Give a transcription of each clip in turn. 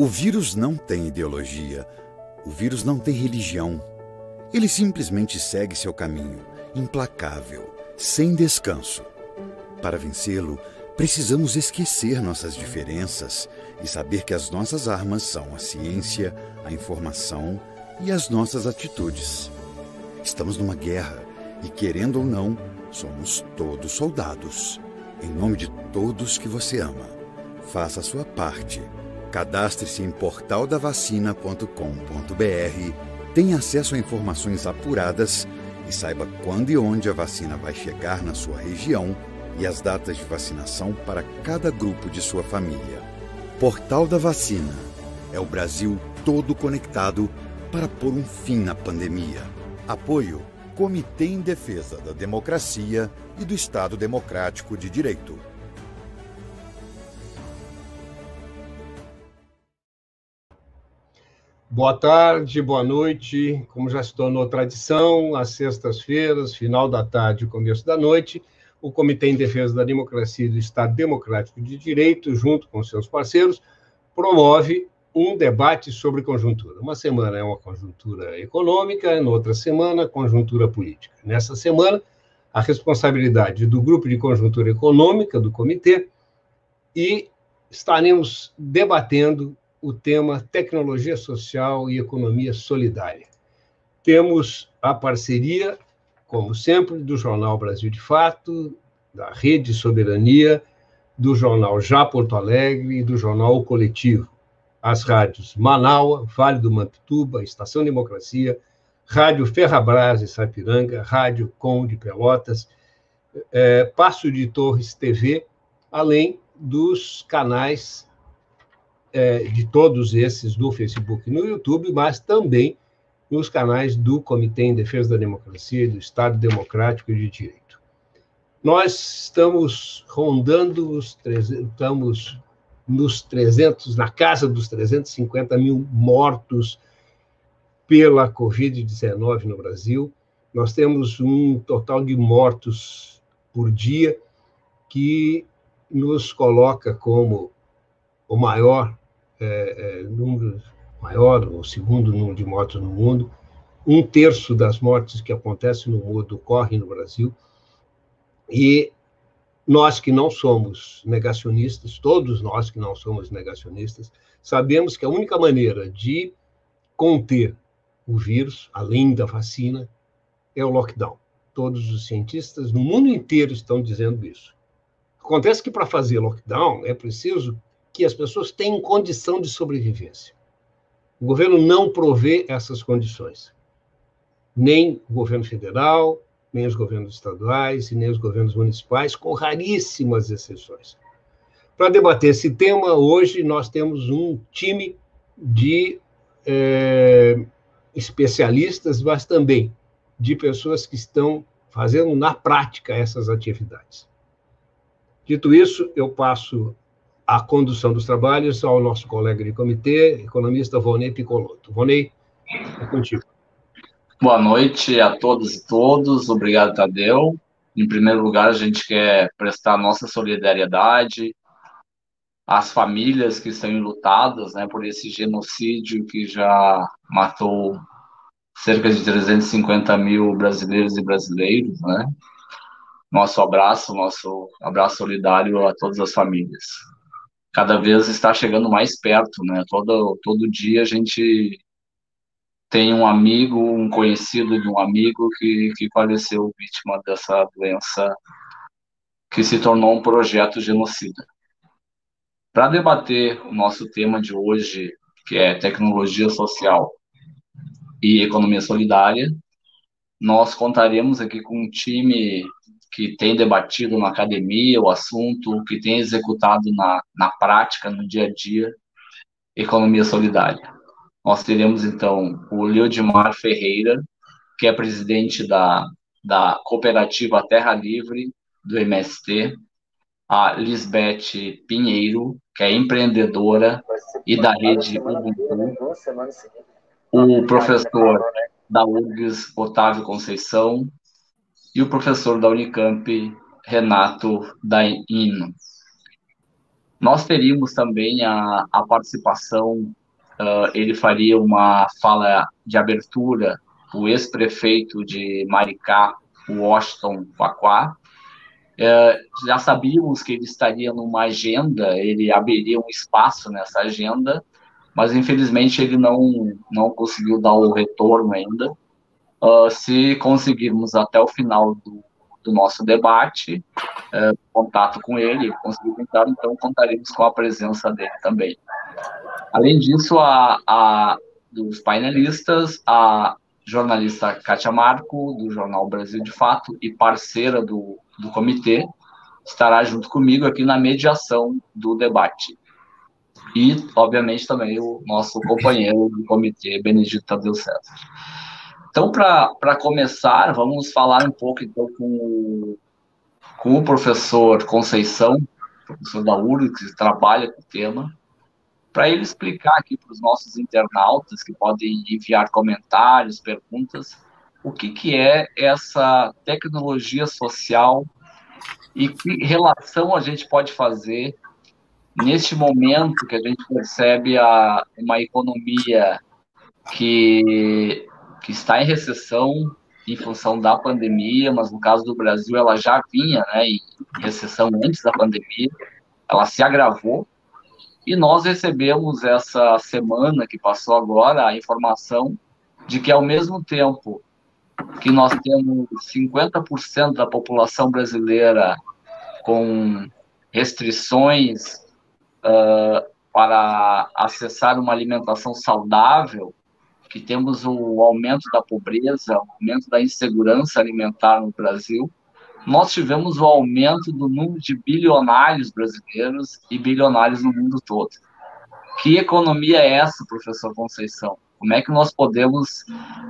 O vírus não tem ideologia, o vírus não tem religião. Ele simplesmente segue seu caminho, implacável, sem descanso. Para vencê-lo, precisamos esquecer nossas diferenças e saber que as nossas armas são a ciência, a informação e as nossas atitudes. Estamos numa guerra e, querendo ou não, somos todos soldados. Em nome de todos que você ama, faça a sua parte. Cadastre-se em portaldavacina.com.br, tenha acesso a informações apuradas e saiba quando e onde a vacina vai chegar na sua região e as datas de vacinação para cada grupo de sua família. Portal da Vacina é o Brasil todo conectado para pôr um fim na pandemia. Apoio Comitê em Defesa da Democracia e do Estado Democrático de Direito. Boa tarde, boa noite. Como já se tornou tradição, às sextas-feiras, final da tarde e começo da noite, o Comitê em Defesa da Democracia e do Estado Democrático de Direito, junto com seus parceiros, promove um debate sobre conjuntura. Uma semana é uma conjuntura econômica, na outra semana, conjuntura política. Nessa semana, a responsabilidade do grupo de conjuntura econômica do comitê e estaremos debatendo o tema tecnologia social e economia solidária. Temos a parceria, como sempre, do jornal Brasil de Fato, da Rede Soberania, do jornal Já Porto Alegre e do jornal O Coletivo as rádios Manaua, Vale do Mampituba, Estação Democracia, Rádio Ferrabras de Sapiranga, Rádio Com de Pelotas, é, Passo de Torres TV, além dos canais é, de todos esses do Facebook e no YouTube, mas também nos canais do Comitê em Defesa da Democracia e do Estado Democrático e de Direito. Nós estamos rondando os 300, estamos nos 300, na casa dos 350 mil mortos pela Covid-19 no Brasil. Nós temos um total de mortos por dia que nos coloca como o maior é, é, número, maior ou segundo número de mortos no mundo. Um terço das mortes que acontecem no mundo ocorrem no Brasil. E nós que não somos negacionistas, todos nós que não somos negacionistas, sabemos que a única maneira de conter o vírus, além da vacina, é o lockdown. Todos os cientistas no mundo inteiro estão dizendo isso. Acontece que para fazer lockdown é preciso que as pessoas tenham condição de sobrevivência. O governo não provê essas condições. Nem o governo federal, nem os governos estaduais e nem os governos municipais, com raríssimas exceções. Para debater esse tema, hoje nós temos um time de é, especialistas, mas também de pessoas que estão fazendo na prática essas atividades. Dito isso, eu passo a condução dos trabalhos ao nosso colega de comitê, economista Vonei Picoloto. Vonei, é contigo. Boa noite a todos e todos. Obrigado, Tadeu. Em primeiro lugar, a gente quer prestar nossa solidariedade às famílias que estão enlutadas né, por esse genocídio que já matou cerca de 350 mil brasileiros e brasileiros. Né? Nosso abraço, nosso abraço solidário a todas as famílias. Cada vez está chegando mais perto, né? Todo, todo dia a gente tem um amigo, um conhecido de um amigo que, que faleceu vítima dessa doença que se tornou um projeto genocida. Para debater o nosso tema de hoje, que é tecnologia social e economia solidária, nós contaremos aqui com um time que tem debatido na academia o assunto, que tem executado na, na prática, no dia a dia, economia solidária. Nós teremos, então, o Leodimar Ferreira, que é presidente da, da cooperativa Terra Livre, do MST, a Lisbeth Pinheiro, que é empreendedora e da rede Ubuntu, o professor da URGS, Otávio Conceição, e o professor da Unicamp, Renato Daino. Nós teríamos também a, a participação, uh, ele faria uma fala de abertura, o ex-prefeito de Maricá, Washington Quaquá, é, já sabíamos que ele estaria numa agenda, ele abriria um espaço nessa agenda, mas infelizmente ele não, não conseguiu dar o retorno ainda. Uh, se conseguirmos até o final do, do nosso debate, uh, contato com ele, conseguir entrar, então contaremos com a presença dele também. Além disso, a, a dos painelistas, a jornalista Kátia Marco, do jornal Brasil de Fato, e parceira do do comitê, estará junto comigo aqui na mediação do debate. E, obviamente, também o nosso companheiro do comitê, Benedito Tadeu César. Então, para começar, vamos falar um pouco então, com, o, com o professor Conceição, professor da URG, que trabalha com o tema, para ele explicar aqui para os nossos internautas que podem enviar comentários, perguntas, o que, que é essa tecnologia social e que relação a gente pode fazer neste momento que a gente percebe a, uma economia que, que está em recessão em função da pandemia, mas no caso do Brasil ela já vinha né, em recessão antes da pandemia, ela se agravou, e nós recebemos essa semana que passou agora a informação de que ao mesmo tempo que nós temos 50% da população brasileira com restrições uh, para acessar uma alimentação saudável, que temos o aumento da pobreza, o aumento da insegurança alimentar no Brasil, nós tivemos o aumento do número de bilionários brasileiros e bilionários no mundo todo. Que economia é essa, professor Conceição? Como é que nós podemos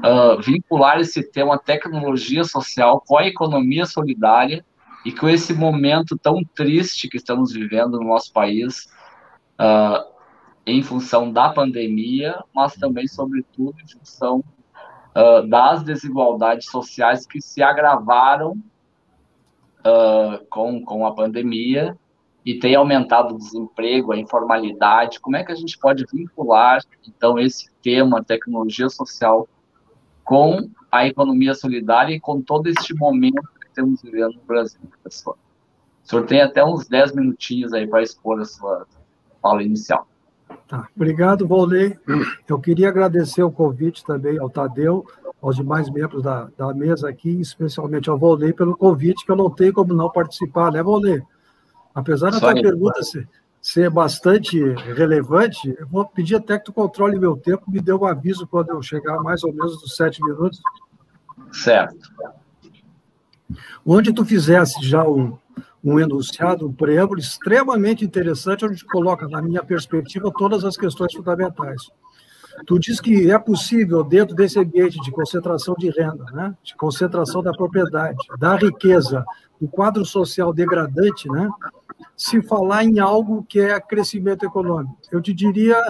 uh, vincular esse tema tecnologia social com a economia solidária e com esse momento tão triste que estamos vivendo no nosso país, uh, em função da pandemia, mas também, sobretudo, em função uh, das desigualdades sociais que se agravaram com, com a pandemia e tem aumentado o desemprego, a informalidade. Como é que a gente pode vincular, então, esse tema, tecnologia social, com a economia solidária e com todo este momento que estamos vivendo no Brasil, professor? O senhor tem até uns 10 minutinhos aí para expor a sua fala inicial. Tá. Obrigado, Valnei. Eu queria agradecer o convite também ao Tadeu, aos demais membros da, da mesa aqui, especialmente ao Volney, pelo convite, que eu não tenho como não participar, né, Volney? Apesar da tua pergunta ser, ser bastante relevante, eu vou pedir até que tu controle meu tempo, me dê um aviso quando eu chegar mais ou menos dos sete minutos. Certo. Onde tu fizesse já um, um enunciado, um preâmbulo extremamente interessante, onde coloca, na minha perspectiva, todas as questões fundamentais. Tu diz que é possível, dentro desse ambiente de concentração de renda, né, de concentração da propriedade, da riqueza, do quadro social degradante, né, se falar em algo que é crescimento econômico. Eu te diria,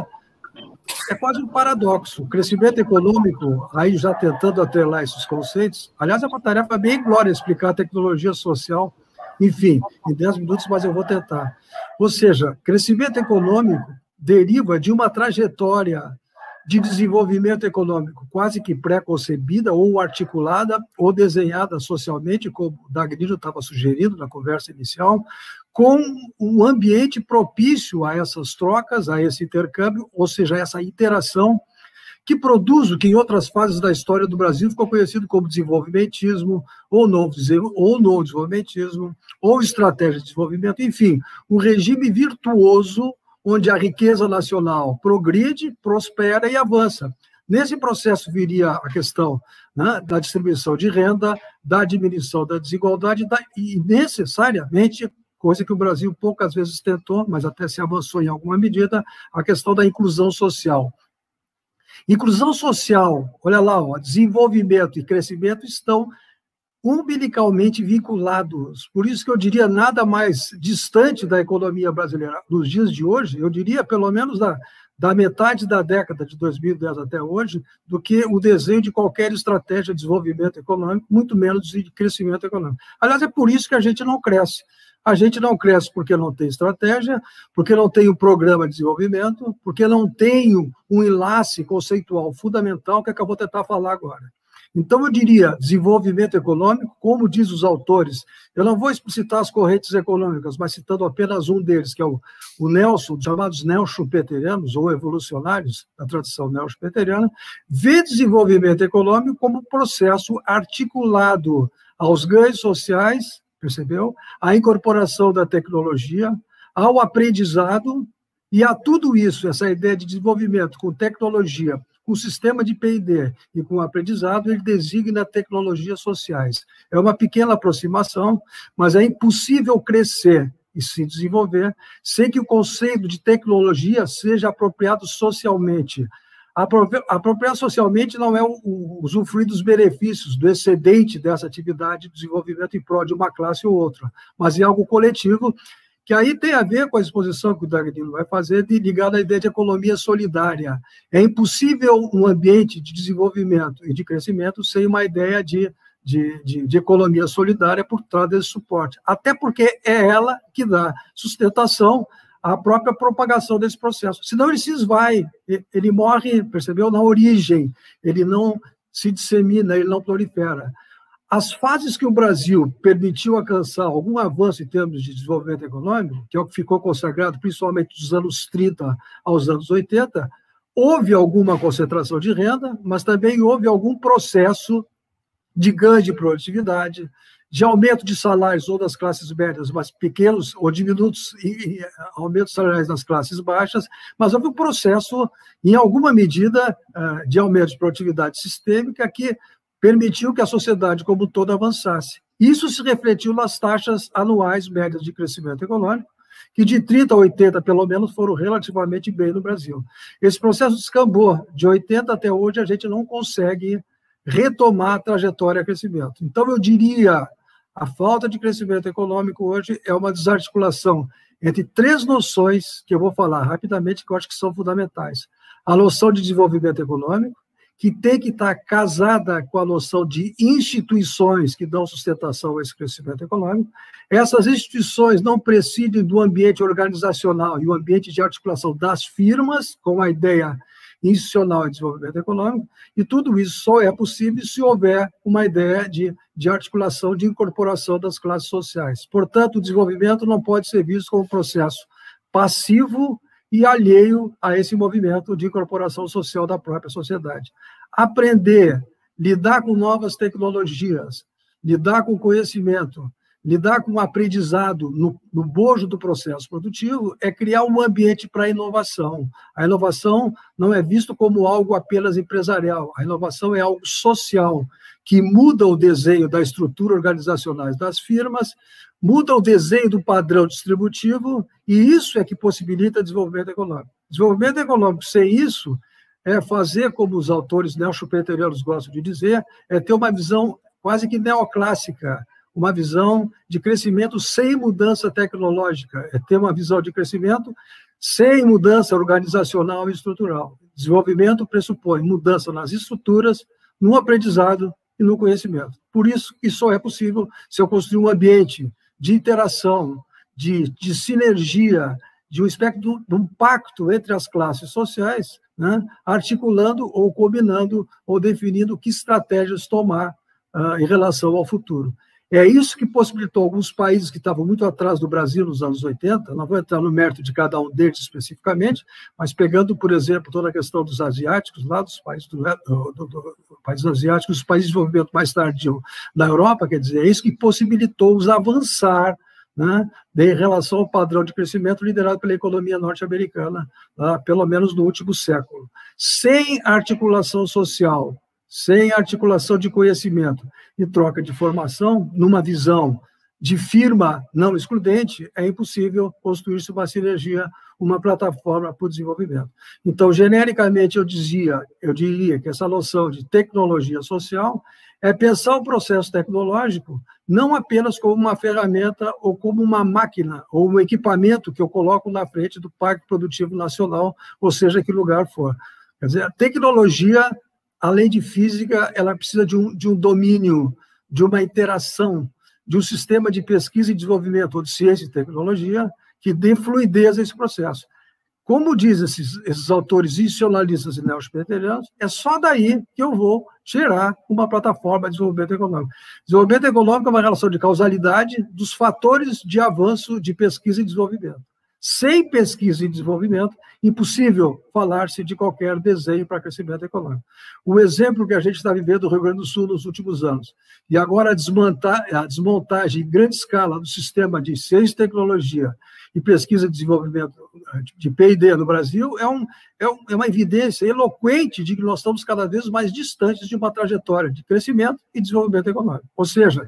é quase um paradoxo. O crescimento econômico, aí já tentando atrelar esses conceitos, aliás, é uma tarefa bem glória explicar a tecnologia social, enfim, em 10 minutos, mas eu vou tentar. Ou seja, crescimento econômico deriva de uma trajetória de desenvolvimento econômico quase que pré-concebida ou articulada ou desenhada socialmente, como o Dagnino estava sugerindo na conversa inicial, com um ambiente propício a essas trocas, a esse intercâmbio, ou seja, a essa interação que produz o que em outras fases da história do Brasil ficou conhecido como desenvolvimentismo, ou novo, ou novo desenvolvimentismo, ou estratégia de desenvolvimento, enfim, um regime virtuoso onde a riqueza nacional progride, prospera e avança. Nesse processo viria a questão né, da distribuição de renda, da diminuição da desigualdade da, e necessariamente, coisa que o Brasil poucas vezes tentou, mas até se avançou em alguma medida, a questão da inclusão social. Inclusão social, olha lá, ó, desenvolvimento e crescimento estão umbilicalmente vinculados. Por isso que eu diria nada mais distante da economia brasileira nos dias de hoje, eu diria pelo menos da, da metade da década de 2010 até hoje, do que o desenho de qualquer estratégia de desenvolvimento econômico, muito menos de crescimento econômico. Aliás, é por isso que a gente não cresce. A gente não cresce porque não tem estratégia, porque não tem um programa de desenvolvimento, porque não tem um enlace conceitual fundamental que acabou de tentar falar agora. Então, eu diria desenvolvimento econômico, como diz os autores. Eu não vou explicitar as correntes econômicas, mas citando apenas um deles, que é o, o Nelson, chamados neo-schumpeterianos, ou evolucionários, da tradição neo-schumpeteriana, vê desenvolvimento econômico como processo articulado aos ganhos sociais, percebeu? À incorporação da tecnologia, ao aprendizado e a tudo isso, essa ideia de desenvolvimento com tecnologia com sistema de P&D e com aprendizado, ele designa tecnologias sociais. É uma pequena aproximação, mas é impossível crescer e se desenvolver sem que o conceito de tecnologia seja apropriado socialmente. Apropriar socialmente não é usufruir dos benefícios, do excedente dessa atividade de desenvolvimento em prol de uma classe ou outra, mas é algo coletivo que aí tem a ver com a exposição que o Dagnino vai fazer, de, ligada à ideia de economia solidária. É impossível um ambiente de desenvolvimento e de crescimento sem uma ideia de, de, de, de economia solidária por trás desse suporte. Até porque é ela que dá sustentação à própria propagação desse processo. Senão ele se esvai, ele morre, percebeu? Na origem, ele não se dissemina, ele não prolifera. As fases que o Brasil permitiu alcançar algum avanço em termos de desenvolvimento econômico, que é o que ficou consagrado principalmente dos anos 30 aos anos 80, houve alguma concentração de renda, mas também houve algum processo de ganho de produtividade, de aumento de salários ou das classes médias, mas pequenos ou diminutos e, e aumentos salariais nas classes baixas, mas houve um processo, em alguma medida, eh, de aumento de produtividade sistêmica que permitiu que a sociedade como um todo avançasse. Isso se refletiu nas taxas anuais médias de crescimento econômico, que de 30 a 80, pelo menos, foram relativamente bem no Brasil. Esse processo descambou. De 80 até hoje, a gente não consegue retomar a trajetória de crescimento. Então, eu diria, a falta de crescimento econômico hoje é uma desarticulação entre três noções que eu vou falar rapidamente, que eu acho que são fundamentais. A noção de desenvolvimento econômico, que tem que estar casada com a noção de instituições que dão sustentação a esse crescimento econômico. Essas instituições não precisam do ambiente organizacional e o ambiente de articulação das firmas, com a ideia institucional de desenvolvimento econômico, e tudo isso só é possível se houver uma ideia de, de articulação, de incorporação das classes sociais. Portanto, o desenvolvimento não pode ser visto como um processo passivo e alheio a esse movimento de incorporação social da própria sociedade. Aprender, lidar com novas tecnologias, lidar com conhecimento, lidar com o aprendizado no, no bojo do processo produtivo é criar um ambiente para a inovação. A inovação não é visto como algo apenas empresarial, a inovação é algo social, que muda o desenho da estrutura organizacional das firmas, muda o desenho do padrão distributivo, e isso é que possibilita desenvolvimento econômico. Desenvolvimento econômico sem isso é fazer, como os autores neo-schumpeterianos gostam de dizer, é ter uma visão quase que neoclássica, uma visão de crescimento sem mudança tecnológica, é ter uma visão de crescimento sem mudança organizacional e estrutural. Desenvolvimento pressupõe mudança nas estruturas, no aprendizado e no conhecimento. Por isso que só é possível se eu construir um ambiente de interação, de, de sinergia, de um espectro de um pacto entre as classes sociais, né, articulando ou combinando ou definindo que estratégias tomar uh, em relação ao futuro. É isso que possibilitou alguns países que estavam muito atrás do Brasil nos anos 80, não vou entrar no mérito de cada um deles especificamente, mas pegando, por exemplo, toda a questão dos asiáticos, lá dos países, do, do, do, países asiáticos, os países de desenvolvimento mais tardio da Europa, quer dizer, é isso que possibilitou-os avançar né, em relação ao padrão de crescimento liderado pela economia norte-americana, uh, pelo menos no último século. Sem articulação social, sem articulação de conhecimento e troca de formação, numa visão de firma não excludente, é impossível construir-se uma sinergia, uma plataforma para o desenvolvimento. Então, genericamente, eu dizia, eu diria que essa noção de tecnologia social é pensar o processo tecnológico não apenas como uma ferramenta ou como uma máquina ou um equipamento que eu coloco na frente do Parque Produtivo Nacional, ou seja, que lugar for. Quer dizer, a tecnologia além de física, ela precisa de um, de um domínio, de uma interação, de um sistema de pesquisa e desenvolvimento, ou de ciência e tecnologia, que dê fluidez a esse processo. Como dizem esses, esses autores institucionalistas e neopretarianos, é só daí que eu vou gerar uma plataforma de desenvolvimento econômico. Desenvolvimento econômico é uma relação de causalidade dos fatores de avanço de pesquisa e desenvolvimento. Sem pesquisa e desenvolvimento, impossível falar-se de qualquer desenho para crescimento econômico. O exemplo que a gente está vivendo no Rio Grande do Sul nos últimos anos, e agora a, a desmontagem em grande escala do sistema de ciência e tecnologia e pesquisa e desenvolvimento de P&D no Brasil, é, um, é, um, é uma evidência eloquente de que nós estamos cada vez mais distantes de uma trajetória de crescimento e desenvolvimento econômico. Ou seja,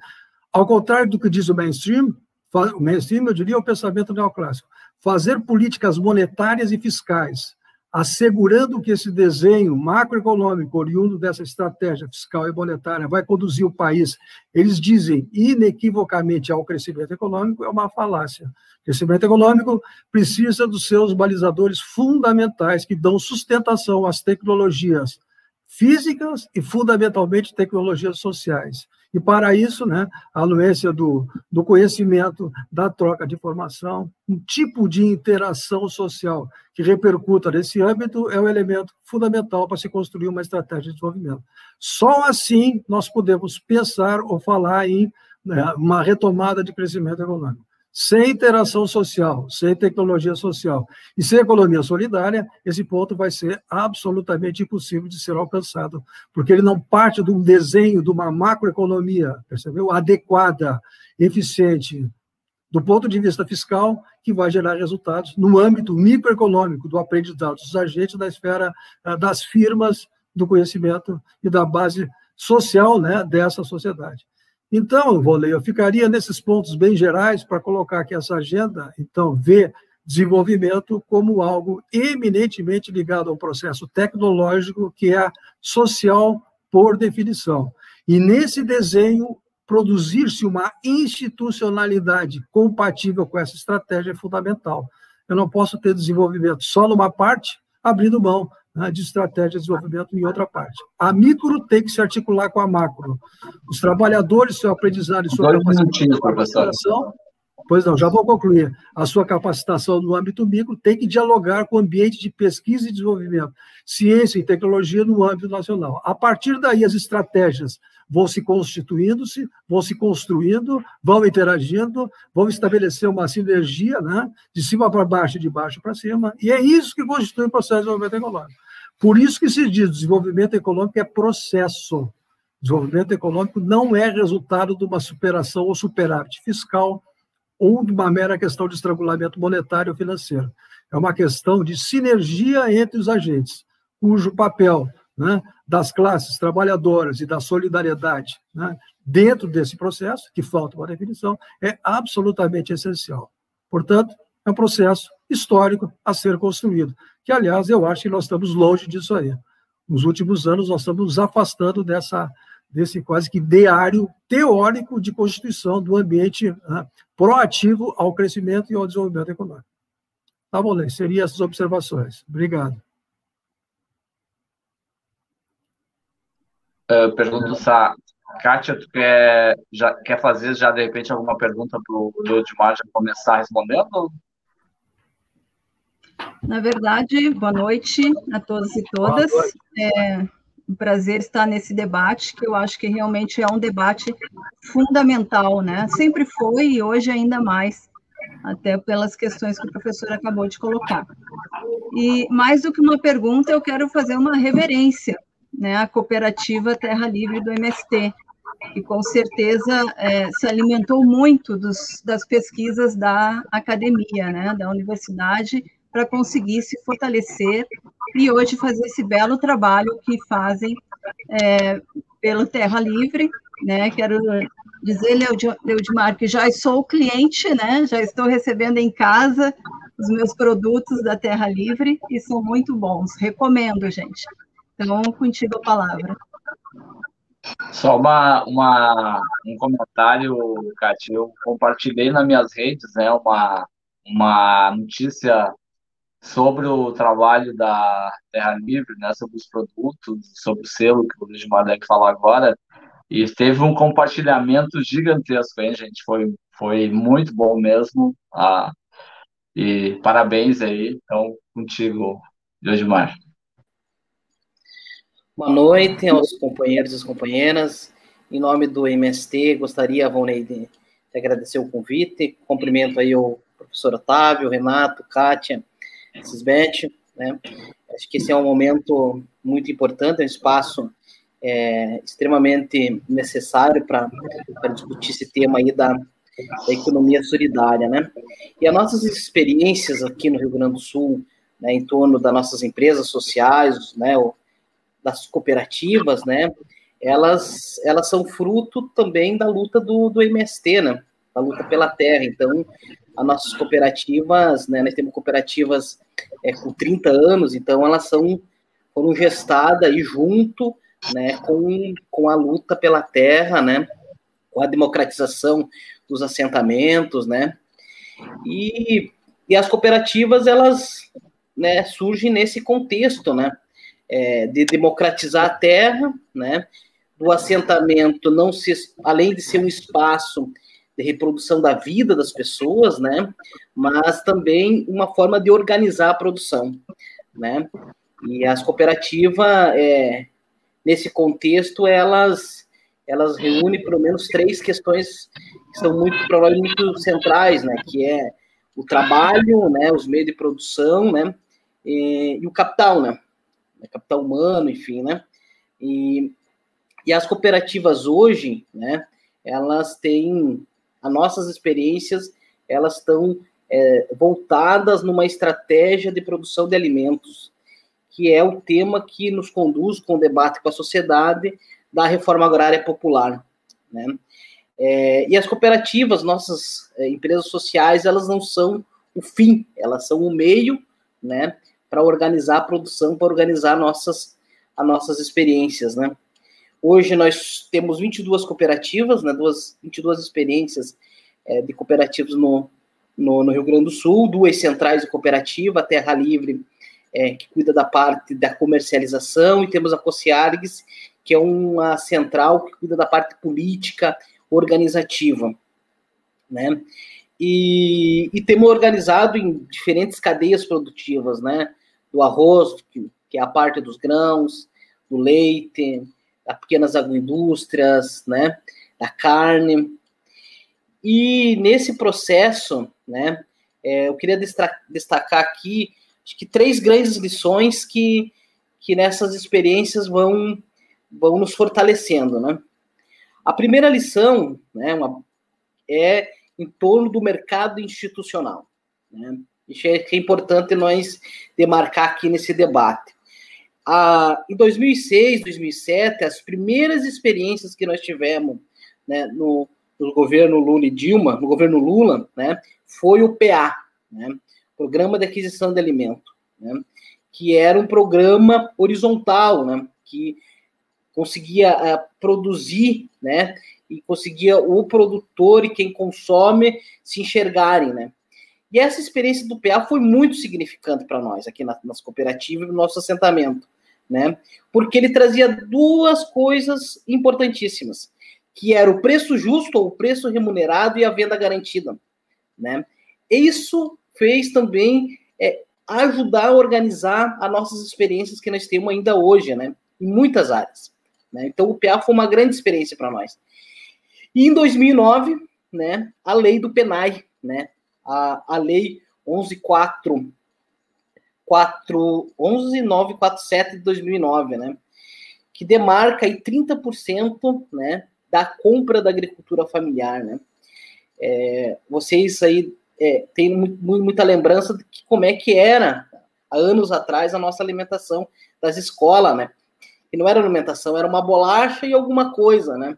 ao contrário do que diz o mainstream, o mainstream, eu diria, é o pensamento neoclássico fazer políticas monetárias e fiscais, assegurando que esse desenho macroeconômico oriundo dessa estratégia fiscal e monetária vai conduzir o país, eles dizem inequivocamente ao crescimento econômico, é uma falácia. O crescimento econômico precisa dos seus balizadores fundamentais que dão sustentação às tecnologias físicas e, fundamentalmente, tecnologias sociais. E, para isso, né, a anuência do, do conhecimento, da troca de informação, um tipo de interação social que repercuta nesse âmbito é o elemento fundamental para se construir uma estratégia de desenvolvimento. Só assim nós podemos pensar ou falar em né, uma retomada de crescimento econômico. Sem interação social, sem tecnologia social e sem economia solidária, esse ponto vai ser absolutamente impossível de ser alcançado, porque ele não parte de um desenho de uma macroeconomia, percebeu? Adequada, eficiente, do ponto de vista fiscal, que vai gerar resultados no âmbito microeconômico do aprendizado dos agentes da esfera eh, das firmas do conhecimento e da base social né, dessa sociedade. Então, Volei, eu ficaria nesses pontos bem gerais para colocar que essa agenda, então, vê desenvolvimento como algo eminentemente ligado ao processo tecnológico, que é social por definição. E nesse desenho, produzir-se uma institucionalidade compatível com essa estratégia é fundamental. Eu não posso ter desenvolvimento só numa parte, abrindo mão de estratégia de desenvolvimento em outra parte. A micro tem que se articular com a macro. Os trabalhadores, seu aprendizado e sua capacitação. Pois não, já vou concluir. A sua capacitação no âmbito micro tem que dialogar com o ambiente de pesquisa e desenvolvimento, ciência e tecnologia no âmbito nacional. A partir daí, as estratégias vão se constituindo-se, vão se construindo, vão interagindo, vão estabelecer uma sinergia, né, de cima para baixo e de baixo para cima, e é isso que constitui o processo de desenvolvimento econômico. Por isso que se diz desenvolvimento econômico é processo. Desenvolvimento econômico não é resultado de uma superação ou superávit fiscal ou de uma mera questão de estrangulamento monetário ou financeiro. É uma questão de sinergia entre os agentes, cujo papel né, das classes trabalhadoras e da solidariedade né, dentro desse processo, que falta uma definição, é absolutamente essencial. Portanto, é um processo histórico a ser construído, que, aliás, eu acho que nós estamos longe disso aí. Nos últimos anos, nós estamos nos afastando dessa, desse quase que diário teórico de constituição do ambiente né, proativo ao crescimento e ao desenvolvimento econômico. Tá bom, Lê, seriam essas observações. Obrigado. Uh, pergunto se a Kátia, tu quer, já, quer fazer já de repente alguma pergunta para o Edmar já começar respondendo? Na verdade, boa noite a todos e todas. É um prazer estar nesse debate, que eu acho que realmente é um debate fundamental, né? Sempre foi e hoje ainda mais, até pelas questões que o professor acabou de colocar. E mais do que uma pergunta, eu quero fazer uma reverência né, a cooperativa Terra Livre do MST, que com certeza é, se alimentou muito dos, das pesquisas da academia, né, da universidade, para conseguir se fortalecer e hoje fazer esse belo trabalho que fazem é, pelo Terra Livre. Né, quero dizer, Leudimar, que já sou cliente, né, já estou recebendo em casa os meus produtos da Terra Livre e são muito bons. Recomendo, gente. Então, contigo a palavra. Só uma, uma, um comentário, Cátia. Eu compartilhei nas minhas redes né, uma, uma notícia sobre o trabalho da Terra Livre, né, sobre os produtos, sobre o selo que o Luiz deve falar agora. E teve um compartilhamento gigantesco, hein, gente? Foi, foi muito bom mesmo. Ah, e parabéns aí, então, contigo, Josmar. Boa noite aos companheiros e companheiras. Em nome do MST, gostaria, Vonei, de agradecer o convite. Cumprimento aí o professor Otávio, Renato, Kátia, Cisbete, né? Acho que esse é um momento muito importante, é um espaço é, extremamente necessário para discutir esse tema aí da, da, economia solidária, né? E as nossas experiências aqui no Rio Grande do Sul, né, em torno das nossas empresas sociais, né, das cooperativas, né, elas, elas são fruto também da luta do, do MST, né, da luta pela terra. Então, as nossas cooperativas, né, nós temos cooperativas é, com 30 anos, então elas são, foram gestadas aí junto né, com, com a luta pela terra, né, com a democratização dos assentamentos, né, e, e as cooperativas, elas né, surgem nesse contexto, né, é, de democratizar a terra, né, do assentamento não ser, além de ser um espaço de reprodução da vida das pessoas, né? Mas também uma forma de organizar a produção, né? E as cooperativas, é, nesse contexto, elas elas reúnem pelo menos três questões que são muito provavelmente muito centrais, né? Que é o trabalho, né? Os meios de produção, né? E, e o capital, né? Capital humano, enfim, né? E, e as cooperativas hoje, né? Elas têm as nossas experiências elas estão é, voltadas numa estratégia de produção de alimentos, que é o tema que nos conduz com o debate com a sociedade da reforma agrária popular, né? É, e as cooperativas, nossas é, empresas sociais, elas não são o fim, elas são o meio, né, para organizar a produção, para organizar nossas, as nossas experiências, né? Hoje nós temos 22 cooperativas, né, duas, 22 experiências é, de cooperativas no, no, no, Rio Grande do Sul, duas centrais de cooperativa, a Terra Livre, é, que cuida da parte da comercialização, e temos a Cociargues, que é uma central que cuida da parte política, organizativa, né? E, e temos organizado em diferentes cadeias produtivas, né? Do arroz, que, que é a parte dos grãos, do leite, das pequenas agroindústrias, né, da carne. E nesse processo, né, é, eu queria destacar aqui acho que três grandes lições que, que nessas experiências vão, vão nos fortalecendo, né? A primeira lição, né, uma, é em torno do mercado institucional. Né? Isso é, é importante nós demarcar aqui nesse debate a, em 2006, 2007, as primeiras experiências que nós tivemos né, no, no, governo Lula e Dilma, no governo Lula, né, foi o PA, né, Programa de Aquisição de Alimento, né, que era um programa horizontal, né, que conseguia uh, produzir, né, e conseguia o produtor e quem consome se enxergarem. E essa experiência do PA foi muito significante para nós aqui na, nas cooperativas e no nosso assentamento, né? Porque ele trazia duas coisas importantíssimas, que era o preço justo ou o preço remunerado e a venda garantida, né? Isso fez também é, ajudar a organizar as nossas experiências que nós temos ainda hoje, né? Em muitas áreas. Né? Então o PA foi uma grande experiência para nós. E em 2009, né, a lei do PENAI, né, a, a lei 114 11947 de 2009, né? Que demarca aí 30%, né, da compra da agricultura familiar, né? É, vocês aí é, têm muita lembrança de que, como é que era há anos atrás a nossa alimentação das escolas, né? E não era alimentação, era uma bolacha e alguma coisa, né?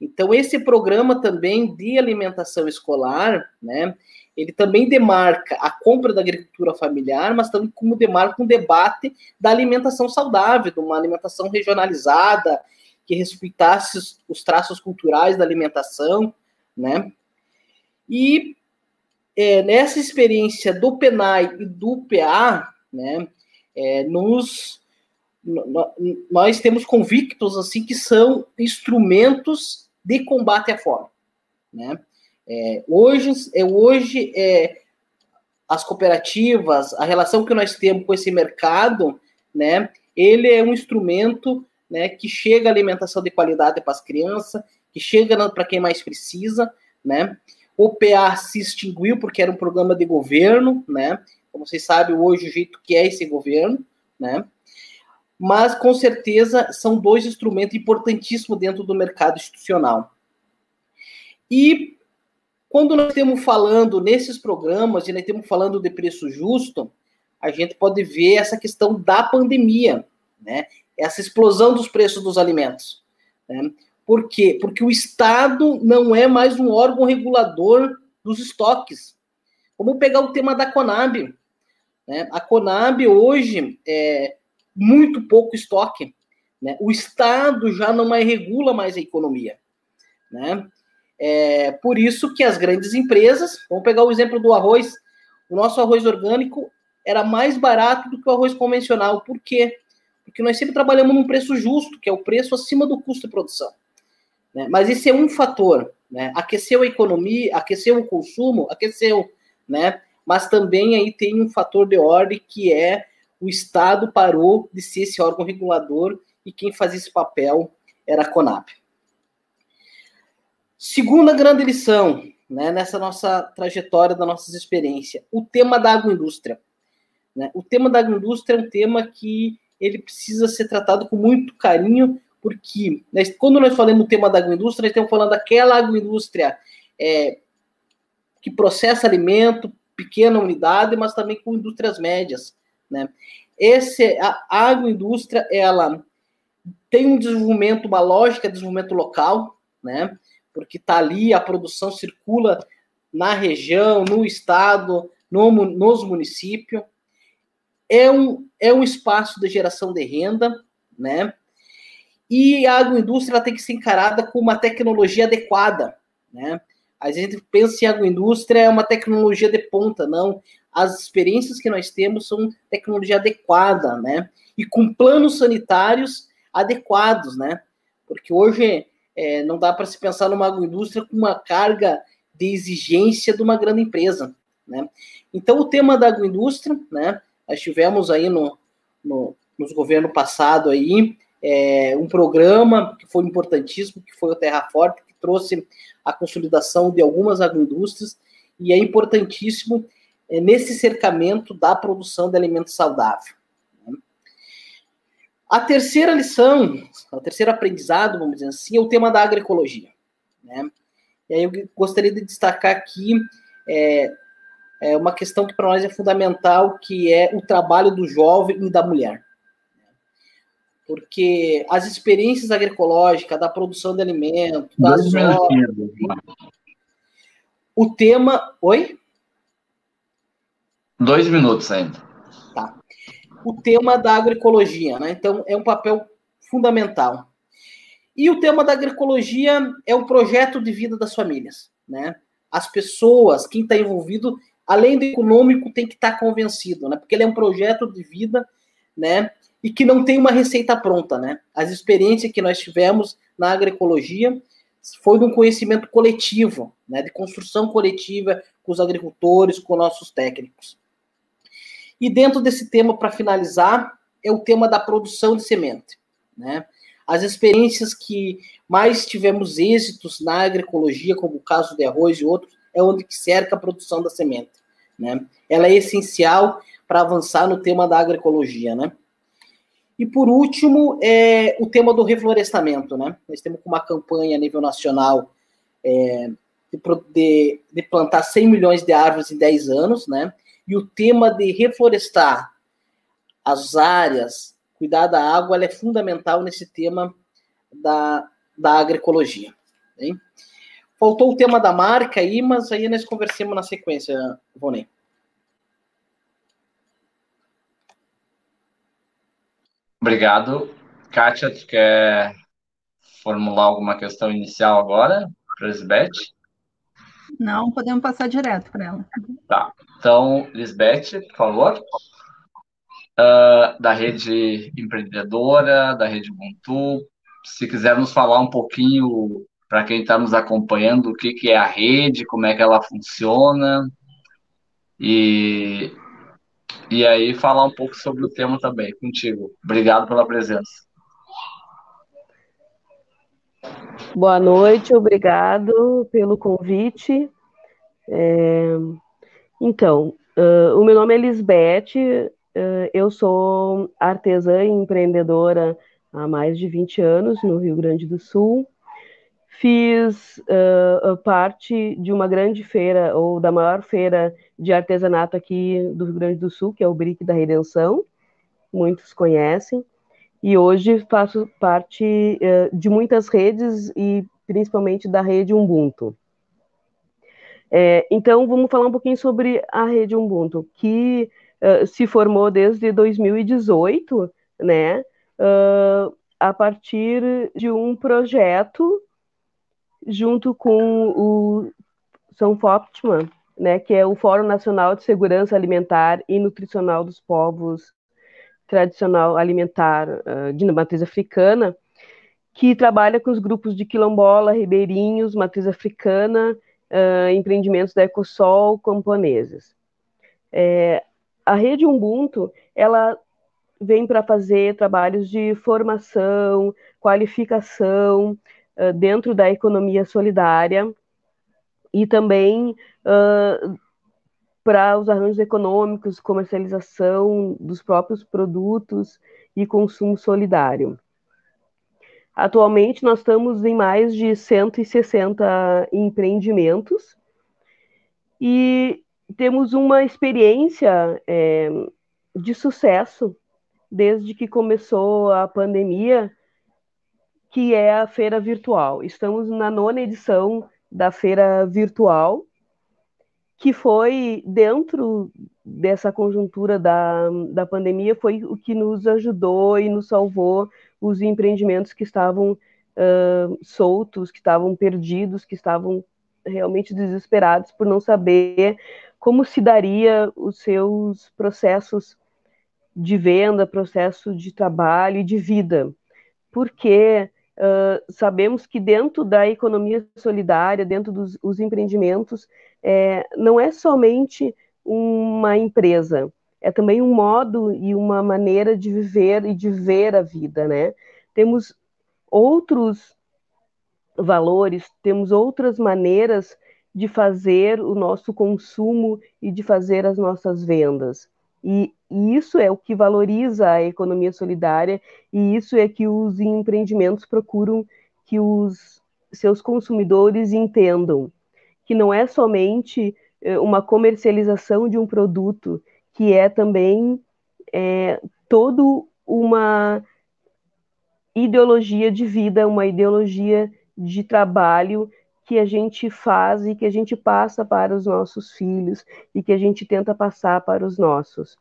Então esse programa também de alimentação escolar, né? Ele também demarca a compra da agricultura familiar, mas também como demarca um debate da alimentação saudável, de uma alimentação regionalizada, que respeitasse os, os traços culturais da alimentação, né? E é, nessa experiência do PENAI e do PA, né, é, nos, nós temos convictos assim que são instrumentos de combate à fome, né? É, hoje, é, hoje é, as cooperativas, a relação que nós temos com esse mercado, né? Ele é um instrumento, né? Que chega alimentação de qualidade para as crianças, que chega para quem mais precisa, né? O PA se extinguiu porque era um programa de governo, né? Como vocês sabem hoje o jeito que é esse governo, né? Mas com certeza são dois instrumentos importantíssimos dentro do mercado institucional. E quando nós estamos falando nesses programas e nós estamos falando de preço justo, a gente pode ver essa questão da pandemia, né? Essa explosão dos preços dos alimentos. Né? Por quê? Porque o Estado não é mais um órgão regulador dos estoques. Vamos pegar o tema da Conab. Né? A Conab hoje é muito pouco estoque. Né? O Estado já não mais regula mais a economia. Né? É, por isso que as grandes empresas, vamos pegar o exemplo do arroz, o nosso arroz orgânico era mais barato do que o arroz convencional. Por quê? Porque nós sempre trabalhamos num preço justo, que é o preço acima do custo de produção. Né? Mas esse é um fator. Né? Aqueceu a economia, aqueceu o consumo, aqueceu, né? Mas também aí tem um fator de ordem que é o Estado parou de ser esse órgão regulador e quem fazia esse papel era a Conab. Segunda grande lição, né, nessa nossa trajetória, da nossa experiência, o tema da agroindústria. Né? O tema da agroindústria é um tema que ele precisa ser tratado com muito carinho, porque né, quando nós falamos do tema da agroindústria, nós estamos falando daquela agroindústria é, que processa alimento, pequena unidade, mas também com indústrias médias. Né? Esse, a agroindústria, ela tem um desenvolvimento, uma lógica de desenvolvimento local, né? Porque está ali, a produção circula na região, no estado, no, nos municípios. É um, é um espaço de geração de renda, né? E a agroindústria tem que ser encarada com uma tecnologia adequada, né? A gente pensa em agroindústria é uma tecnologia de ponta, não. As experiências que nós temos são tecnologia adequada, né? E com planos sanitários adequados, né? Porque hoje é, não dá para se pensar numa agroindústria com uma carga de exigência de uma grande empresa, né? Então, o tema da agroindústria, né? Nós tivemos aí no, no nos governos passados aí, é, um programa que foi importantíssimo, que foi o Terra Forte, que trouxe a consolidação de algumas agroindústrias, e é importantíssimo é, nesse cercamento da produção de alimentos saudáveis. Né? A terceira lição, o terceiro aprendizado, vamos dizer assim, é o tema da agroecologia. Né? E aí eu gostaria de destacar aqui é, é uma questão que para nós é fundamental, que é o trabalho do jovem e da mulher porque as experiências agroecológicas, da produção de alimentos, da soja, o tema. Oi? Dois minutos ainda. O tema da agroecologia, né? Então, é um papel fundamental. E o tema da agroecologia é o projeto de vida das famílias, né? As pessoas, quem está envolvido, além do econômico, tem que estar tá convencido, né? Porque ele é um projeto de vida, né? e que não tem uma receita pronta, né? As experiências que nós tivemos na agroecologia foi de um conhecimento coletivo, né, de construção coletiva com os agricultores, com nossos técnicos. E dentro desse tema, para finalizar, é o tema da produção de semente, né? As experiências que mais tivemos êxitos na agroecologia, como o caso de arroz e outros, é onde que cerca a produção da semente, né? Ela é essencial para avançar no tema da agroecologia, né? E por último, é, o tema do reflorestamento, né? Nós temos uma campanha a nível nacional é, de, de, plantar 100 milhões de árvores em 10 anos, né? E o tema de reflorestar as áreas, cuidar da água, é fundamental nesse tema da, da agroecologia. Hein? Faltou o tema da marca aí, mas aí nós conversemos na sequência, Vonei. Obrigado. Kátia, tu quer formular alguma questão inicial agora para Lisbeth? Não, podemos passar direto para ela. Tá. Então, Lisbeth, por favor. uh, da rede empreendedora, da rede Ubuntu. Se quiser nos falar um pouquinho, para quem está nos acompanhando, o que, que é a rede, como é que ela funciona, e, e aí falar um pouco sobre o tema também contigo. Obrigado pela presença. Boa noite, obrigado pelo convite. É, então, uh, o meu nome é Lisbeth, uh, eu sou artesã e empreendedora há mais de 20 anos no Rio Grande do Sul. Fiz uh, parte de uma grande feira, ou da maior feira de artesanato aqui do Rio Grande do Sul, que é o BRIC da Redenção, muitos conhecem e hoje faço parte de muitas redes e principalmente da rede Ubuntu. É, então, vamos falar um pouquinho sobre a rede Ubuntu, que uh, se formou desde 2018, né, uh, a partir de um projeto junto com o São Foptman, né, que é o Fórum Nacional de Segurança Alimentar e Nutricional dos Povos tradicional alimentar uh, de matriz africana, que trabalha com os grupos de quilombola, ribeirinhos, matriz africana, uh, empreendimentos da Ecosol, camponeses. É, a rede Ubuntu, ela vem para fazer trabalhos de formação, qualificação uh, dentro da economia solidária e também uh, para os arranjos econômicos, comercialização dos próprios produtos e consumo solidário. Atualmente, nós estamos em mais de 160 empreendimentos e temos uma experiência é, de sucesso desde que começou a pandemia, que é a feira virtual. Estamos na nona edição da feira virtual que foi dentro dessa conjuntura da, da pandemia, foi o que nos ajudou e nos salvou os empreendimentos que estavam uh, soltos, que estavam perdidos, que estavam realmente desesperados por não saber como se daria os seus processos de venda, processo de trabalho e de vida. Porque uh, sabemos que dentro da economia solidária, dentro dos empreendimentos, é, não é somente uma empresa, é também um modo e uma maneira de viver e de ver a vida, né? Temos outros valores, temos outras maneiras de fazer o nosso consumo e de fazer as nossas vendas. E, e, isso é o que valoriza a economia solidária, e isso é que os empreendimentos procuram que os seus consumidores entendam que não é somente eh, uma comercialização de um produto, que é também é, todo uma ideologia de vida, uma ideologia de trabalho que a gente faz e que a gente passa para os nossos filhos e que a gente tenta passar para os nossos.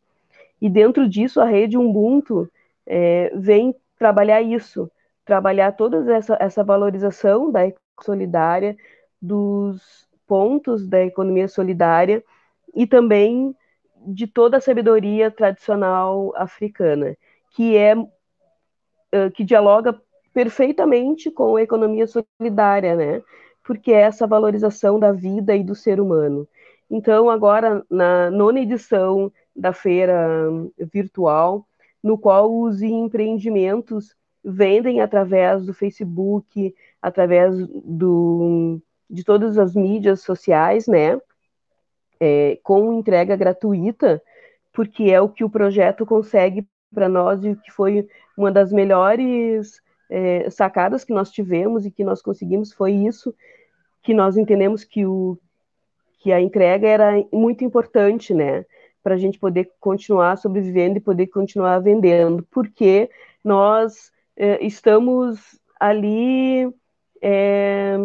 E dentro disso, a rede Ubuntu é, vem trabalhar isso, trabalhar toda essa, essa valorização da solidária, dos pontos da economia solidária e também de toda a sabedoria tradicional africana, que é que dialoga perfeitamente com a economia solidária, né? Porque é essa valorização da vida e do ser humano. Então, agora, na nona edição da feira virtual, no qual os empreendimentos vendem através do Facebook, através do, de todas as mídias sociais, né? É, com entrega gratuita, porque é o que o projeto consegue para nós e que foi uma das melhores é, sacadas que nós tivemos e que nós conseguimos foi isso que nós entendemos que o que a entrega era muito importante, né, para a gente poder continuar sobrevivendo e poder continuar vendendo, porque nós é, estamos ali é,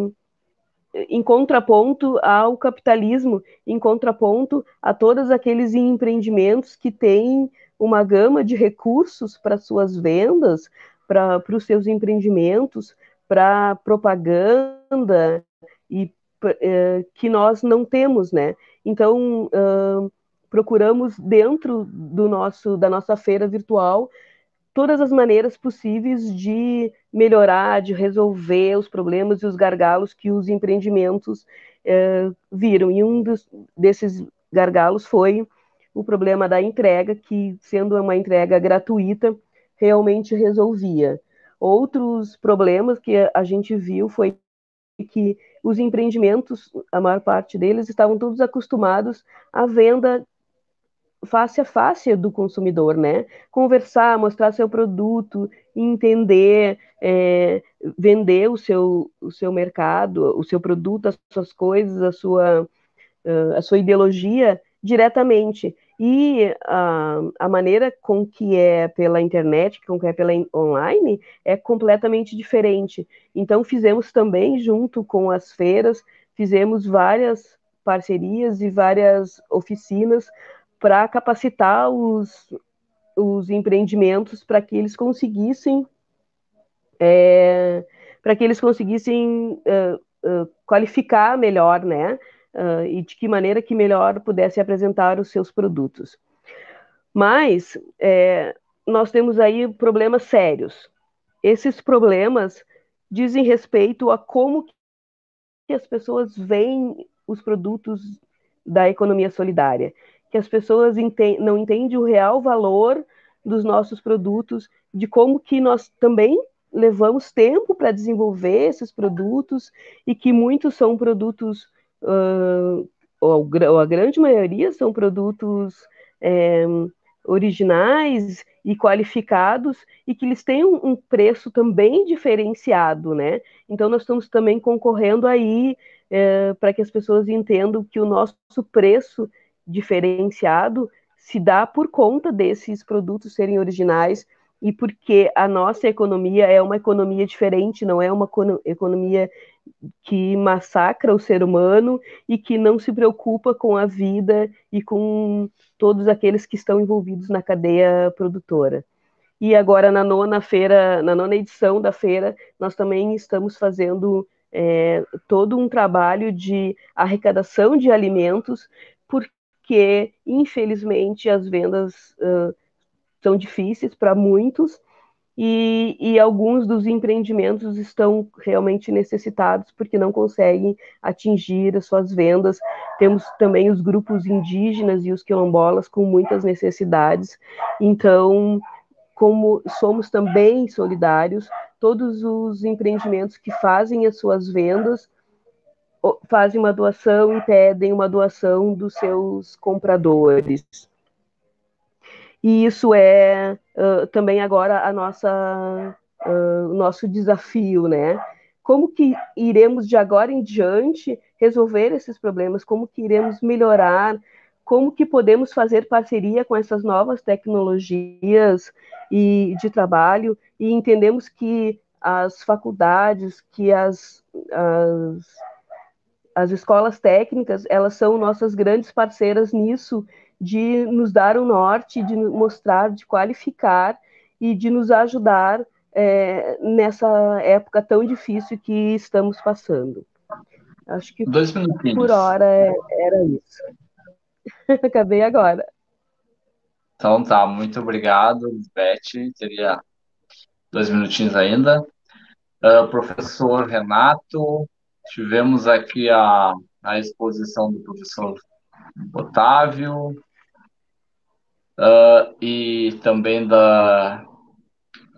em contraponto ao capitalismo, em contraponto a todos aqueles empreendimentos que têm uma gama de recursos para suas vendas, para os seus empreendimentos, para propaganda e é, que nós não temos, né? Então uh, procuramos dentro do nosso da nossa feira virtual todas as maneiras possíveis de melhorar, de resolver os problemas e os gargalos que os empreendimentos eh, viram. E um dos, desses gargalos foi o problema da entrega, que, sendo uma entrega gratuita, realmente resolvia. Outros problemas que a gente viu foi que os empreendimentos, a maior parte deles, estavam todos acostumados à venda face a face do consumidor, né? Conversar, mostrar seu produto, entender, é, vender o seu, o seu mercado, o seu produto, as suas coisas, a sua, a sua ideologia diretamente. E a, a maneira com que é pela internet, com que é pela online, é completamente diferente. Então, fizemos também, junto com as feiras, fizemos várias parcerias e várias oficinas para capacitar os, os empreendimentos para que eles conseguissem é, para que eles conseguissem uh, uh, qualificar melhor, né? uh, e de que maneira que melhor pudesse apresentar os seus produtos. Mas é, nós temos aí problemas sérios. Esses problemas dizem respeito a como que as pessoas veem os produtos da economia solidária, que as pessoas não entendem o real valor dos nossos produtos, de como que nós também levamos tempo para desenvolver esses produtos e que muitos são produtos uh, ou a grande maioria são produtos é, originais e qualificados e que eles têm um, preço também diferenciado, né? Então nós estamos também concorrendo aí é, para que as pessoas entendam que o nosso preço diferenciado se dá por conta desses produtos serem originais e porque a nossa economia é uma economia diferente, não é uma economia que massacra o ser humano e que não se preocupa com a vida e com todos aqueles que estão envolvidos na cadeia produtora. E agora na nona feira, na nona edição da feira, nós também estamos fazendo é, todo um trabalho de arrecadação de alimentos, porque infelizmente as vendas uh, são difíceis para muitos e, e, alguns dos empreendimentos estão realmente necessitados porque não conseguem atingir as suas vendas. Temos também os grupos indígenas e os quilombolas com muitas necessidades. Então, como somos também solidários, todos os empreendimentos que fazem as suas vendas fazem uma doação e pedem uma doação dos seus compradores. E isso é uh, também agora a nossa, uh, o nosso desafio, né? Como que iremos de agora em diante resolver esses problemas? Como que iremos melhorar? Como que podemos fazer parceria com essas novas tecnologias e de trabalho? E entendemos que as faculdades, que as, as as escolas técnicas, elas são nossas grandes parceiras nisso, de nos dar o um norte, de mostrar, de qualificar e de nos ajudar é, nessa época tão difícil que estamos passando. Acho que Dois por hora é, era isso. Acabei agora. Então tá, muito obrigado, Beth. Teria dois minutinhos ainda. Uh, professor Renato, tivemos aqui a, a exposição do professor Otávio, uh, e também da,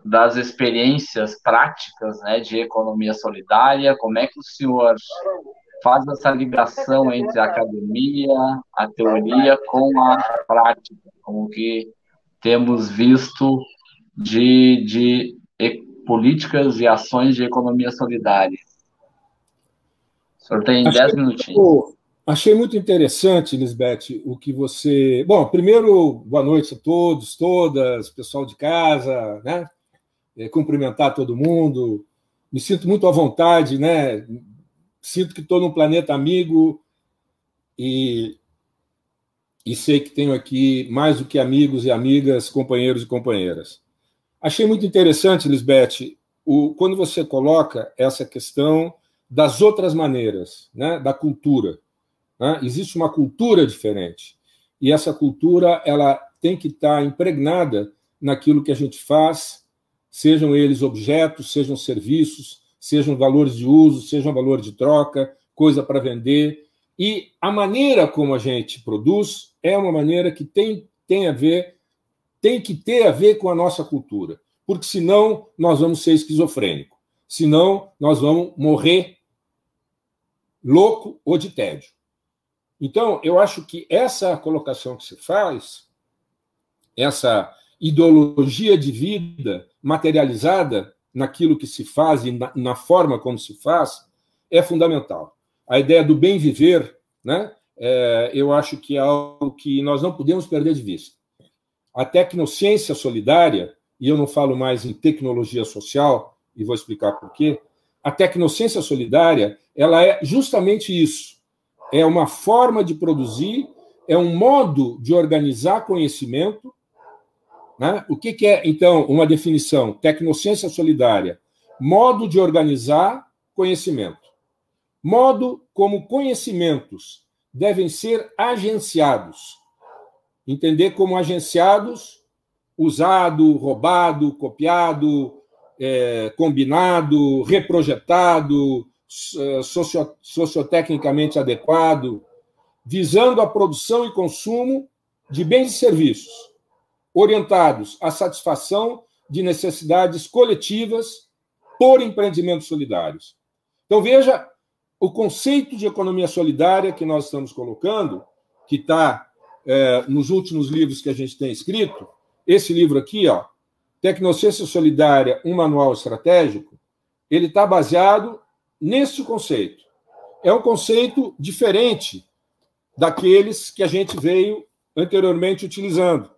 das experiências práticas né, de economia solidária. Como é que o senhor faz essa ligação entre a academia, a teoria com a prática, como que temos visto de, de políticas e ações de economia solidária? O senhor tem 10 minutinhos. Achei muito interessante, Lisbeth, o que você. Bom, primeiro, boa noite a todos, todas, pessoal de casa, né? É, cumprimentar todo mundo. Me sinto muito à vontade, né? Sinto que estou num planeta amigo e, e sei que tenho aqui mais do que amigos e amigas, companheiros e companheiras. Achei muito interessante, Lisbeth, o, quando você coloca essa questão das outras maneiras, né? Da cultura né? Existe uma cultura diferente. e essa cultura ela tem que estar impregnada naquilo que a gente faz, sejam eles objetos, sejam serviços, sejam valores de uso, sejam valor de troca, coisa para vender. E a maneira como a gente produz é uma maneira que tem, tem a ver, tem que ter a ver com a nossa cultura. Porque senão nós vamos ser esquizofrênicos. Senão nós vamos morrer louco ou de tédio. Então, eu acho que essa colocação que se faz, essa ideologia de vida materializada naquilo que se faz e na, na forma como se faz, é fundamental. A ideia do bem viver, né, é, eu acho que é algo que nós não podemos perder de vista. A tecnociência solidária, e eu não falo mais em tecnologia social, e vou explicar por quê, a tecnociência solidária ela é justamente isso. É uma forma de produzir, é um modo de organizar conhecimento. Né? O que, que é, então, uma definição? Tecnociência solidária. Modo de organizar conhecimento. Modo como conhecimentos devem ser agenciados. Entender como agenciados, usado, roubado, copiado, é, combinado, reprojetado, socio, sociotecnicamente adequado, visando a produção e consumo de bens e serviços, orientados à satisfação de necessidades coletivas por empreendimentos solidários. Então, veja o conceito de economia solidária que nós estamos colocando, que está é, nos últimos livros que a gente tem escrito. Esse livro aqui, ó, Tecnociência Solidária, um manual estratégico, ele está baseado nesse conceito. É um conceito diferente daqueles que a gente veio anteriormente utilizando.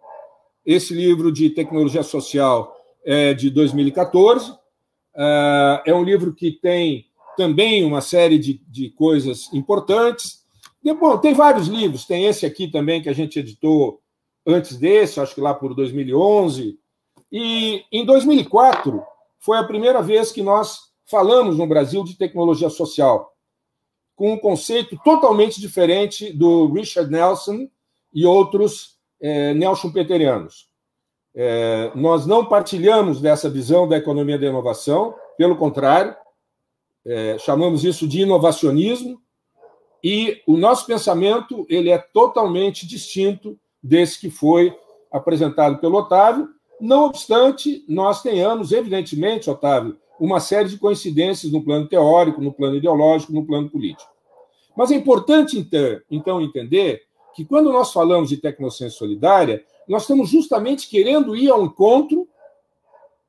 Esse livro de tecnologia social é de 2014. É, é um livro que tem também uma série de, de coisas importantes. E, bom, tem vários livros, tem esse aqui também que a gente editou antes desse, acho que lá por 2011, e em 2004 foi a primeira vez que nós falamos no Brasil de tecnologia social, com um conceito totalmente diferente do Richard Nelson e outros é, Nelson-Peterianos. É, nós não partilhamos dessa visão da economia da inovação, pelo contrário, é, chamamos isso de inovacionismo, e o nosso pensamento ele é totalmente distinto desse que foi apresentado pelo Otávio, não obstante, nós tenhamos, evidentemente, Otávio, uma série de coincidências no plano teórico, no plano ideológico, no plano político. Mas é importante, então, entender que quando nós falamos de tecnociência solidária, nós estamos justamente querendo ir ao encontro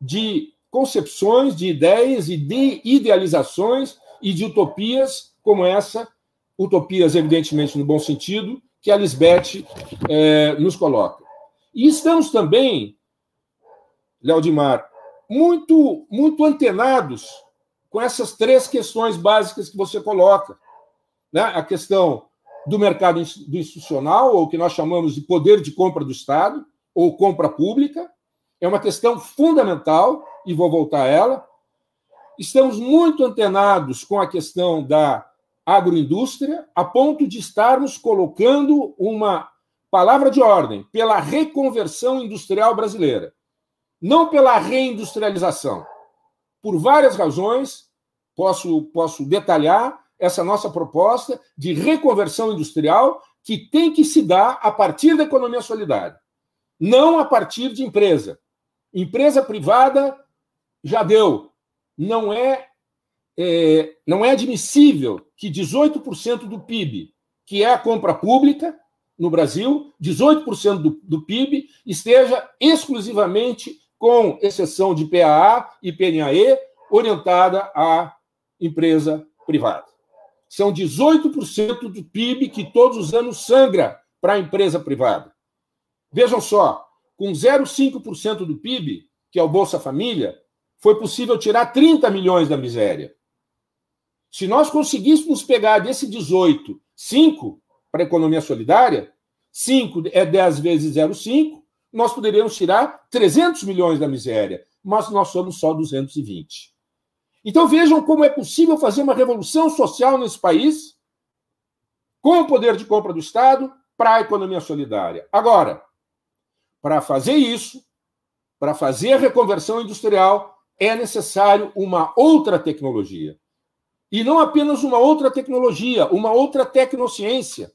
de concepções, de ideias e de idealizações e de utopias como essa, utopias, evidentemente, no bom sentido, que a Lisbeth é, nos coloca. E estamos também Leodimar, muito, muito antenados com essas três questões básicas que você coloca. Né? A questão do mercado institucional, ou que nós chamamos de poder de compra do Estado, ou compra pública, é uma questão fundamental, e vou voltar a ela. Estamos muito antenados com a questão da agroindústria, a ponto de estarmos colocando uma palavra de ordem pela reconversão industrial brasileira não pela reindustrialização. Por várias razões, posso, posso detalhar essa nossa proposta de reconversão industrial que tem que se dar a partir da economia solidária, não a partir de empresa. Empresa privada já deu. Não é, é não é admissível que 18% do PIB, que é a compra pública no Brasil, 18% do, do PIB, esteja exclusivamente com exceção de PAA e PNAE, orientada à empresa privada. São 18% do PIB que todos os anos sangra para a empresa privada. Vejam só, com 0,5% do PIB, que é o Bolsa Família, foi possível tirar 30 milhões da miséria. Se nós conseguíssemos pegar desse 18, 5 para a economia solidária, 5 é 10 vezes 0,5, nós poderíamos tirar 300 milhões da miséria, mas nós somos só 220. Então vejam como é possível fazer uma revolução social nesse país, com o poder de compra do Estado, para a economia solidária. Agora, para fazer isso, para fazer a reconversão industrial, é necessário uma outra tecnologia. E não apenas uma outra tecnologia, uma outra tecnociência.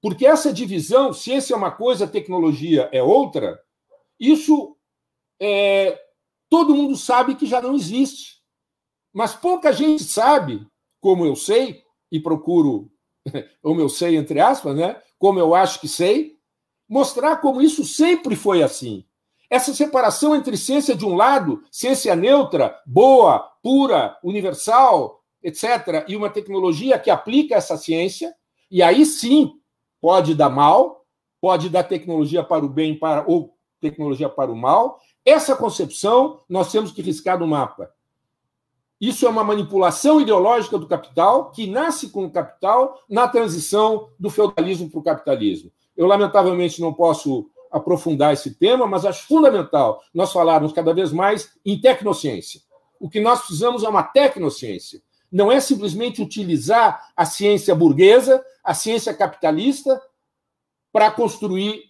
Porque essa divisão, ciência é uma coisa, tecnologia é outra, isso é, todo mundo sabe que já não existe. Mas pouca gente sabe, como eu sei, e procuro, como eu sei, entre aspas, né? como eu acho que sei, mostrar como isso sempre foi assim. Essa separação entre ciência de um lado, ciência neutra, boa, pura, universal, etc., e uma tecnologia que aplica essa ciência, e aí sim pode dar mal, pode dar tecnologia para o bem para, ou tecnologia para o mal. Essa concepção nós temos que riscar no mapa. Isso é uma manipulação ideológica do capital que nasce com o capital na transição do feudalismo para o capitalismo. Eu, lamentavelmente, não posso aprofundar esse tema, mas acho fundamental nós falarmos cada vez mais em tecnociência. O que nós precisamos é uma tecnociência. Não é simplesmente utilizar a ciência burguesa, a ciência capitalista, para construir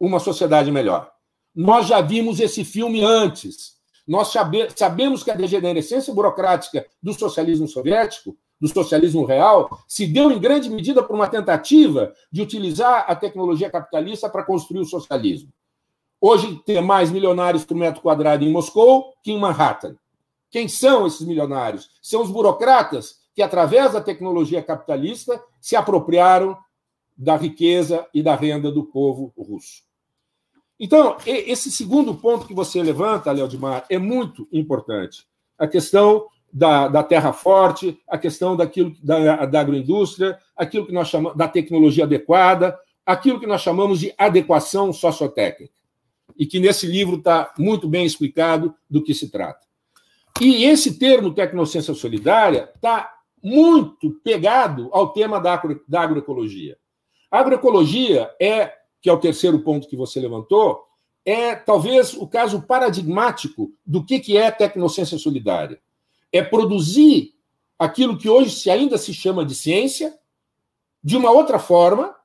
uma sociedade melhor. Nós já vimos esse filme antes. Nós sabemos que a degenerescência burocrática do socialismo soviético, do socialismo real, se deu em grande medida por uma tentativa de utilizar a tecnologia capitalista para construir o socialismo. Hoje tem mais milionários por metro quadrado em Moscou que em Manhattan. Quem são esses milionários? São os burocratas que, através da tecnologia capitalista, se apropriaram da riqueza e da renda do povo russo. Então, esse segundo ponto que você levanta, Leodimar, é muito importante. A questão da, da terra forte, a questão daquilo da, da agroindústria, aquilo que nós chamamos da tecnologia adequada, aquilo que nós chamamos de adequação sociotécnica. E que nesse livro está muito bem explicado do que se trata. E esse termo tecnociência solidária está muito pegado ao tema da, agro, da agroecologia. A agroecologia é que é o terceiro ponto que você levantou, é talvez o caso paradigmático do que, que é tecnociência solidária. É produzir aquilo que hoje se ainda se chama de ciência, de uma outra forma,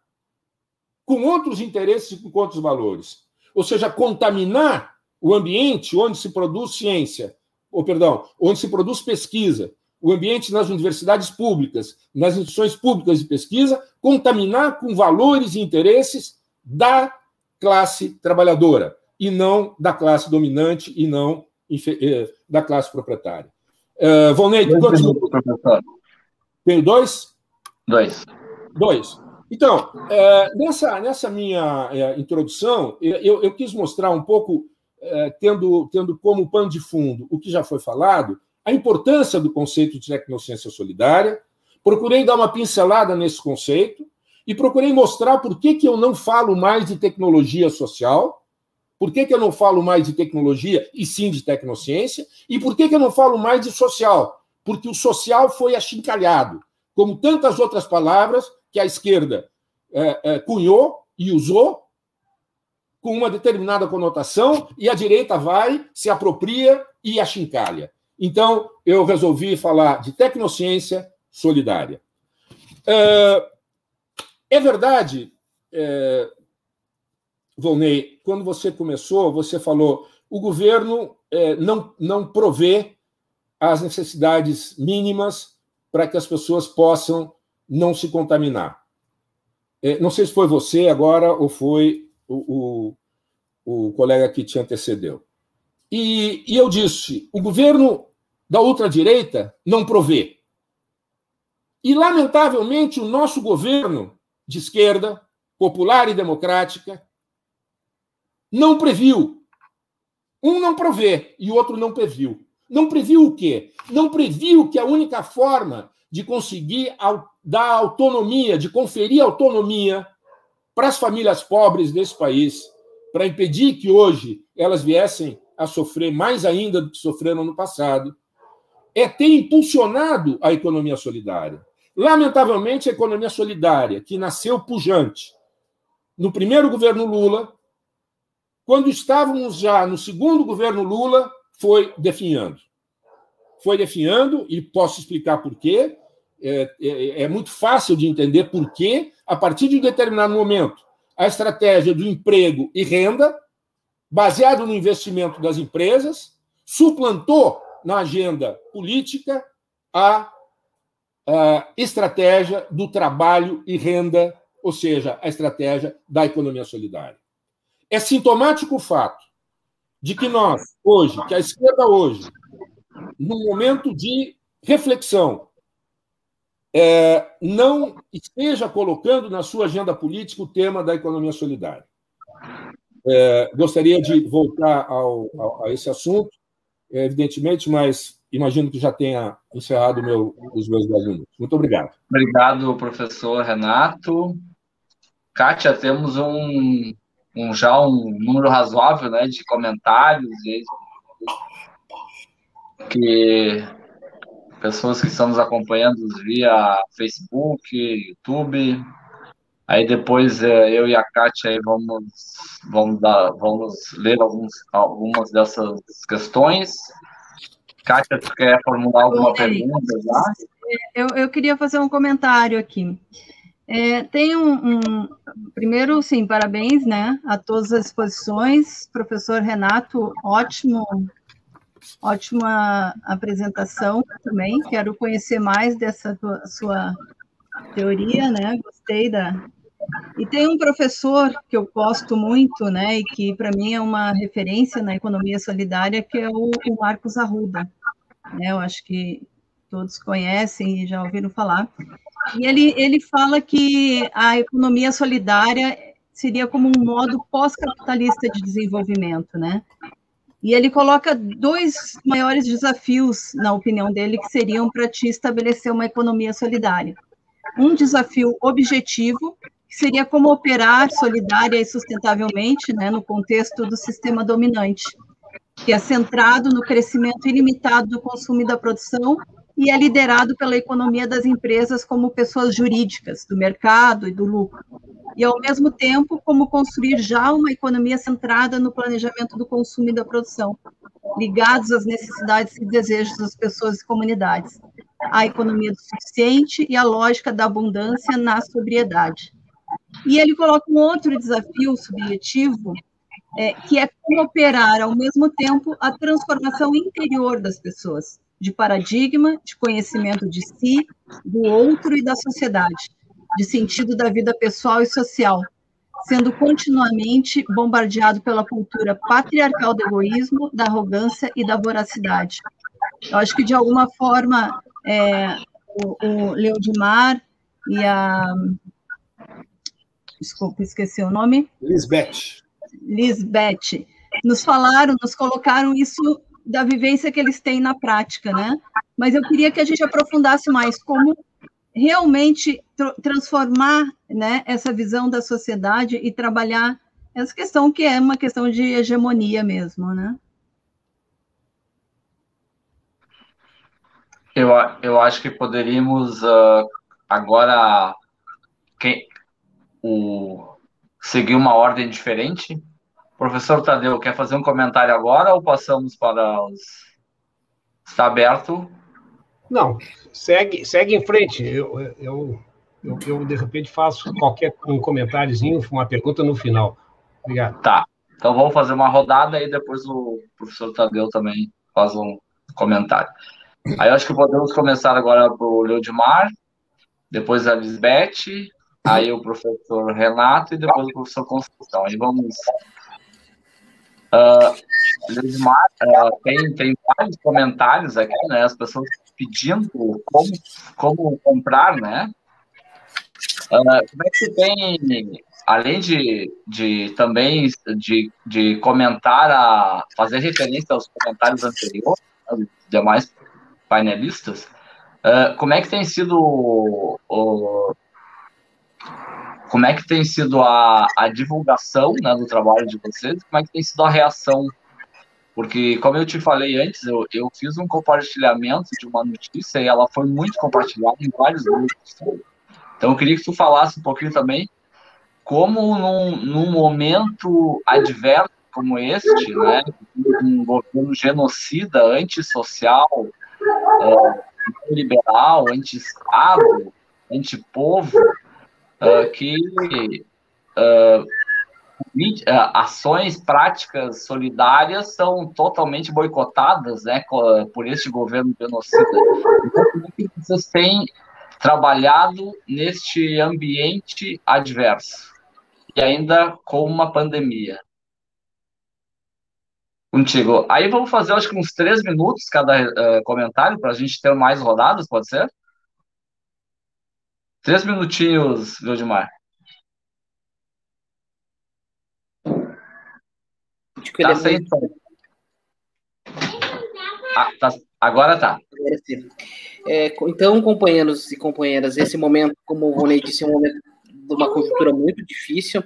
com outros interesses e com outros valores. Ou seja, contaminar o ambiente onde se produz ciência, ou perdão, onde se produz pesquisa, o ambiente nas universidades públicas, nas instituições públicas de pesquisa, contaminar com valores e interesses da classe trabalhadora e não da classe dominante e não eh, da classe proprietária. Uh, Volney, quantos Tenho dois? Dois. Dois. Então, é, nessa, nessa minha introdução, eu, eu, quis mostrar um pouco, tendo, tendo como pano de fundo o que já foi falado, a importância do conceito de tecnociência solidária. Procurei dar uma pincelada nesse conceito, e procurei mostrar por que, que eu não falo mais de tecnologia social, por que, que eu não falo mais de tecnologia e sim de tecnociência, e por que, que eu não falo mais de social, porque o social foi achincalhado, como tantas outras palavras que a esquerda é, é, cunhou e usou com uma determinada conotação, e a direita vai, se apropria e achincalha. Então, eu resolvi falar de tecnociência solidária. Uh, é verdade, é, Volney, quando você começou, você falou o governo é, não, não provê as necessidades mínimas para que as pessoas possam não se contaminar. É, não sei se foi você agora ou foi o, o, colega que te antecedeu. E, e eu disse: o governo da ultradireita não provê. E, lamentavelmente, o nosso governo de esquerda, popular e democrática, não previu. Um não provê e o outro não previu. Não previu o quê? Não previu que a única forma de conseguir dar autonomia, de conferir autonomia para as famílias pobres desse país, para impedir que hoje elas viessem a sofrer mais ainda do que sofreram no passado, é ter impulsionado a economia solidária. Lamentavelmente, a economia solidária, que nasceu pujante no primeiro governo Lula, quando estávamos já no segundo governo Lula, foi definhando. Foi definhando, e posso explicar por quê. É, é, é muito fácil de entender por que, a partir de um determinado momento, a estratégia do emprego e renda, baseado no investimento das empresas, suplantou na agenda política a, a estratégia do trabalho e renda, ou seja, a estratégia da economia solidária. É sintomático o fato de que nós, hoje, que a esquerda hoje, num momento de reflexão, é, não esteja colocando na sua agenda política o tema da economia solidária. É, gostaria de voltar ao, ao, a esse assunto, é, evidentemente, mas imagino que já tenha encerrado meu, os meus 10 minutos. Muito obrigado. Obrigado, professor Renato. Kátia, temos um, um, já um número razoável né, de comentários que pessoas que estão nos acompanhando via Facebook, YouTube. Aí depois é, eu e a Kátia aí vamos, vamos, dar, vamos ler alguns, algumas dessas questões. Kátia, tu quer formular alguma Oi. pergunta já? Eu, eu queria fazer um comentário aqui. É, tem um, um, Primeiro, sim, parabéns né, a todas as exposições. Professor Renato, ótimo Ótima apresentação também. Quero conhecer mais dessa tua, sua teoria, né? Gostei da. E tem um professor que eu gosto muito, né? E que para mim é uma referência na economia solidária, que é o, o Marcos Arruda. Né? Eu acho que todos conhecem e já ouviram falar. E ele, ele fala que a economia solidária seria como um modo pós-capitalista de desenvolvimento, né? E ele coloca dois maiores desafios, na opinião dele, que seriam para ti estabelecer uma economia solidária. Um desafio objetivo, que seria como operar solidária e sustentavelmente né, no contexto do sistema dominante, que é centrado no crescimento ilimitado do consumo e da produção e é liderado pela economia das empresas como pessoas jurídicas, do mercado e do lucro. E, ao mesmo tempo, como construir já uma economia centrada no planejamento do consumo e da produção, ligados às necessidades e desejos das pessoas e comunidades, a economia do suficiente e a lógica da abundância na sobriedade. E ele coloca um outro desafio subjetivo, é, que é como operar, ao mesmo tempo, a transformação interior das pessoas, de paradigma, de conhecimento de si, do outro e da sociedade, de sentido da vida pessoal e social, sendo continuamente bombardeado pela cultura patriarcal do egoísmo, da arrogância e da voracidade. Eu acho que, de alguma forma, é, o, o Leodimar e a. Desculpa, esqueci o nome. Lisbeth. Lisbeth. Nos falaram, nos colocaram isso da vivência que eles têm na prática, né? Mas eu queria que a gente aprofundasse mais como realmente tr transformar né, essa visão da sociedade e trabalhar essa questão que é uma questão de hegemonia mesmo, né? Eu, eu acho que poderíamos uh, agora quem, o, seguir uma ordem diferente. Professor Tadeu, quer fazer um comentário agora ou passamos para os. Está aberto? Não, segue, segue em frente. Eu, eu, eu, eu, de repente, faço qualquer um comentáriozinho, uma pergunta no final. Obrigado. Tá. Então, vamos fazer uma rodada e depois o professor Tadeu também faz um comentário. Aí, eu acho que podemos começar agora para o Leodimar, depois a Lisbeth, aí o professor Renato e depois o professor Conceição. Aí vamos. Uh, tem, tem vários comentários aqui, né? As pessoas pedindo como, como comprar, né? Uh, como é que tem, além de, de também de, de comentar, a, fazer referência aos comentários anteriores, demais painelistas, uh, como é que tem sido o, o como é que tem sido a, a divulgação né, do trabalho de vocês? Como é que tem sido a reação porque, como eu te falei antes, eu, eu fiz um compartilhamento de uma notícia e ela foi muito compartilhada em vários grupos. Então, eu queria que tu falasse um pouquinho também como, num, num momento adverso como este, né, um governo genocida, antissocial, é, liberal, anti-Estado, anti-povo, uh, que uh, ações práticas solidárias são totalmente boicotadas né, por este governo genocida. Então, como é que vocês têm trabalhado neste ambiente adverso? E ainda com uma pandemia. Contigo. Aí vamos fazer, acho que uns três minutos cada uh, comentário, para a gente ter mais rodadas, pode ser? Três minutinhos, Vildemar. Tá sem ah, tá. Agora tá. É, então, companheiros e companheiras, esse momento, como o Rony disse, é um momento de uma conjuntura muito difícil.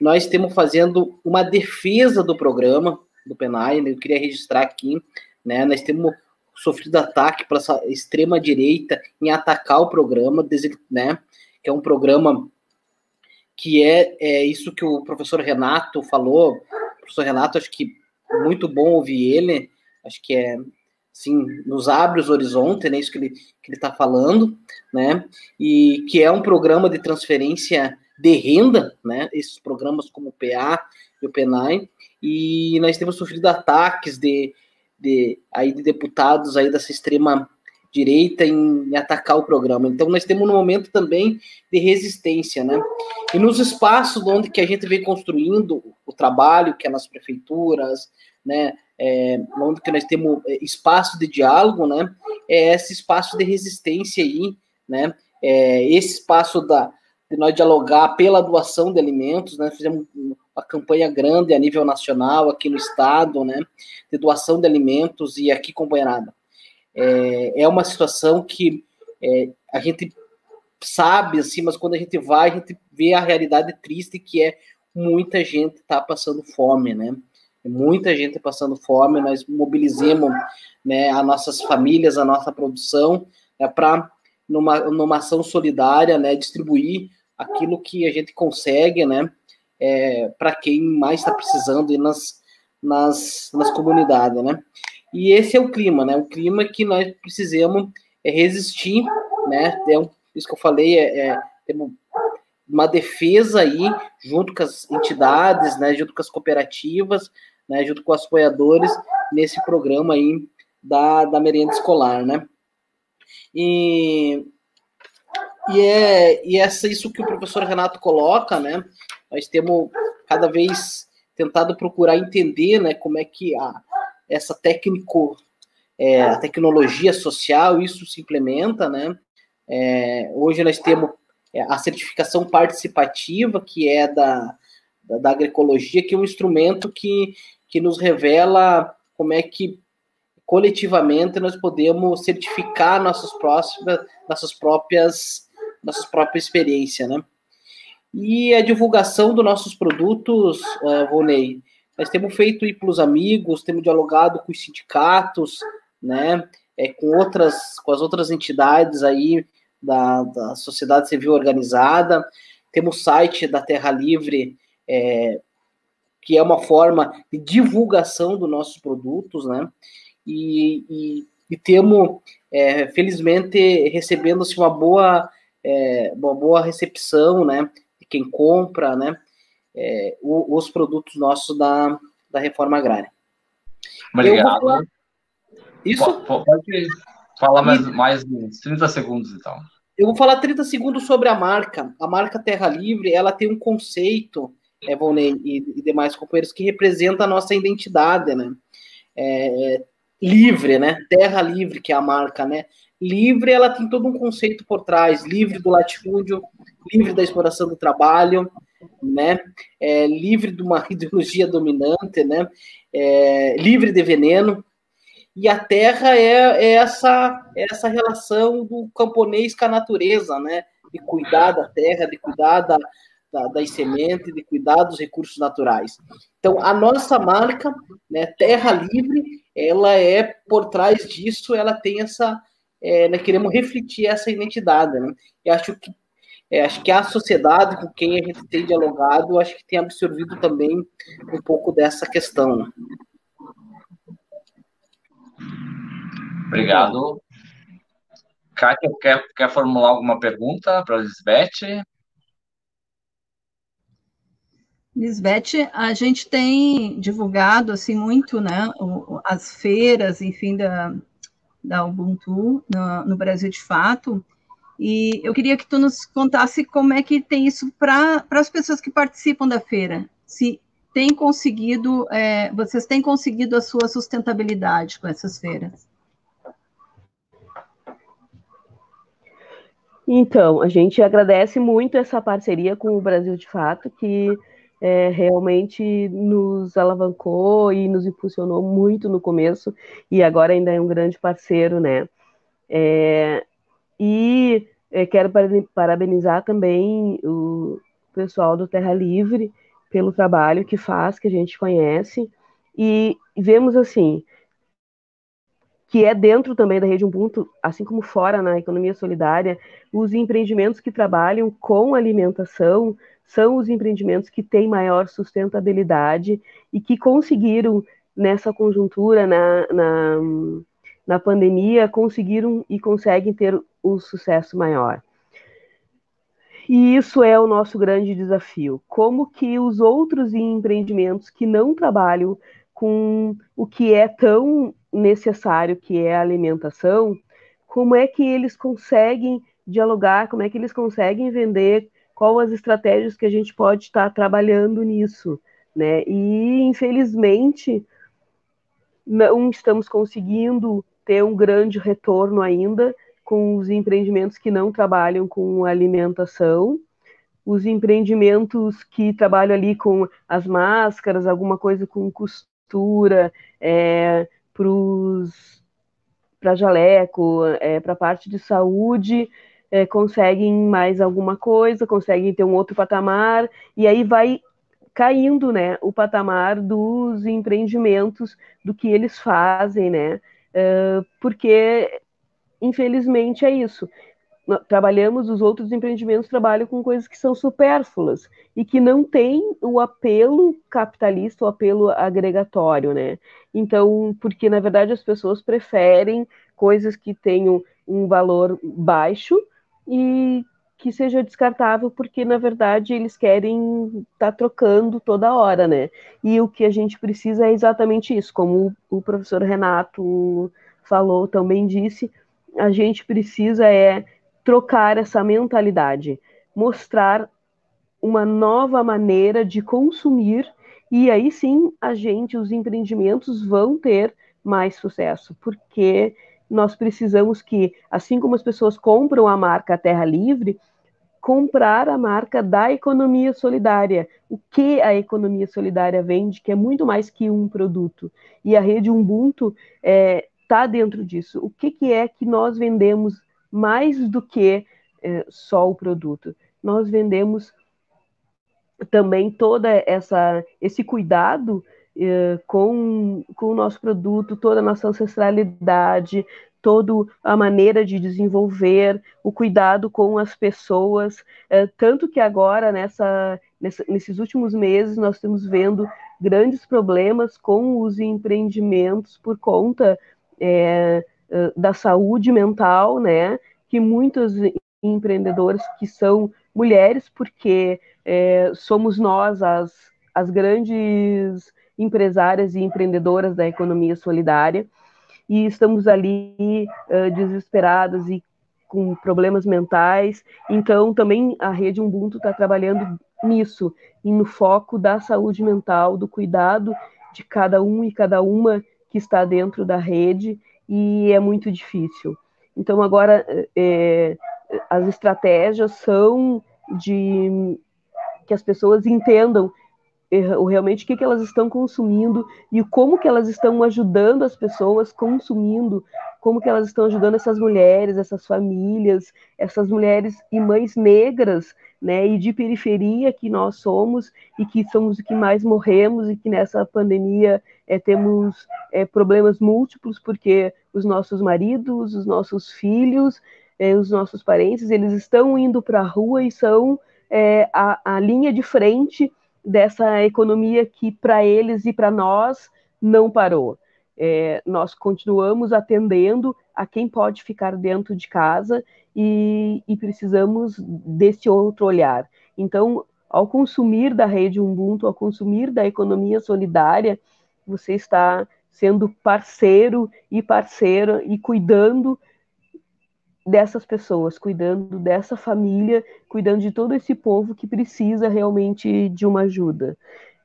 Nós estamos fazendo uma defesa do programa do PENAI, né? eu queria registrar aqui, né? Nós temos sofrido ataque para essa extrema direita em atacar o programa, né? Que é um programa que é, é isso que o professor Renato falou. O professor Renato, acho que muito bom ouvir ele. Acho que é sim, nos abre os horizontes, né? Isso que ele que ele está falando, né? E que é um programa de transferência de renda, né? Esses programas como o PA e o PENAI, e nós temos sofrido ataques de, de aí de deputados aí dessa extrema direita em, atacar o programa. Então nós temos um momento também de resistência, né? E nos espaços onde que a gente vem construindo o trabalho, que é nas prefeituras, né? É, onde que nós temos é, espaço de diálogo, né? É esse espaço de resistência aí, né? É esse espaço da de nós dialogar pela doação de alimentos, né? Fizemos uma campanha grande a nível nacional aqui no estado, né? De doação de alimentos e aqui companheirada. É, é uma situação que é, a gente sabe, assim, mas quando a gente vai, a gente vê a realidade triste que é muita gente está passando fome, né? Muita gente passando fome, nós mobilizemos né, as nossas famílias, a nossa produção, é, para, numa, numa ação solidária, né, distribuir aquilo que a gente consegue, né, é, para quem mais está precisando e nas, nas, nas comunidades, né. E esse é o clima, né? O clima que nós precisamos é resistir, né? É um, isso que eu falei, é, é uma defesa aí, junto com as entidades, né? Junto com as cooperativas, né? Junto com os apoiadores, nesse programa aí da, da merenda escolar, né? E, e é e é isso que o professor Renato coloca, né? Nós temos cada vez tentado procurar entender, né? Como é que a essa técnico, é, a tecnologia social, isso se implementa, né? É, hoje nós temos é, a certificação participativa, que é da, da, da, agroecologia, que é um instrumento que, que nos revela como é que coletivamente nós podemos certificar nossas próximas, nossas próprias, nossas próprias experiências, né? E a divulgação dos nossos produtos, uh, Volney, nós temos feito ir para os amigos, temos dialogado com os sindicatos, né, é, com outras, com as outras entidades aí da, da sociedade civil organizada, temos o site da Terra Livre, é, que é uma forma de divulgação dos nossos produtos, né, e, e, e temos, é, felizmente, recebendo-se uma boa, é, uma boa recepção, né, quem compra, né, é, os produtos nossos da, da reforma agrária. Obrigado. Falar... Isso? Pode falar mais, mais uns 30 segundos, então. Eu vou falar 30 segundos sobre a marca. A marca Terra Livre, ela tem um conceito, Evonei e, e demais companheiros, que representa a nossa identidade, né? É, livre, né? Terra Livre, que é a marca, né? Livre, ela tem todo um conceito por trás, livre do latifúndio, livre da exploração do trabalho, né? É, livre de uma ideologia dominante, né? É, livre de veneno. E a terra é, é, essa, é essa relação do camponês com a natureza, né? De cuidar da terra, de cuidar da, da, das sementes, de cuidar dos recursos naturais. Então, a nossa marca, né, Terra Livre, ela é, por trás disso, ela tem essa, é, nós queremos refletir essa identidade, né? E acho que é, acho que a sociedade com quem a gente tem dialogado, acho que tem absorvido também um pouco dessa questão. Obrigado. Kátia, quer, quer formular alguma pergunta para a Lisbeth? Lisbeth, a gente tem divulgado assim muito, né, as feiras, enfim, da, da Ubuntu no, no Brasil de fato, e eu queria que tu nos contasse como é que tem isso para as pessoas que participam da feira, se tem conseguido, é, vocês têm conseguido a sua sustentabilidade com essas feiras? Então, a gente agradece muito essa parceria com o Brasil de Fato, que é, realmente nos alavancou e nos impulsionou muito no começo, e agora ainda é um grande parceiro, né? É, e é, quero parabenizar também o pessoal do Terra Livre, pelo trabalho que faz, que a gente conhece, e vemos assim que é dentro também da rede Ubuntu, assim como fora na economia solidária, os empreendimentos que trabalham com alimentação são os empreendimentos que têm maior sustentabilidade e que conseguiram, nessa conjuntura, na, na, na pandemia, conseguiram e conseguem ter um sucesso maior. E isso é o nosso grande desafio. Como que os outros empreendimentos que não trabalham com o que é tão necessário, que é a alimentação, como é que eles conseguem dialogar, como é que eles conseguem vender, qual as estratégias que a gente pode estar trabalhando nisso, né? E infelizmente não estamos conseguindo ter um grande retorno ainda, com os empreendimentos que não trabalham com alimentação, os empreendimentos que trabalham ali com as máscaras, alguma coisa com costura, é, para jaleco, é, para parte de saúde, é, conseguem mais alguma coisa, conseguem ter um outro patamar, e aí vai caindo, né, o patamar dos empreendimentos, do que eles fazem, né, porque infelizmente é isso. Trabalhamos, os outros empreendimentos trabalham com coisas que são supérfluas e que não têm o apelo capitalista, o apelo agregatório, né? Então, porque na verdade as pessoas preferem coisas que tenham um valor baixo e que seja descartável, porque na verdade eles querem estar tá trocando toda hora, né? E o que a gente precisa é exatamente isso, como o professor Renato falou, também disse, a gente precisa é trocar essa mentalidade, mostrar uma nova maneira de consumir e aí sim a gente, os empreendimentos vão ter mais sucesso, porque nós precisamos que, assim como as pessoas compram a marca Terra Livre, comprar a marca da economia solidária. O que a economia solidária vende, que é muito mais que um produto. E a rede Ubuntu é, está dentro disso. O que, que é que nós vendemos mais do que é, só o produto? Nós vendemos também toda essa esse cuidado é, com, com o nosso produto, toda a nossa ancestralidade, toda a maneira de desenvolver, o cuidado com as pessoas, é, tanto que agora, nessa, nessa, nesses últimos meses, nós estamos vendo grandes problemas com os empreendimentos por conta é, da saúde mental, né? Que muitos empreendedores que são mulheres, porque é, somos nós as, as grandes empresárias e empreendedoras da economia solidária, e estamos ali uh, desesperadas e com problemas mentais. Então, também a rede Ubuntu está trabalhando nisso, e no foco da saúde mental, do cuidado de cada um e cada uma que está dentro da rede e é muito difícil. Então, agora, é, as estratégias são de que as pessoas entendam é, realmente o que, que elas estão consumindo e como que elas estão ajudando as pessoas consumindo, como que elas estão ajudando essas mulheres, essas famílias, essas mulheres e mães negras né, e de periferia que nós somos e que somos os que mais morremos e que nessa pandemia é, temos é, problemas múltiplos porque os nossos maridos, os nossos filhos, é, os nossos parentes, eles estão indo para a rua e são a, a linha de frente dessa economia que para eles e para nós não parou. É, nós continuamos atendendo a quem pode ficar dentro de casa e, e precisamos desse outro olhar. Então, ao consumir da rede Ubuntu, ao consumir da economia solidária, você está sendo parceiro e parceira e cuidando dessas pessoas, cuidando dessa família, cuidando de todo esse povo que precisa realmente de uma ajuda.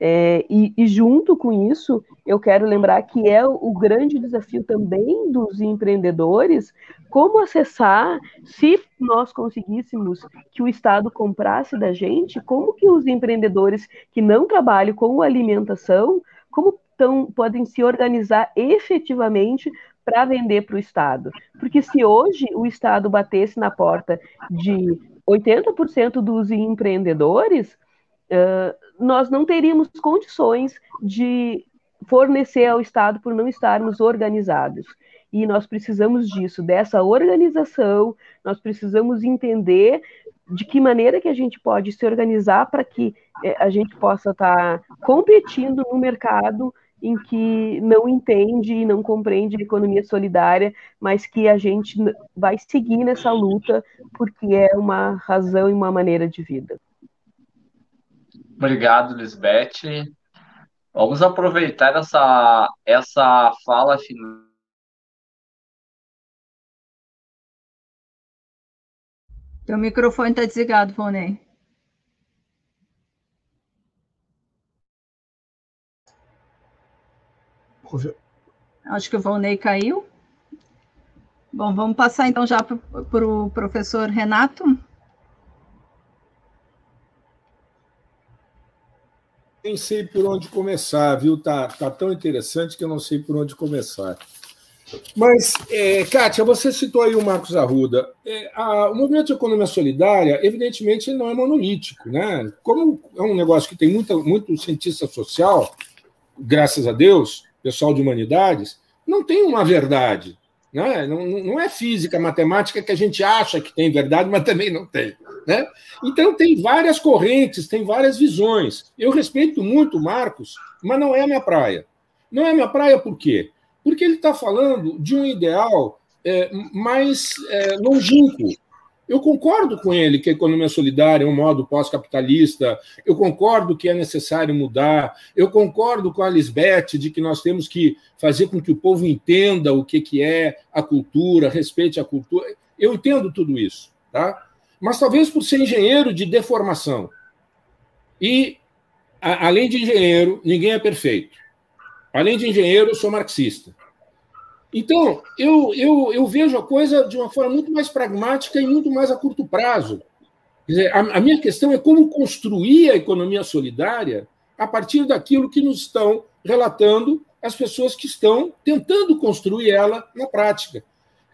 É, e, e, junto com isso, eu quero lembrar que é o grande desafio também dos empreendedores como acessar, se nós conseguíssemos que o Estado comprasse da gente, como que os empreendedores que não trabalham com alimentação, como tão, podem se organizar efetivamente para vender para o Estado. Porque se hoje o Estado batesse na porta de 80% dos empreendedores, nós não teríamos condições de fornecer ao Estado por não estarmos organizados. E nós precisamos disso, dessa organização, nós precisamos entender de que maneira que a gente pode se organizar para que eh, a gente possa estar tá competindo no mercado em que não entende e não compreende a economia solidária, mas que a gente vai seguir nessa luta porque é uma razão e uma maneira de vida. Obrigado, Lisbeth. Vamos aproveitar essa, essa fala final. Teu microfone está desligado, Vonei. Acho que o Volney caiu. Bom, vamos passar então já para o pro professor Renato. Nem sei por onde começar, viu? Tá, tá tão interessante que eu não sei por onde começar. Mas, é, Kátia, você citou aí o Marcos Arruda. É, a, o movimento de economia solidária, evidentemente, não é monolítico. Né? Como é um negócio que tem muita, muito cientista social, graças a Deus, pessoal de humanidades, não tem uma verdade. Né? Não, não é física, matemática que a gente acha que tem verdade, mas também não tem. Né? Então, tem várias correntes, tem várias visões. Eu respeito muito o Marcos, mas não é a minha praia. Não é a minha praia por quê? Porque ele está falando de um ideal é, mais é, longínquo, eu concordo com ele que a economia solidária é um modo pós-capitalista, eu concordo que é necessário mudar, eu concordo com a Lisbeth de que nós temos que fazer com que o povo entenda o que, que é a cultura, respeite a cultura. Eu entendo tudo isso, tá? Mas talvez por ser engenheiro de deformação. E, a, além de engenheiro, ninguém é perfeito. Além de engenheiro, eu sou marxista. Então, eu, eu, eu vejo a coisa de uma forma muito mais pragmática e muito mais a curto prazo. Dizer, a, a minha questão é como construir a economia solidária a partir daquilo que nos estão relatando as pessoas que estão tentando construir ela na prática.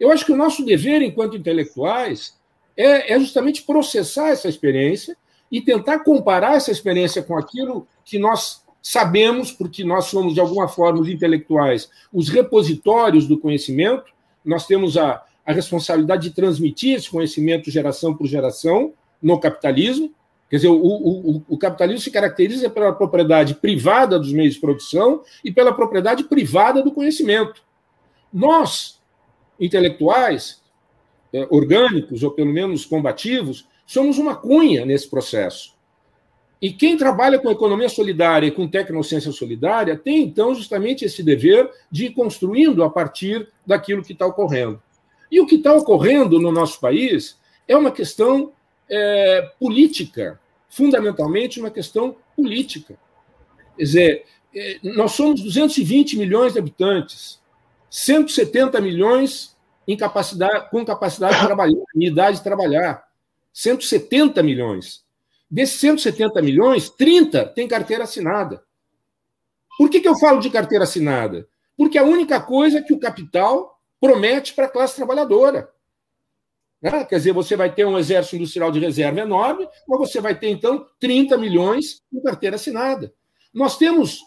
Eu acho que o nosso dever, enquanto intelectuais, é, é, justamente processar essa experiência e tentar comparar essa experiência com aquilo que nós Sabemos, porque nós somos, de alguma forma, os intelectuais, os repositórios do conhecimento, nós temos a, a responsabilidade de transmitir esse conhecimento geração por geração no capitalismo. Quer dizer, o, o, o, capitalismo se caracteriza pela propriedade privada dos meios de produção e pela propriedade privada do conhecimento. Nós, intelectuais, eh, orgânicos, ou pelo menos combativos, somos uma cunha nesse processo. E quem trabalha com economia solidária e com tecnociência solidária tem, então, justamente esse dever de ir construindo a partir daquilo que está ocorrendo. E o que está ocorrendo no nosso país é uma questão é, política, fundamentalmente uma questão política. Quer dizer, é, nós somos 220 milhões de habitantes, 170 milhões capacidade, com capacidade de trabalhar, idade de trabalhar, 170 milhões. Desses 170 milhões, 30 tem carteira assinada. Por que, que eu falo de carteira assinada? Porque é a única coisa que o capital promete para a classe trabalhadora. Né? Quer dizer, você vai ter um exército industrial de reserva enorme, mas você vai ter, então, 30 milhões com carteira assinada. Nós temos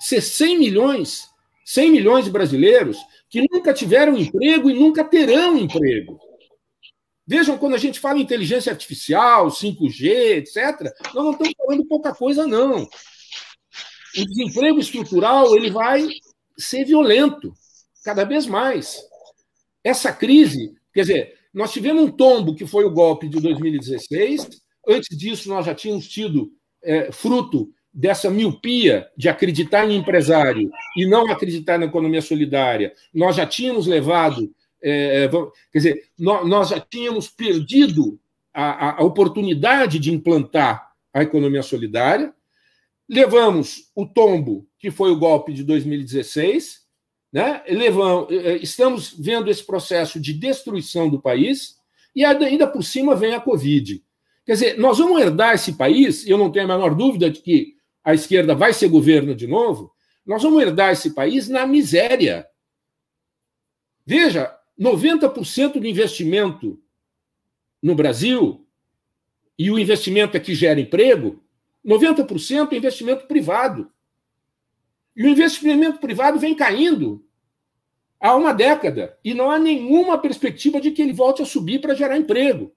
100 milhões, 100 milhões de brasileiros que nunca tiveram emprego e nunca terão emprego. Vejam, quando a gente fala em inteligência artificial, 5G, etc., nós não estamos falando pouca coisa, não. O desemprego estrutural ele vai ser violento, cada vez mais. Essa crise, quer dizer, nós tivemos um tombo que foi o golpe de 2016. Antes disso, nós já tínhamos tido é, fruto dessa miopia de acreditar em empresário e não acreditar na economia solidária. Nós já tínhamos levado, é, é quer dizer, nós, nós, já tínhamos perdido a, a oportunidade de implantar a economia solidária. Levamos o tombo, que foi o golpe de 2016, né? Levamos, eh, estamos vendo esse processo de destruição do país e ainda por cima vem a Covid. Quer dizer, nós vamos herdar esse país, eu não tenho a menor dúvida de que a esquerda vai ser governo de novo, nós vamos herdar esse país na miséria. Veja, 90% do investimento no Brasil, e o investimento é que gera emprego, 90% é investimento privado. E o investimento privado vem caindo há uma década e não há nenhuma perspectiva de que ele volte a subir para gerar emprego.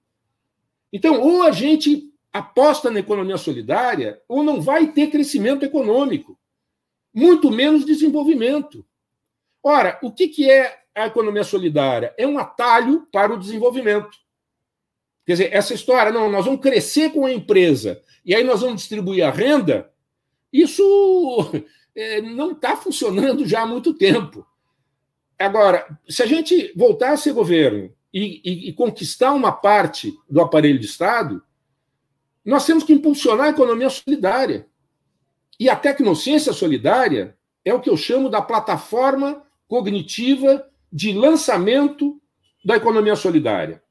Então, ou a gente aposta na economia solidária, ou não vai ter crescimento econômico, muito menos desenvolvimento. Ora, o que é a economia solidária? É um atalho para o desenvolvimento. Quer dizer, essa história, não, nós vamos crescer com a empresa e aí nós vamos distribuir a renda, isso é, não está funcionando já há muito tempo. Agora, se a gente voltar a ser governo e, e, e, conquistar uma parte do aparelho de Estado, nós temos que impulsionar a economia solidária. E a tecnociência solidária é o que eu chamo da plataforma cognitiva de lançamento da economia solidária.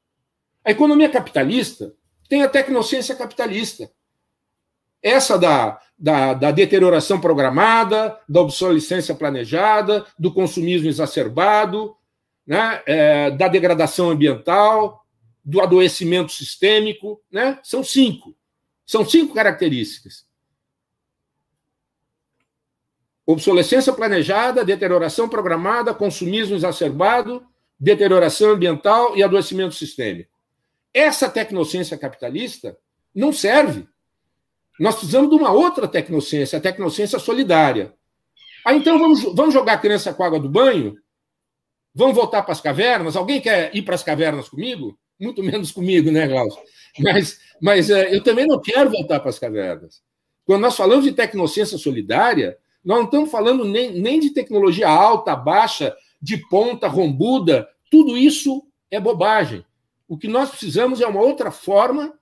A economia capitalista tem a tecnociência capitalista. Essa da, da, da, deterioração programada, da obsolescência planejada, do consumismo exacerbado, né, é, da degradação ambiental, do adoecimento sistêmico. Né? São cinco. São cinco características. Obsolescência planejada, deterioração programada, consumismo exacerbado, deterioração ambiental e adoecimento sistêmico. Essa tecnociência capitalista não serve nós precisamos de uma outra tecnociência, a tecnociência solidária. Aí então vamos, vamos jogar a criança com água do banho? Vamos voltar para as cavernas? Alguém quer ir para as cavernas comigo? Muito menos comigo, né, Glaucio? Mas, mas é, eu também não quero voltar para as cavernas. Quando nós falamos de tecnociência solidária, nós não estamos falando nem, nem de tecnologia alta, baixa, de ponta, rombuda. Tudo isso é bobagem. O que nós precisamos é uma outra forma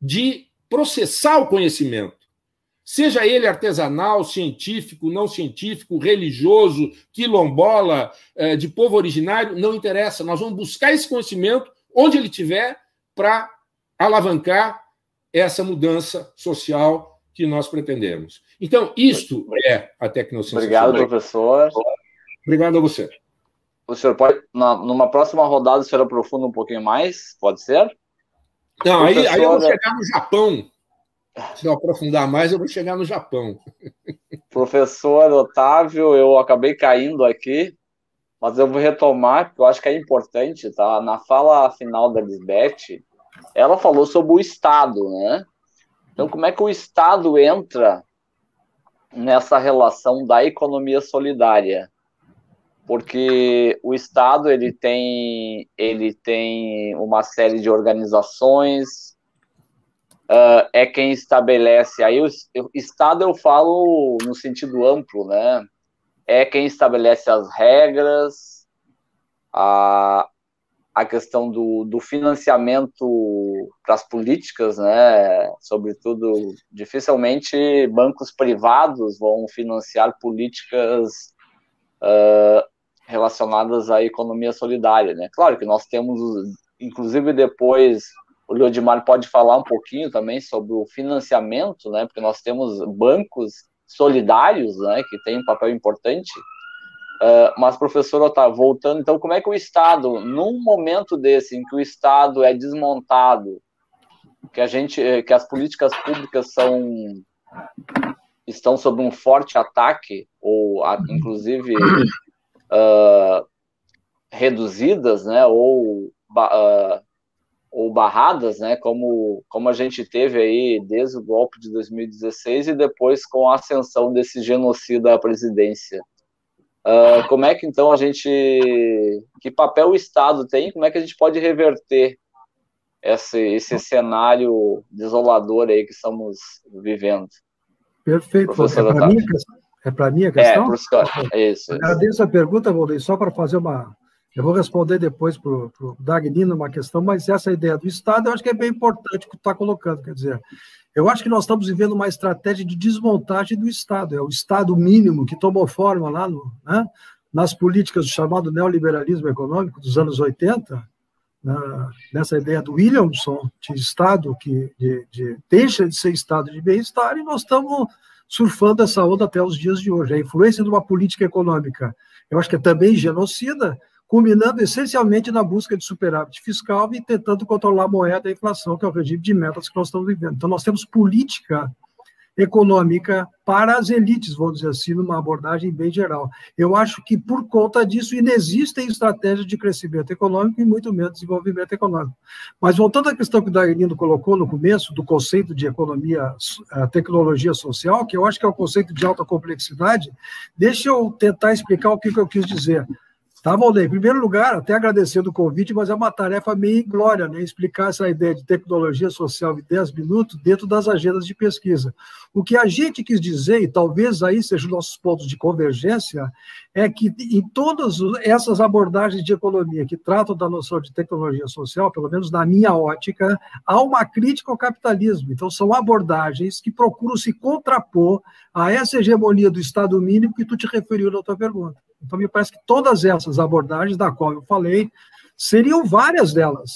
de processar o conhecimento, seja ele artesanal, científico, não científico, religioso, quilombola, eh, de povo originário, não interessa. Nós vamos buscar esse conhecimento onde ele estiver para alavancar essa mudança social que nós pretendemos. Então, isto é a tecnociência. Obrigado, professor. Obrigado a você. O senhor pode, numa próxima rodada, o senhor aprofunda um pouquinho mais? Pode ser? Não, aí, aí eu vou chegar no Japão. Se eu aprofundar mais, eu vou chegar no Japão. Professor Otávio, eu acabei caindo aqui, mas eu vou retomar, porque eu acho que é importante, tá? Na fala final da Lisbeth, ela falou sobre o Estado, né? Então, como é que o Estado entra nessa relação da economia solidária? porque o Estado ele tem ele tem uma série de organizações uh, é quem estabelece aí o, Estado eu falo no sentido amplo né é quem estabelece as regras a, a questão do, do financiamento para as políticas né sobretudo dificilmente bancos privados vão financiar políticas Uh, relacionadas à economia solidária, né? Claro que nós temos, inclusive depois o Leodimar pode falar um pouquinho também sobre o financiamento, né? Porque nós temos bancos solidários, né? Que tem um papel importante. Uh, mas, professor Otávio, voltando, então, como é que o Estado, num momento desse, em que o Estado é desmontado, que a gente, que as políticas públicas são estão sob um forte ataque, ou inclusive uh, reduzidas, né, ou, uh, ou barradas, né, como, como a gente teve aí desde o golpe de 2016 e depois com a ascensão desse genocida à presidência. Uh, como é que então a gente. Que papel o Estado tem? Como é que a gente pode reverter esse, esse cenário desolador aí que estamos vivendo? Perfeito. Professor é para mim, é mim a questão? É, professor. É isso. Agradeço a pergunta, Volney, só para fazer uma. Eu vou responder depois para o Dagnino uma questão, mas essa ideia do Estado eu acho que é bem importante que tu está colocando. Quer dizer, eu acho que nós estamos vivendo uma estratégia de desmontagem do Estado. É o Estado mínimo que tomou forma lá no, né, nas políticas do chamado neoliberalismo econômico dos anos 80, na, nessa ideia do Williamson de Estado que de, de, deixa de ser Estado de bem-estar, e nós estamos surfando essa onda até os dias de hoje. A influência de uma política econômica, eu acho que é também genocida, culminando essencialmente na busca de superávit fiscal e tentando controlar a moeda e a inflação, que é o regime de metas que nós estamos vivendo. Então, nós temos política econômica para as elites, vamos dizer assim, numa abordagem bem geral. Eu acho que, por conta disso, inexistem estratégias de crescimento econômico e muito menos desenvolvimento econômico. Mas, voltando à questão que o Darlino colocou no começo, do conceito de economia, tecnologia social, que eu acho que é um conceito de alta complexidade, deixa eu tentar explicar o que eu quis dizer. Tá, Valdeir? Em primeiro lugar, até agradecendo o convite, mas é uma tarefa meio glória, né? Explicar essa ideia de tecnologia social em 10 minutos dentro das agendas de pesquisa. O que a gente quis dizer, e talvez aí sejam nossos pontos de convergência, é que em todas essas abordagens de economia que tratam da noção de tecnologia social, pelo menos na minha ótica, há uma crítica ao capitalismo. Então, são abordagens que procuram se contrapor a essa hegemonia do Estado mínimo que tu te referiu na tua pergunta. Então, me parece que todas essas abordagens, da qual eu falei, seriam várias delas.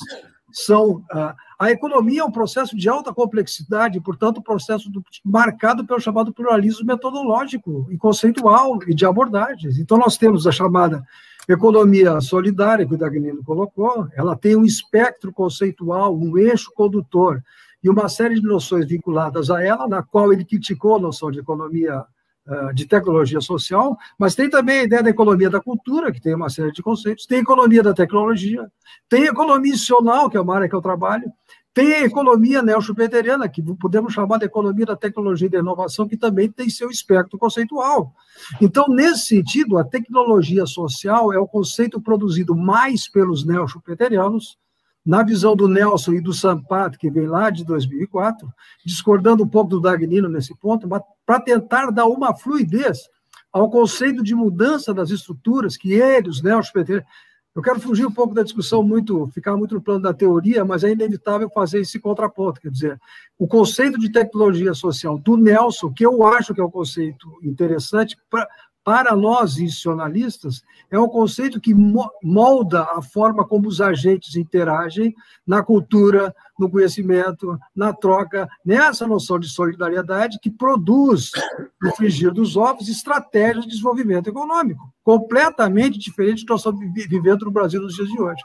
São uh, a economia é um processo de alta complexidade, portanto, processo do, marcado pelo chamado pluralismo metodológico e conceitual e de abordagens. Então, nós temos a chamada economia solidária, que o Dagnino colocou, ela tem um espectro conceitual, um eixo condutor e uma série de noções vinculadas a ela, na qual ele criticou a noção de economia eh, de tecnologia social, mas tem também a ideia da economia da cultura, que tem uma série de conceitos, tem economia da tecnologia, tem economia institucional, que é uma área que eu trabalho, tem a economia neo-schumpeteriana, que podemos chamar de economia da tecnologia e da inovação, que também tem seu espectro conceitual. Então, nesse sentido, a tecnologia social é o conceito produzido mais pelos neo-schumpeterianos, na visão do Nelson e do Sampato, que vem lá de 2004, discordando um pouco do Dagnino nesse ponto, mas para tentar dar uma fluidez ao conceito de mudança das estruturas que eles, né, os PT, eu quero fugir um pouco da discussão muito, ficar muito no plano da teoria, mas é inevitável fazer esse contraponto, quer dizer, o conceito de tecnologia social do Nelson, que eu acho que é um conceito interessante para para nós institucionalistas, é um conceito que molda a forma como os agentes interagem na cultura, no conhecimento, na troca, nessa noção de solidariedade que produz, no frigir dos ovos, estratégias de desenvolvimento econômico, completamente diferente do que nós estamos vivendo no Brasil nos dias de hoje.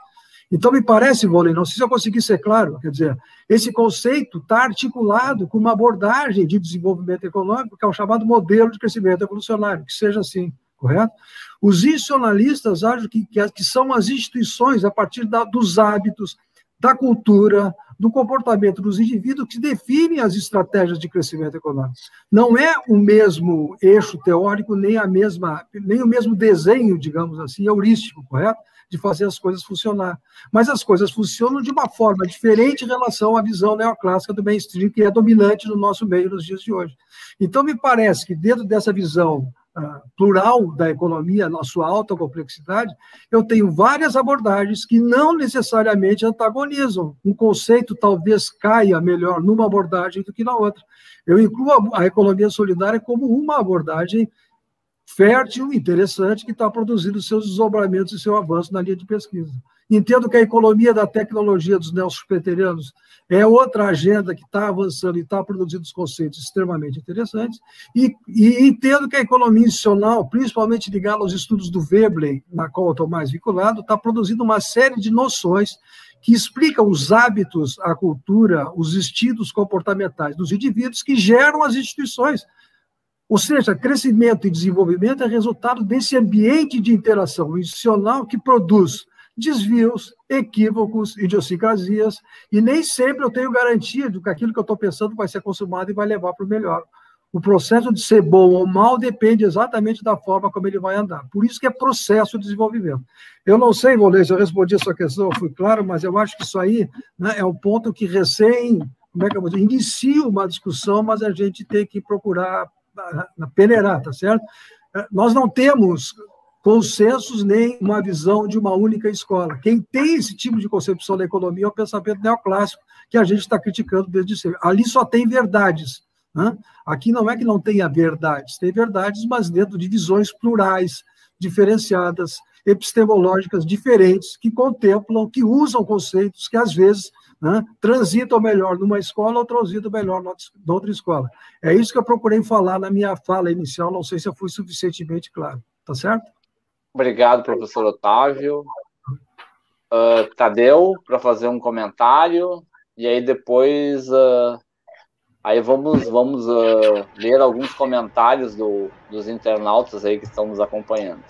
Então, me parece, Volney, não sei se eu consegui ser claro, quer dizer, esse conceito está articulado com uma abordagem de desenvolvimento econômico, que é o chamado modelo de crescimento evolucionário, que seja assim, correto? Os institucionalistas acham que, que, que são as instituições, a partir da, dos hábitos, da cultura, do comportamento dos indivíduos que definem as estratégias de crescimento econômico. Não é o mesmo eixo teórico, nem, a mesma, nem o mesmo desenho, digamos assim, heurístico, correto? De fazer as coisas funcionar. Mas as coisas funcionam de uma forma diferente em relação à visão neoclássica do mainstream, que é dominante no nosso meio nos dias de hoje. Então, me parece que dentro dessa visão uh, plural da economia, na sua alta complexidade, eu tenho várias abordagens que não necessariamente antagonizam. Um conceito talvez caia melhor numa abordagem do que na outra. Eu incluo a economia solidária como uma abordagem fértil, interessante, que está produzindo seus desdobramentos e seu avanço na linha de pesquisa. Entendo que a economia da tecnologia dos neospeterianos é outra agenda que está avançando e está produzindo conceitos extremamente interessantes, e, e, entendo que a economia institucional, principalmente ligada aos estudos do Veblen, na qual estou mais vinculado, está produzindo uma série de noções que explicam os hábitos, a cultura, os estilos comportamentais dos indivíduos que geram as instituições, ou seja, crescimento e desenvolvimento é resultado desse ambiente de interação institucional que produz desvios, equívocos, idiosincrasias, e nem sempre eu tenho garantia de que aquilo que eu estou pensando vai ser consumado e vai levar para o melhor. O processo de ser bom ou mal depende exatamente da forma como ele vai andar. Por isso que é processo de desenvolvimento. Eu não sei, Volê, se eu respondi a sua questão, fui claro, mas eu acho que isso aí né, é um ponto que recém, como é que eu vou dizer, inicia uma discussão, mas a gente tem que procurar peneirar, tá certo? É, nós não temos consensos nem uma visão de uma única escola. Quem tem esse tipo de concepção da economia é o pensamento neoclássico, que a gente está criticando desde sempre. Ali só tem verdades. Né? Aqui não é que não tenha verdades, tem verdades, mas dentro de visões plurais, diferenciadas, epistemológicas diferentes, que contemplam, que usam conceitos que às vezes né, transitam melhor numa escola ou transitam melhor na outra escola. É isso que eu procurei falar na minha fala inicial, não sei se eu fui suficientemente claro. Tá certo? Obrigado, professor Otávio. Uh, Tadeu, para fazer um comentário, e aí depois uh, aí vamos, vamos uh, ler alguns comentários do, dos internautas aí que estão nos acompanhando.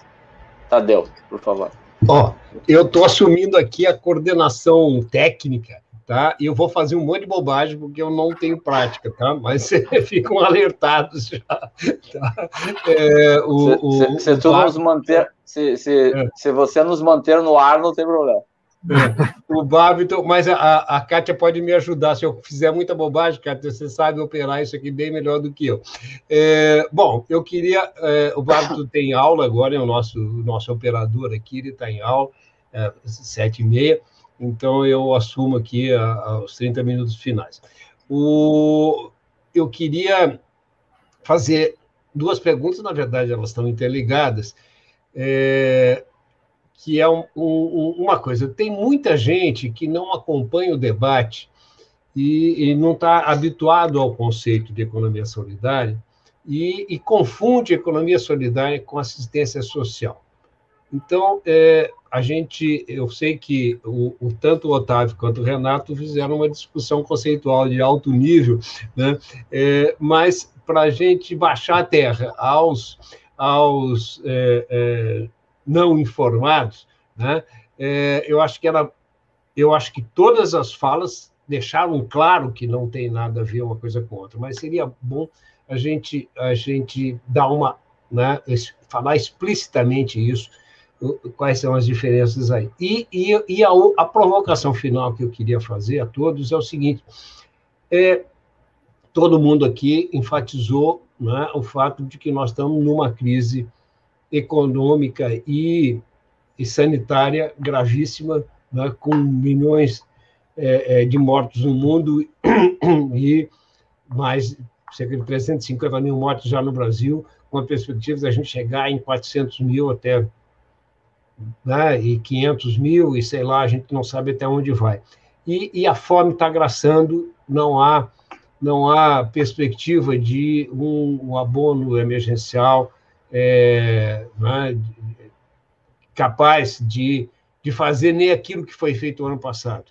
Tadeu, por favor. Ó, eu estou assumindo aqui a coordenação técnica tá? E eu vou fazer um monte de bobagem porque eu não tenho prática, tá? Mas ficam alertados já. Tá? É, o, se, o, se, tu nos manter, se, se, é. se você nos manter no ar, não tem problema. É. O Babito, mas a, a Kátia pode me ajudar. Se eu fizer muita bobagem, Kátia, você sabe operar isso aqui bem melhor do que eu. É, bom, eu queria. É, o Babito tem aula agora, é o nosso, nosso operador aqui, ele está em aula, é, sete e meia então eu assumo aqui os 30 minutos finais. O, eu queria fazer duas perguntas, na verdade elas estão interligadas, é, que é um, um, uma coisa, tem muita gente que não acompanha o debate e, e não está habituado ao conceito de economia solidária e, e confunde economia solidária com assistência social. Então, é, a gente, eu sei que o, o, tanto o Otávio quanto o Renato fizeram uma discussão conceitual de alto nível, né? É, mas para a gente baixar a terra aos, aos é, é, não informados, né? É, eu acho que ela, eu acho que todas as falas deixaram claro que não tem nada a ver uma coisa com outra, mas seria bom a gente a gente dar uma, né, falar explicitamente isso quais são as diferenças aí. E, e, e a, a, provocação final que eu queria fazer a todos é o seguinte: é, todo mundo aqui enfatizou né, o fato de que nós estamos numa crise econômica e, e sanitária gravíssima, né, com milhões é, é, de mortos no mundo e mais cerca de 350 mil mortos já no Brasil, com a perspectiva de a gente chegar em 400 mil até né, e 500 mil, e sei lá, a gente não sabe até onde vai. E, e a fome está agraçando, não há, não há perspectiva de um, um abono emergencial é, né, capaz de, de fazer nem aquilo que foi feito no ano passado.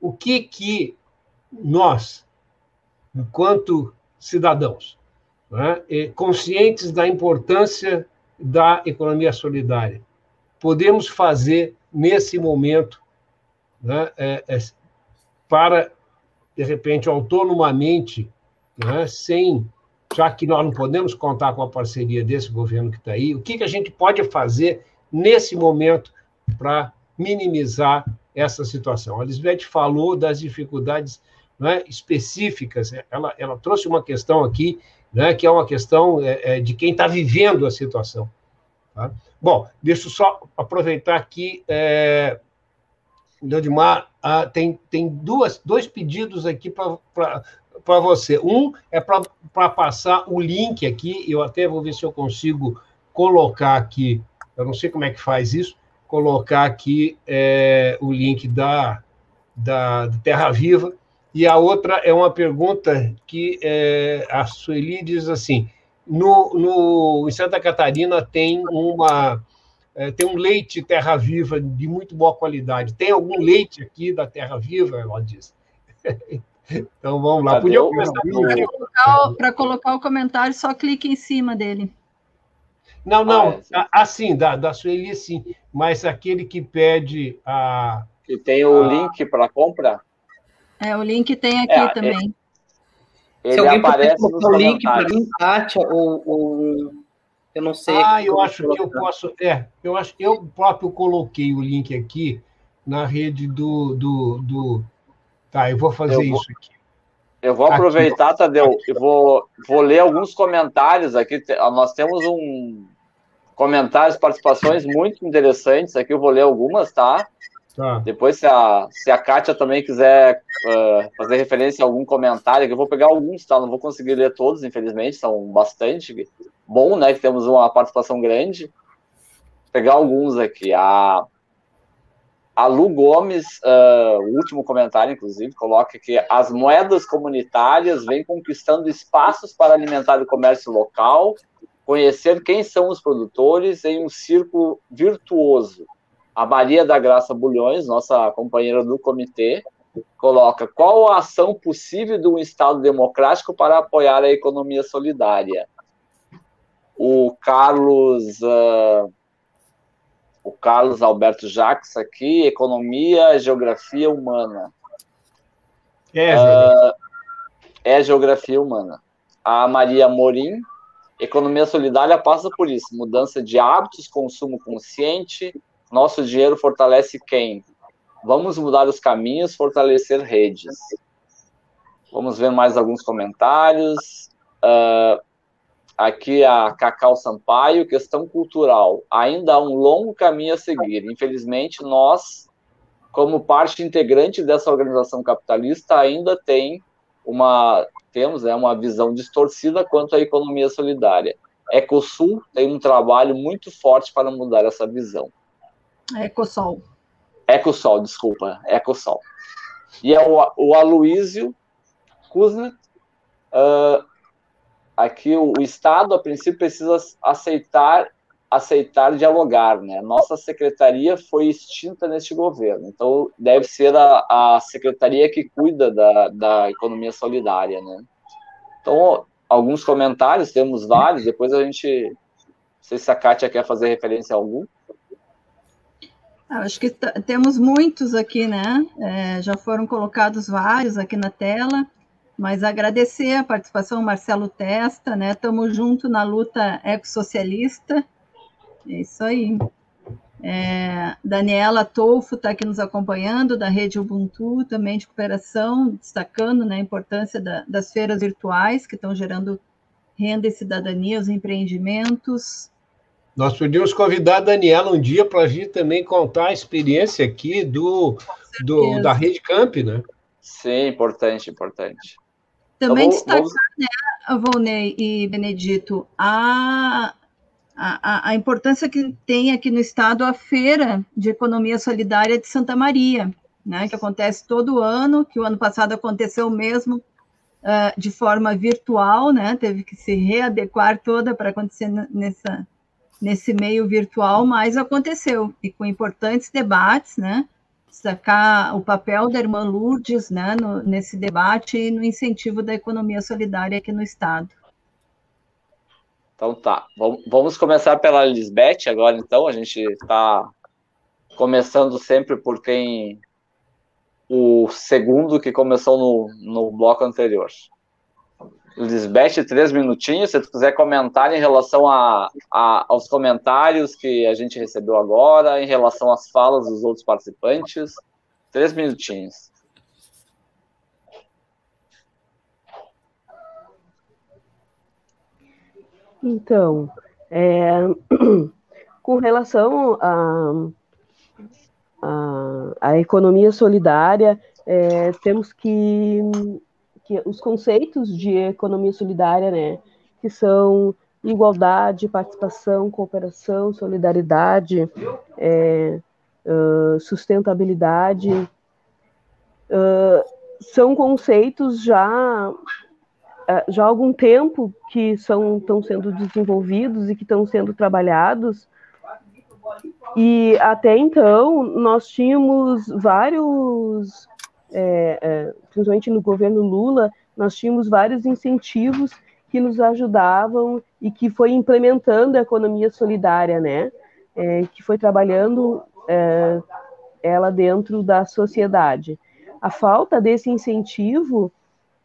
O que que nós, enquanto cidadãos, né, conscientes da importância da economia solidária, podemos fazer nesse momento né, é, é, para, de repente, autonomamente, né, sem, já que nós não podemos contar com a parceria desse governo que está aí, o que, que a gente pode fazer nesse momento para minimizar essa situação? A Lisbeth falou das dificuldades né, específicas, ela, ela trouxe uma questão aqui, né, que é uma questão é, é de quem está vivendo a situação. Tá? Bom, deixa eu só aproveitar aqui. É, Dodimar, ah, tem, tem duas, dois pedidos aqui para você. Um é para passar o link aqui, eu até vou ver se eu consigo colocar aqui, eu não sei como é que faz isso, colocar aqui é, o link da, da, Terra Viva. E a outra é uma pergunta que é, a Sueli diz assim: no, no, em Santa Catarina tem uma é, tem um leite terra viva de muito boa qualidade. Tem algum leite aqui da terra viva? Ela diz. então vamos lá. Podia começar para colocar, o comentário, só clique em cima dele. Não, não. Ah, é, assim, da, da Sueli, sim. Mas aquele que pede a. Que tem o a... link para compra? É, o link tem aqui é, também. Ele Se alguém aparece o link para mim, Kátia, ou, ou, eu não sei. Ah, eu acho que eu posso. É, eu acho que eu próprio coloquei o link aqui na rede do. do, do... Tá, eu vou fazer eu vou, isso aqui. Eu vou aproveitar, aqui. Tadeu, e vou, vou ler alguns comentários aqui. Nós temos um comentários, participações muito interessantes aqui. Eu vou ler algumas, tá? Tá. Depois, se a, se a Kátia também quiser uh, fazer referência a algum comentário, que eu vou pegar alguns, tá? Não vou conseguir ler todos, infelizmente, são bastante. Bom, né? Que temos uma participação grande. Vou pegar alguns aqui. A, a Lu Gomes, uh, o último comentário, inclusive, coloca que as moedas comunitárias vêm conquistando espaços para alimentar o comércio local, conhecer quem são os produtores em um círculo virtuoso a Maria da Graça Bulhões, nossa companheira do comitê, coloca qual a ação possível de um Estado democrático para apoiar a economia solidária. O Carlos, uh, o Carlos Alberto Jacques aqui, economia, geografia humana. É, uh, é geografia humana. A Maria Morim, economia solidária passa por isso, mudança de hábitos, consumo consciente, nosso dinheiro fortalece quem? Vamos mudar os caminhos, fortalecer redes. Vamos ver mais alguns comentários. Uh, aqui a Cacau Sampaio, questão cultural. Ainda há um longo caminho a seguir. Infelizmente, nós, como parte integrante dessa organização capitalista, ainda tem uma temos né, uma visão distorcida quanto à economia solidária. Ecosul tem um trabalho muito forte para mudar essa visão. Ecosol. Ecosol, desculpa, Ecosol. E é o, o Aloísio Kuznet. Uh, aqui o, o, Estado, a princípio, precisa aceitar aceitar dialogar, né? Nossa secretaria foi extinta neste governo, então deve ser a, a secretaria que cuida da, da economia solidária, né? Então, alguns comentários, temos vários, depois a gente, não sei se a Kátia quer fazer referência a algum. Acho que temos muitos aqui, né? É, já foram colocados vários aqui na tela, mas agradecer a participação Marcelo Testa, né? Estamos junto na luta ecossocialista. É isso aí. É, Daniela Tolfo está aqui nos acompanhando, da Rede Ubuntu, também de cooperação, destacando né, a importância da, das feiras virtuais, que estão gerando renda e cidadania aos empreendimentos. Nós podíamos convidar a Daniela um dia para a gente também contar a experiência aqui do, do da Rede Camp, né? Sim, importante, importante. Também então, destacar, vamos... né, Volney e Benedito, a, a, a importância que tem aqui no Estado a Feira de Economia Solidária de Santa Maria, né, que acontece todo ano, que o ano passado aconteceu mesmo uh, de forma virtual, né, teve que se readequar toda para acontecer nessa, nesse meio virtual, mas aconteceu, e com importantes debates, né? Destacar o papel da irmã Lourdes né, no, nesse debate e no incentivo da economia solidária aqui no Estado. Então tá, vamos começar pela Lisbeth agora, então. A gente está começando sempre por quem. O segundo que começou no, no bloco anterior. Lisbeth, três minutinhos. Se tu quiser comentar em relação a, a, aos comentários que a gente recebeu agora, em relação às falas dos outros participantes. Três minutinhos. Então, é, com relação à a, a, a, economia solidária, é, temos que que os conceitos de economia solidária, né, que são igualdade, participação, cooperação, solidariedade, é, uh, sustentabilidade, uh, são conceitos já já há algum tempo que são estão sendo desenvolvidos e que estão sendo trabalhados. E até então nós tínhamos vários é, é, principalmente no governo Lula, nós tínhamos vários incentivos que nos ajudavam e que foi implementando a economia solidária, né? É, que foi trabalhando é, ela dentro da sociedade. A falta desse incentivo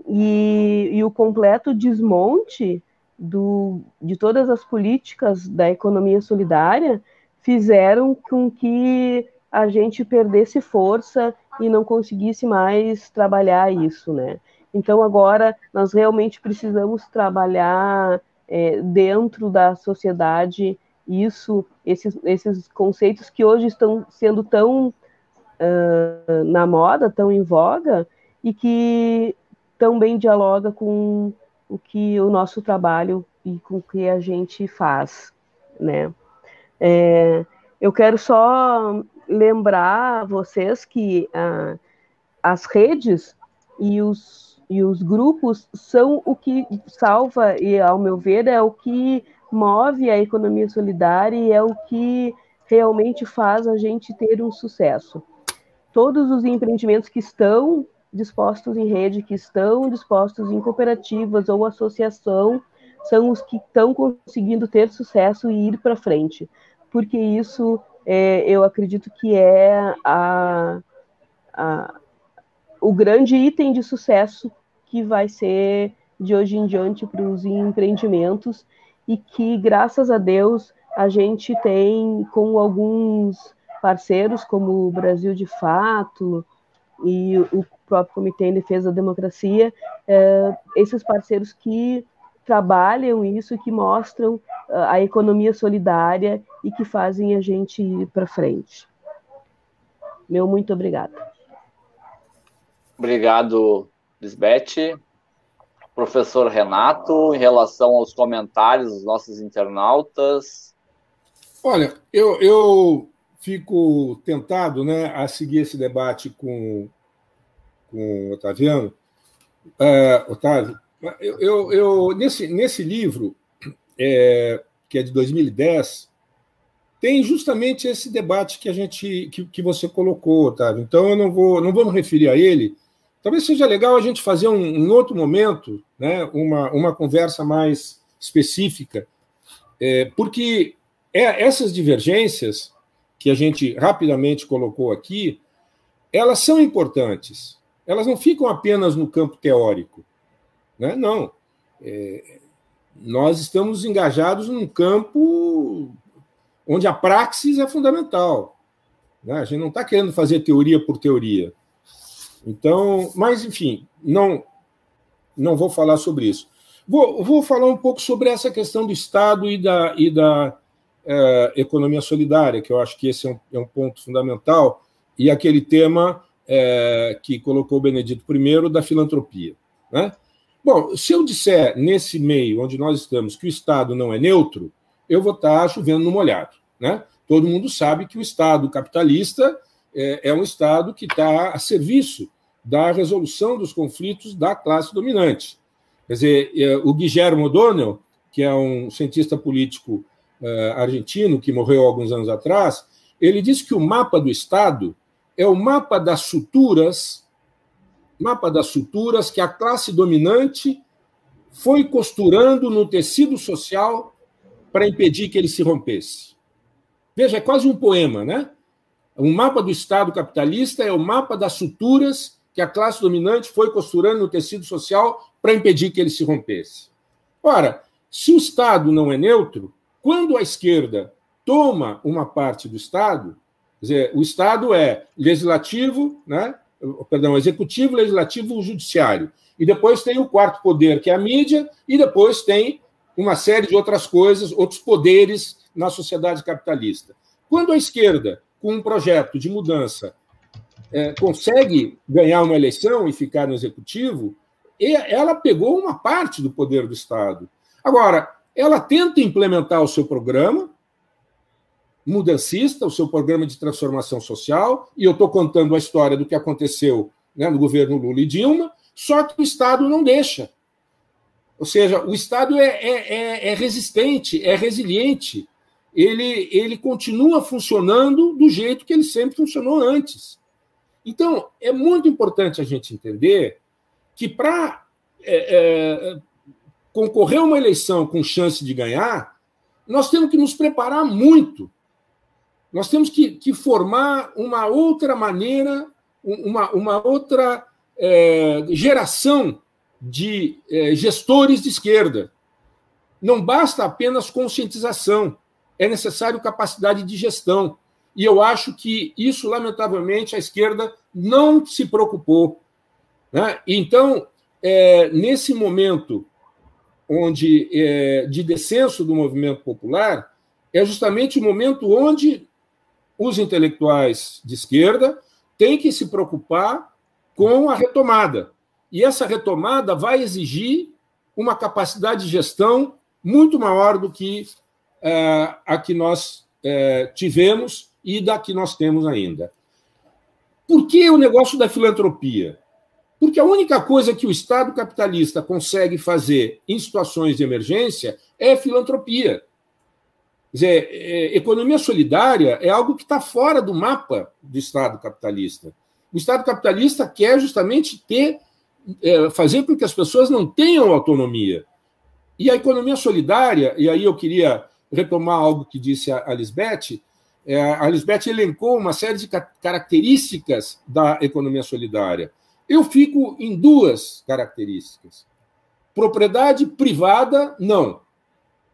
e, e o completo desmonte do, de todas as políticas da economia solidária fizeram com que a gente perdesse força e não conseguisse mais trabalhar isso, né? Então agora nós realmente precisamos trabalhar é, dentro da sociedade isso, esses, esses conceitos que hoje estão sendo tão uh, na moda, tão em voga e que também dialoga com o que o nosso trabalho e com o que a gente faz, né? É, eu quero só lembrar vocês que ah, as redes e os, e os grupos são o que salva, e ao meu ver, é o que move a economia solidária e é o que realmente faz a gente ter um sucesso. Todos os empreendimentos que estão dispostos em rede, que estão dispostos em cooperativas ou associação, são os que estão conseguindo ter sucesso e ir para frente, porque isso é, eu acredito que é a, a, o grande item de sucesso que vai ser de hoje em diante para os empreendimentos e que, graças a Deus, a gente tem com alguns parceiros, como o Brasil de Fato e o próprio Comitê em Defesa da Democracia, é, esses parceiros que trabalham isso, que mostram ah, a economia solidária e que fazem a gente ir para frente. Meu muito obrigada. Obrigado, Lisbeth. Professor Renato, em relação aos comentários dos nossos internautas. Olha, eu, eu fico tentado né, a seguir esse debate com, com o Otaviano. Uh, Otávio, eu, eu, eu, nesse, nesse livro, é, que é de 2010, tem justamente esse debate que a gente que, que você colocou, Otávio. Então eu não vou não vou me referir a ele. Talvez seja legal a gente fazer um, em outro momento, né, uma, uma conversa mais específica, é, porque é, essas divergências que a gente rapidamente colocou aqui, elas são importantes. Elas não ficam apenas no campo teórico. Né? Não. É, nós estamos engajados num campo onde a praxis é fundamental. Né? A gente não está querendo fazer teoria por teoria. Então, mas, enfim, não, não vou falar sobre isso. Vou, vou falar um pouco sobre essa questão do Estado e da, e da é, economia solidária, que eu acho que esse é um, é um ponto fundamental, e aquele tema é, que colocou o Benedito I da filantropia. Né? Bom, se eu disser nesse meio onde nós estamos que o Estado não é neutro, eu vou estar chovendo no molhado. Né? Todo mundo sabe que o Estado capitalista é, é um Estado que está a serviço da resolução dos conflitos da classe dominante. Quer dizer, é, o Guillermo O'Donnell, que é um cientista político uh, argentino que morreu alguns anos atrás, ele disse que o mapa do Estado é o mapa das suturas mapa das suturas que a classe dominante foi costurando no tecido social para impedir que ele se rompesse. Veja, é quase um poema, né? O mapa do Estado capitalista é o mapa das suturas que a classe dominante foi costurando no tecido social para impedir que ele se rompesse. Ora, se o Estado não é neutro, quando a esquerda toma uma parte do Estado, quer dizer, o Estado é legislativo, né, perdão, executivo, legislativo, judiciário. E depois tem o quarto poder, que é a mídia, e depois tem uma série de outras coisas, outros poderes na sociedade capitalista. Quando a esquerda, com um projeto de mudança, é, consegue ganhar uma eleição e ficar no executivo, ela pegou uma parte do poder do Estado. Agora, ela tenta implementar o seu programa, mudancista, o seu programa de transformação social, e eu estou contando a história do que aconteceu né, no governo Lula e Dilma, só que o Estado não deixa. Ou seja, o Estado é, é, é, é resistente, é resiliente, ele, ele continua funcionando do jeito que ele sempre funcionou antes. Então, é muito importante a gente entender que para é, é, concorrer a uma eleição com chance de ganhar, nós temos que nos preparar muito nós temos que, que formar uma outra maneira, uma, uma outra é, geração de eh, gestores de esquerda. Não basta apenas conscientização, é necessário capacidade de gestão. E eu acho que isso, lamentavelmente, a esquerda não se preocupou. Né? Então, é, nesse momento onde é, de descenso do movimento popular, é justamente o momento onde os intelectuais de esquerda têm que se preocupar com a retomada. E essa retomada vai exigir uma capacidade de gestão muito maior do que é, a que nós é, tivemos e da que nós temos ainda. Por que o negócio da filantropia? Porque a única coisa que o Estado capitalista consegue fazer em situações de emergência é filantropia. Dizer, é, economia solidária é algo que está fora do mapa do Estado capitalista. O Estado capitalista quer justamente ter, é, fazer com que as pessoas não tenham autonomia. E a economia solidária, e aí eu queria retomar algo que disse a Lisbeth, é, a Lisbeth elencou uma série de características da economia solidária. Eu fico em duas características. Propriedade privada, não.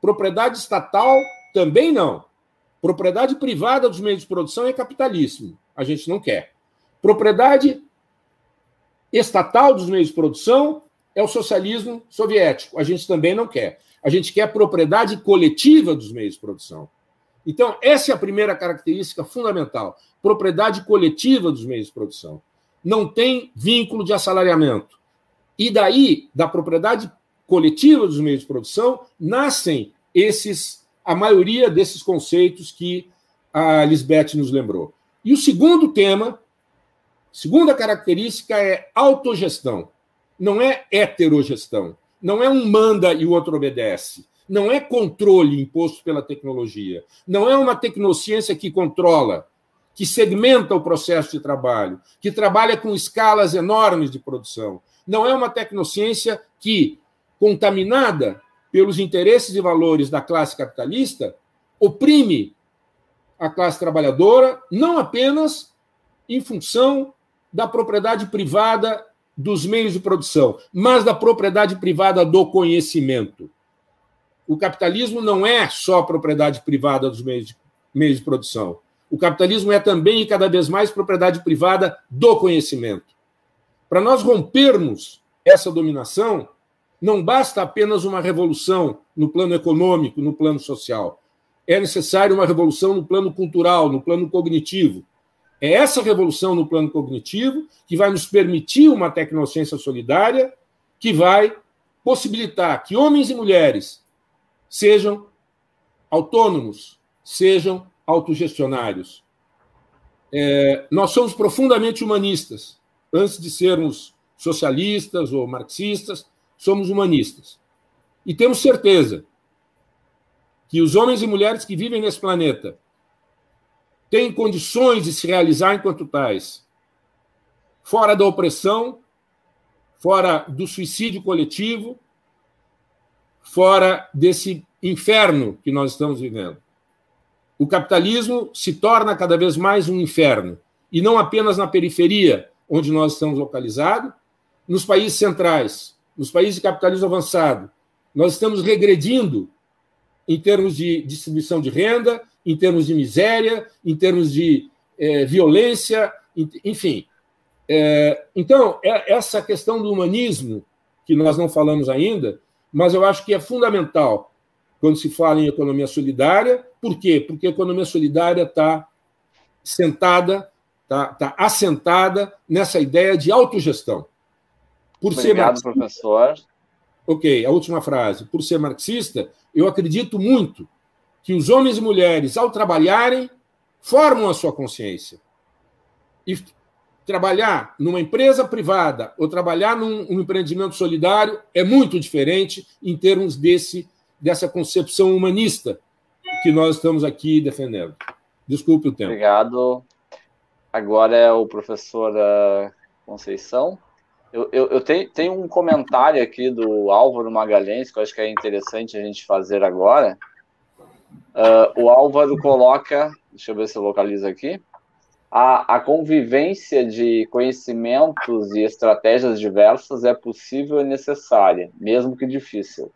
Propriedade estatal, também não. Propriedade privada dos meios de produção é capitalismo. A gente não quer. Propriedade estatal dos meios de produção é o socialismo soviético. A gente também não quer. A gente quer propriedade coletiva dos meios de produção. Então, essa é a primeira característica fundamental: propriedade coletiva dos meios de produção. Não tem vínculo de assalariamento. E daí, da propriedade coletiva dos meios de produção, nascem esses a maioria desses conceitos que a Lisbeth nos lembrou. E o segundo tema, segunda característica é autogestão. Não é heterogestão. Não é um manda e o outro obedece. Não é controle imposto pela tecnologia. Não é uma tecnociência que controla, que segmenta o processo de trabalho, que trabalha com escalas enormes de produção. Não é uma tecnociência que, contaminada pelos interesses e valores da classe capitalista, oprime a classe trabalhadora, não apenas em função da propriedade privada dos meios de produção, mas da propriedade privada do conhecimento. O capitalismo não é só propriedade privada dos meios de, meios de produção. O capitalismo é também e cada vez mais propriedade privada do conhecimento. Para nós rompermos essa dominação, não basta apenas uma revolução no plano econômico, no plano social. É necessário uma revolução no plano cultural, no plano cognitivo. É essa revolução no plano cognitivo que vai nos permitir uma tecnociência solidária que vai possibilitar que homens e mulheres sejam autônomos, sejam autogestionários. É, nós somos profundamente humanistas. Antes de sermos socialistas ou marxistas, somos humanistas. E temos certeza que os homens e mulheres que vivem nesse planeta têm condições de se realizar enquanto tais, fora da opressão, fora do suicídio coletivo, fora desse inferno que nós estamos vivendo. O capitalismo se torna cada vez mais um inferno, e não apenas na periferia, onde nós estamos localizados, nos países centrais, nos países de capitalismo avançado, nós estamos regredindo em termos de distribuição de renda, em termos de miséria, em termos de é, violência, enfim. É, então, é essa questão do humanismo, que nós não falamos ainda, mas eu acho que é fundamental quando se fala em economia solidária. Por quê? Porque a economia solidária está sentada, está tá assentada nessa ideia de autogestão. Por Obrigado, ser professor. Ok, a última frase. Por ser marxista, eu acredito muito que os homens e mulheres, ao trabalharem, formam a sua consciência. E trabalhar numa empresa privada ou trabalhar num um empreendimento solidário é muito diferente em termos desse, dessa concepção humanista que nós estamos aqui defendendo. Desculpe o tempo. Obrigado. Agora é o professor uh, Conceição. Eu, eu, eu tenho, tenho, um comentário aqui do Álvaro Magalhães, que eu acho que é interessante a gente fazer agora. Uh, o Álvaro coloca, deixa eu ver se eu localizo aqui. a, a convivência de conhecimentos e estratégias diversas é possível e necessária, mesmo que difícil.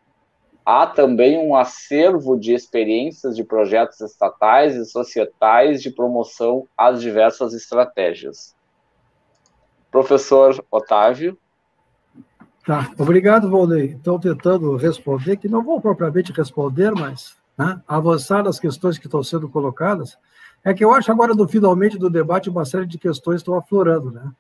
Há também um acervo de experiências de projetos estatais e societais de promoção às diversas estratégias. Professor Otávio. Tá, obrigado, Valdeir. Estou tentando responder, que não vou propriamente responder, mas né, avançar nas questões que estão sendo colocadas. É que eu acho agora, no finalmente do debate, uma série de questões estão aflorando, né?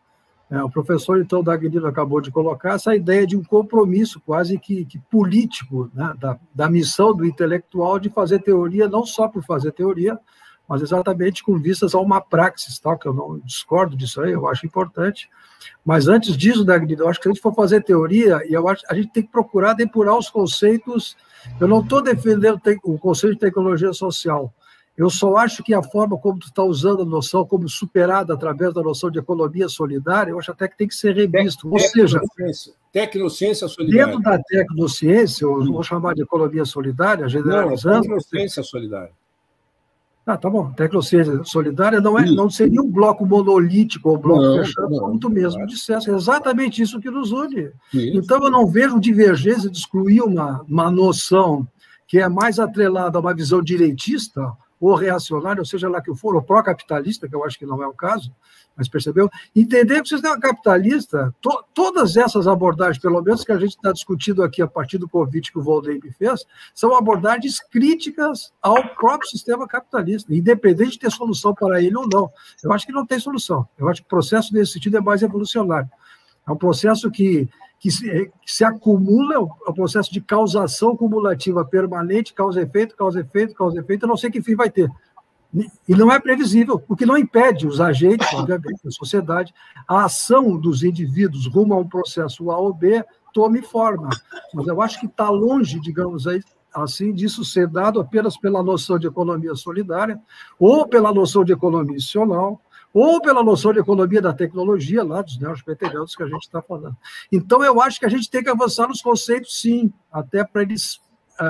É, o professor, então, Dagnino acabou de colocar essa ideia de um compromisso quase que, que político né, da, da missão do intelectual de fazer teoria, não só por fazer teoria, mas exatamente com vistas a uma praxis, tal, que eu não discordo disso aí, eu acho importante. Mas antes disso, Dagnino, eu acho que se a gente for fazer teoria, e eu acho a gente tem que procurar depurar os conceitos. Eu não estou defendendo o conceito de tecnologia social, eu só acho que a forma como tu está usando a noção como superada através da noção de economia solidária, eu acho até que tem que ser revisto. Ou seja, tecnociência solidária. Dentro da tecnociência, eu vou chamar de economia solidária, generalizando. Não, tecnociência solidária. Ah, tá bom. Tecnociência solidária não, é, não seria um bloco monolítico ou um bloco não, fechado, não, tu mesmo claro. dissesse. É exatamente isso que nos une. Isso. Então, eu não vejo divergência de excluir uma, uma noção que é mais atrelada a uma visão direitista ou reacionário, ou seja lá que for, ou pró-capitalista, que eu acho que não é o caso, mas percebeu? Entender que o sistema capitalista, to, todas essas abordagens, pelo menos que a gente está discutindo aqui a partir do convite que o Volney fez, são abordagens críticas ao próprio sistema capitalista, independente de ter solução para ele ou não. Eu acho que não tem solução. Eu acho que o processo nesse sentido é mais evolucionário. É um processo que que se, que se acumula, é o é processo de causação cumulativa permanente, causa-efeito, causa-efeito, causa-efeito, eu não sei que fim vai ter. E não é previsível, o que não impede os agentes, obviamente, da sociedade, a ação dos indivíduos rumo a um processo A ou B tome forma. Mas eu acho que está longe, digamos aí, assim, disso ser dado apenas pela noção de economia solidária ou pela noção de economia institucional, ou pela noção de economia da tecnologia, lá dos neoespeterianos que a gente está falando. Então, eu acho que a gente tem que avançar nos conceitos, sim, até para eles,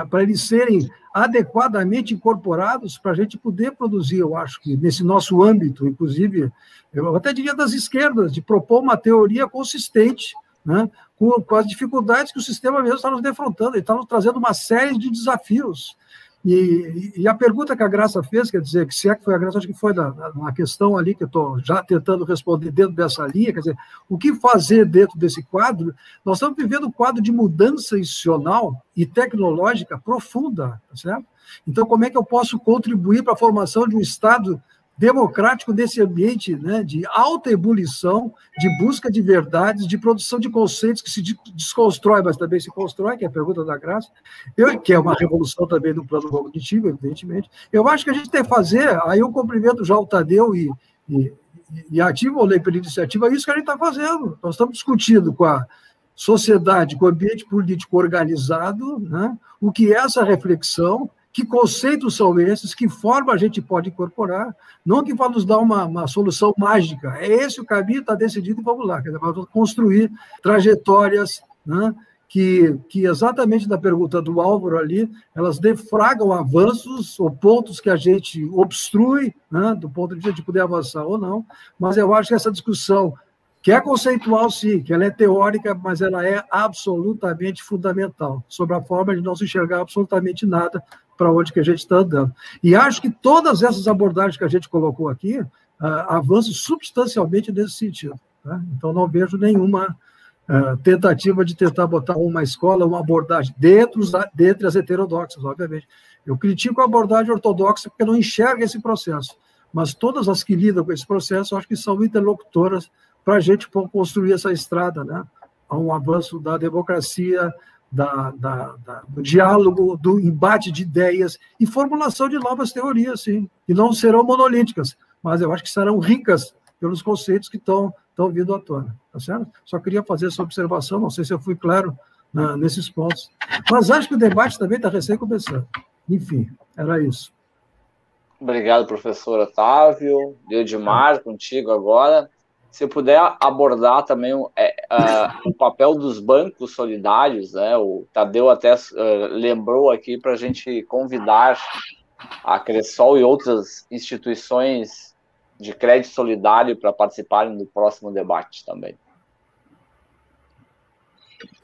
para eles serem adequadamente incorporados, para a gente poder produzir, eu acho que nesse nosso âmbito, inclusive, eu até diria das esquerdas, de propor uma teoria consistente, né, com, com as dificuldades que o sistema mesmo está nos defrontando, ele está nos trazendo uma série de desafios e, e, a pergunta que a Graça fez, quer dizer, que se é que foi a Graça, acho que foi na, na questão ali que eu estou já tentando responder dentro dessa linha, quer dizer, o que fazer dentro desse quadro? Nós estamos vivendo um quadro de mudança institucional e tecnológica profunda, tá certo? Então, como é que eu posso contribuir para a formação de um Estado democrático nesse ambiente né, de alta ebulição, de busca de verdades, de produção de conceitos que se desconstrói, mas também se constrói, que é a pergunta da Graça, eu, que é uma revolução também no plano cognitivo, evidentemente. Eu acho que a gente tem que fazer, aí eu cumprimento já o Tadeu e, e, e ativo a lei pela iniciativa, é isso que a gente está fazendo. Nós estamos discutindo com a sociedade, com o ambiente político organizado, né, o que é essa reflexão, que conceitos são esses? Que forma a gente pode incorporar? Não que vá nos dar uma, uma solução mágica. É esse o caminho, está decidido e vamos lá. Quer dizer, vamos construir trajetórias né, que, que, exatamente da pergunta do Álvaro ali, elas defragam avanços ou pontos que a gente obstrui, né, do ponto de vista de poder avançar ou não. Mas eu acho que essa discussão que é conceitual, sim, que ela é teórica, mas ela é absolutamente fundamental, sobre a forma de não se enxergar absolutamente nada para onde que a gente está andando. E acho que todas essas abordagens que a gente colocou aqui uh, avançam substancialmente nesse sentido. Tá? Então, não vejo nenhuma uh, tentativa de tentar botar uma escola, uma abordagem dentro, dentre as heterodoxas, obviamente. Eu critico a abordagem ortodoxa porque não enxerga esse processo, mas todas as que lidam com esse processo, acho que são interlocutoras para a gente construir essa estrada, né? a um avanço da democracia, da, da, da, do diálogo, do embate de ideias e formulação de novas teorias, sim, que não serão monolíticas, mas eu acho que serão ricas pelos conceitos que estão, estão vindo à tona, tá certo? Só queria fazer essa observação, não sei se eu fui claro na, nesses pontos, mas acho que o debate também está recém começando. Enfim, era isso. Obrigado, professor Otávio. Deudimar, contigo agora se puder abordar também é, uh, o papel dos bancos solidários, né? O Tadeu até uh, lembrou aqui para a gente convidar a Cressol e outras instituições de crédito solidário para participarem do próximo debate também.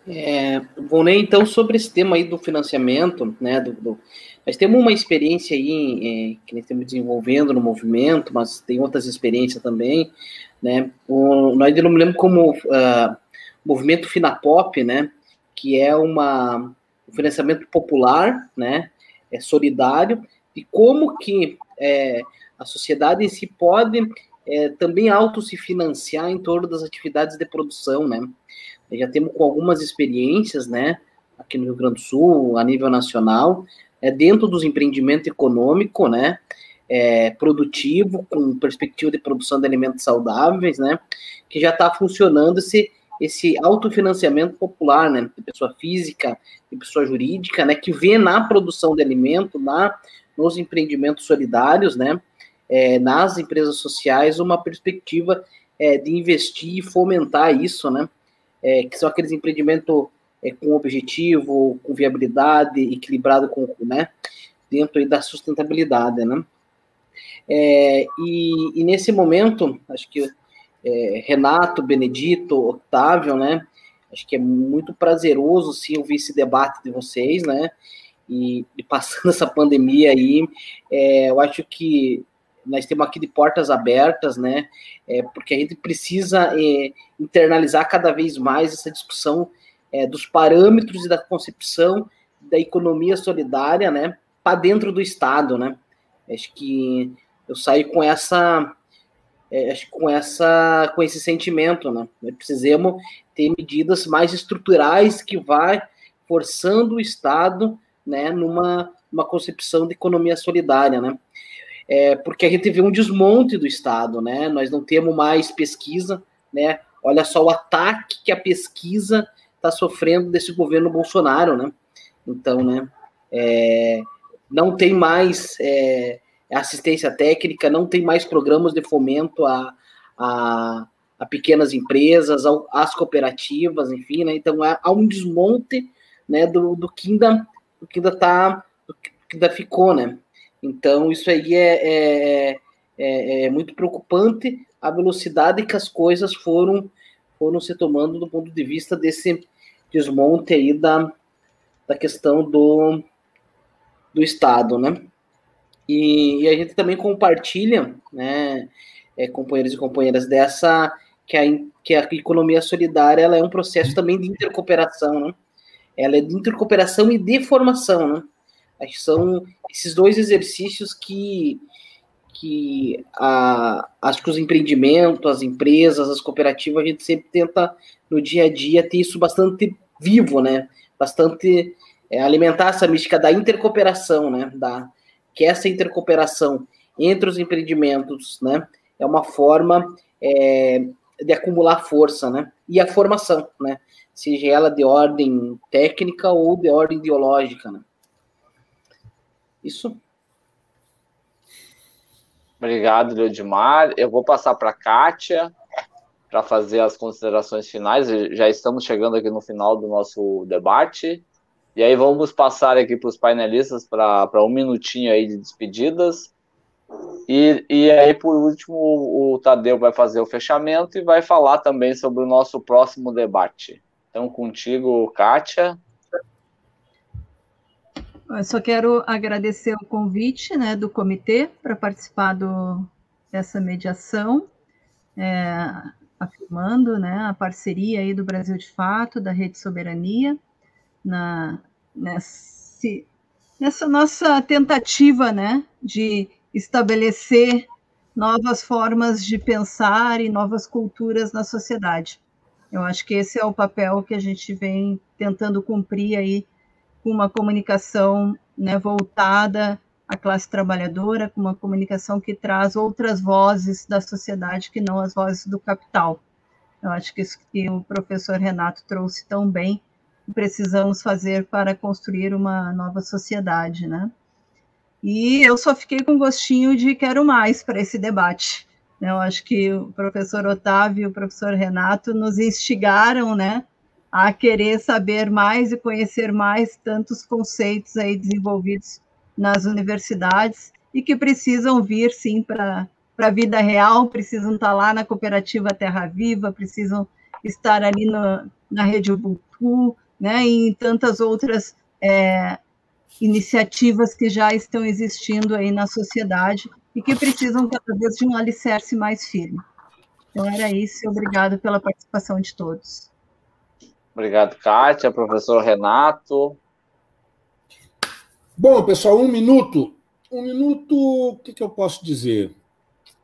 É, vou nem então sobre esse tema aí do financiamento, né? Do, do, nós temos uma experiência aí é, que nós estamos desenvolvendo no movimento, mas tem outras experiências também, né? O, nós denominamos como uh, movimento Finapop, né? Que é uma, um financiamento popular, né? É solidário e como que é, a sociedade em si pode é, também auto se financiar em torno das atividades de produção, né? Já temos com algumas experiências, né? Aqui no Rio Grande do Sul, a nível nacional, é, dentro dos empreendimentos econômico, né? É, produtivo, com perspectiva de produção de alimentos saudáveis, né? Que já está funcionando esse, esse autofinanciamento popular, né? De pessoa física e pessoa jurídica, né? Que vê na produção de alimento, na, nos empreendimentos solidários, né? É, nas empresas sociais, uma perspectiva é, de investir e fomentar isso, né? É, que são aqueles empreendimentos é, com objetivo, com viabilidade, equilibrado com, né, dentro da sustentabilidade, né? É, e, e, nesse momento, acho que é, Renato, Benedito, Otávio, né? Acho que é muito prazeroso, sim, ouvir esse debate de vocês, né? E, e passando essa pandemia aí, é, eu acho que nós temos aqui de portas abertas, né? É, porque a gente precisa é, internalizar cada vez mais essa discussão é, dos parâmetros e da concepção da economia solidária, né, para dentro do Estado, né? Acho que eu saí com essa, é, acho com essa, com esse sentimento, né? Precisamos ter medidas mais estruturais que vai forçando o Estado, né, numa uma concepção de economia solidária, né? É, porque a gente vê um desmonte do Estado, né? Nós não temos mais pesquisa, né? Olha só o ataque que a pesquisa está sofrendo desse governo Bolsonaro, né? Então, né? É, não tem mais é, assistência técnica, não tem mais programas de fomento a, a, a pequenas empresas, às cooperativas, enfim, né? Então há, há, um desmonte, né? Do, do que ainda do que ainda tá, do que ainda ficou, né? Então isso aí é, é, é, é muito preocupante a velocidade que as coisas foram foram se tomando do ponto de vista desse desmonte aí da, da questão do, do Estado, né? E, e a gente também compartilha, né, é, companheiros e companheiras, dessa que a, que a economia solidária ela é um processo também de intercooperação, né? Ela é de intercooperação e de formação, né? Acho que são esses dois exercícios que, que a, acho que os empreendimentos, as empresas, as cooperativas, a gente sempre tenta no dia a dia ter isso bastante vivo, né? Bastante é, alimentar essa mística da intercooperação, né? Da, que essa intercooperação entre os empreendimentos, né? É uma forma é, de acumular força, né? E a formação, né? Seja ela de ordem técnica ou de ordem ideológica, né? Isso. Obrigado, Leodimar. Eu vou passar para a Kátia para fazer as considerações finais. Já estamos chegando aqui no final do nosso debate. E aí vamos passar aqui para os painelistas para um minutinho aí de despedidas. E, e aí, por último, o Tadeu vai fazer o fechamento e vai falar também sobre o nosso próximo debate. Então, contigo, Kátia. Eu só quero agradecer o convite né, do comitê para participar do, dessa mediação. É, afirmando né, a parceria aí do Brasil de Fato, da Rede Soberania, na, nesse, nessa nossa tentativa né, de estabelecer novas formas de pensar e novas culturas na sociedade. Eu acho que esse é o papel que a gente vem tentando cumprir aí com uma comunicação né, voltada a classe trabalhadora, com uma comunicação que traz outras vozes da sociedade que não as vozes do capital. Eu acho que isso que o professor Renato trouxe tão bem, precisamos fazer para construir uma nova sociedade, né? E eu só fiquei com gostinho de quero mais para esse debate. Eu acho que o professor Otávio e o professor Renato nos instigaram, né, a querer saber mais e conhecer mais tantos conceitos aí desenvolvidos nas universidades e que precisam vir, sim, para a vida real, precisam estar tá lá na cooperativa Terra Viva, precisam estar ali no, na rede Ubuntu, né, e em tantas outras é, iniciativas que já estão existindo aí na sociedade e que precisam cada vez de um alicerce mais firme. Então era isso, obrigado pela participação de todos. Obrigado, Kátia, professor Renato. Bom, pessoal, um minuto. Um minuto, o que, que eu posso dizer?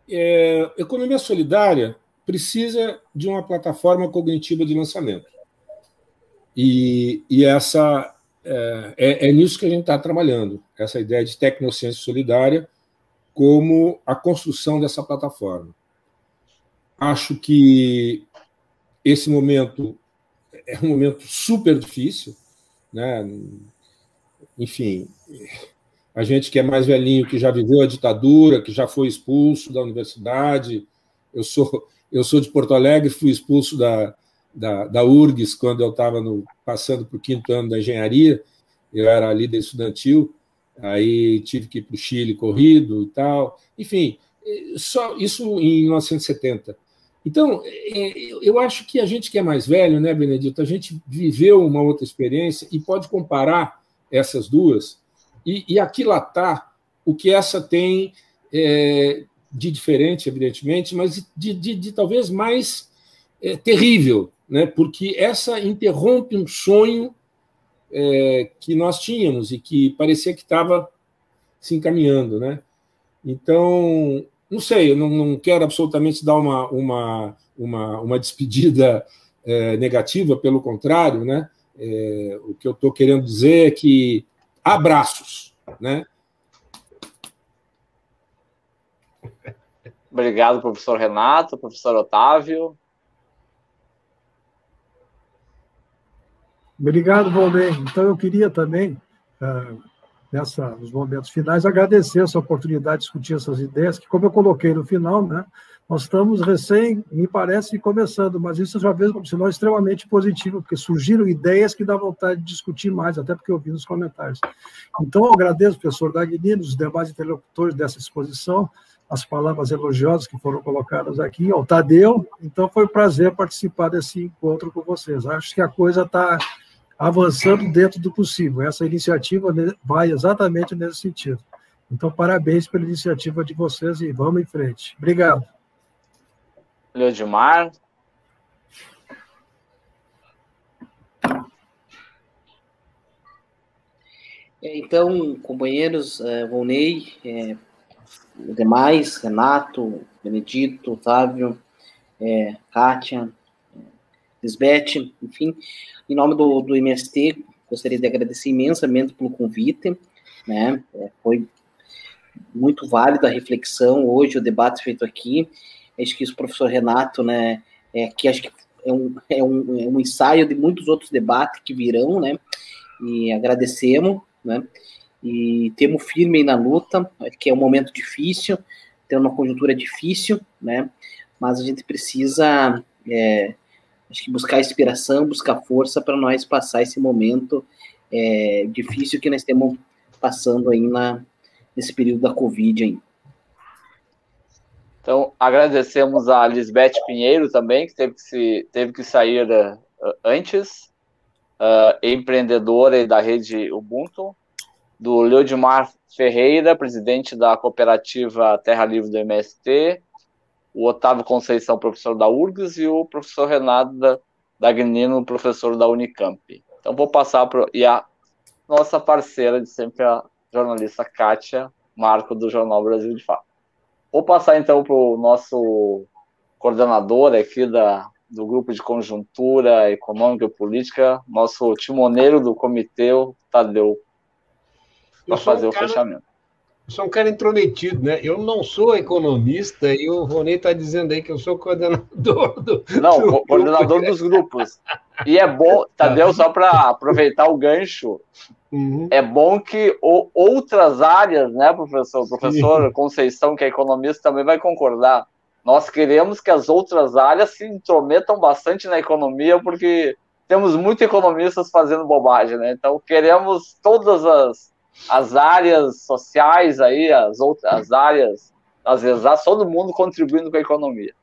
É, economia solidária precisa de uma plataforma cognitiva de lançamento. E, e essa é, é, é nisso que a gente está trabalhando, essa ideia de tecnociência solidária como a construção dessa plataforma. Acho que esse momento é um momento super difícil, né? Enfim, a gente que é mais velhinho, que já viveu a ditadura, que já foi expulso da universidade, eu sou eu sou de Porto Alegre, fui expulso da, da, da URGS quando eu estava passando para o quinto ano da engenharia, eu era líder estudantil, aí tive que ir para o Chile corrido e tal, enfim, só isso em 1970. Então, é, eu acho que a gente que é mais velho, né, Benedito, a gente viveu uma outra experiência e pode comparar essas duas e, e aquilatar o que essa tem é, de diferente, evidentemente, mas de, de, de talvez mais é, terrível, né? porque essa interrompe um sonho é, que nós tínhamos e que parecia que estava se encaminhando. Né? Então, não sei, eu não, não quero absolutamente dar uma, uma, uma, uma despedida é, negativa, pelo contrário, né? É, o que eu estou querendo dizer é que abraços, né? Obrigado, professor Renato, professor Otávio. Obrigado, Valdir. Então, eu queria também, uh, nessa, nos momentos finais, agradecer essa oportunidade de discutir essas ideias, que, como eu coloquei no final, né, nós estamos recém, me parece, começando, mas isso já vejo como sinal extremamente positivo, porque surgiram ideias que dá vontade de discutir mais, até porque eu vi nos comentários. Então, eu agradeço, professor Dagnino, os demais interlocutores dessa exposição, as palavras elogiosas que foram colocadas aqui, ao Tadeu. Então, foi um prazer participar desse encontro com vocês. Acho que a coisa está avançando dentro do possível. Essa iniciativa vai exatamente nesse sentido. Então, parabéns pela iniciativa de vocês e vamos em frente. Obrigado. Leodimar. Então, companheiros, é, Volney, é, demais, Renato, Benedito, Otávio, é, Kátia, Lisbeth, enfim, em nome do, do MST, gostaria de agradecer imensamente pelo convite, né, é, foi muito válida a reflexão hoje, o debate feito aqui, acho que isso professor Renato, né, é, que acho que é um, é, um, é um ensaio de muitos outros debates que virão, né, e agradecemos, né, e temos firme na luta, que é um momento difícil, tem uma conjuntura difícil, né, mas a gente precisa é, acho que buscar inspiração, buscar força para nós passar esse momento é, difícil que nós estamos passando aí na, nesse período da Covid. Aí. Então, agradecemos a Lisbeth Pinheiro também, que teve que, se, teve que sair uh, antes, uh, empreendedora da rede Ubuntu, do Leodimar Ferreira, presidente da cooperativa Terra Livre do MST, o Otávio Conceição, professor da URGS, e o professor Renato da, professor da Unicamp. Então, vou passar para. E a nossa parceira de sempre, a jornalista Kátia Marco, do Jornal Brasil de Fato. Vou passar, então, para o nosso coordenador aqui da, do grupo de conjuntura econômica e política, nosso timoneiro do comitê, Tadeu, para fazer o fechamento eu sou um cara intrometido, né? Eu não sou economista e o Rony está dizendo aí que eu sou coordenador do. Não, do coordenador grupo. dos grupos. E é bom, Tadeu, só para aproveitar o gancho, uhum. é bom que o, outras áreas, né, professor? Professor Sim. Conceição, que é economista, também vai concordar. Nós queremos que as outras áreas se intrometam bastante na economia, porque temos muitos economistas fazendo bobagem, né? Então queremos todas as as áreas sociais aí, as outras as áreas às vezes, todo mundo contribuindo com a economia.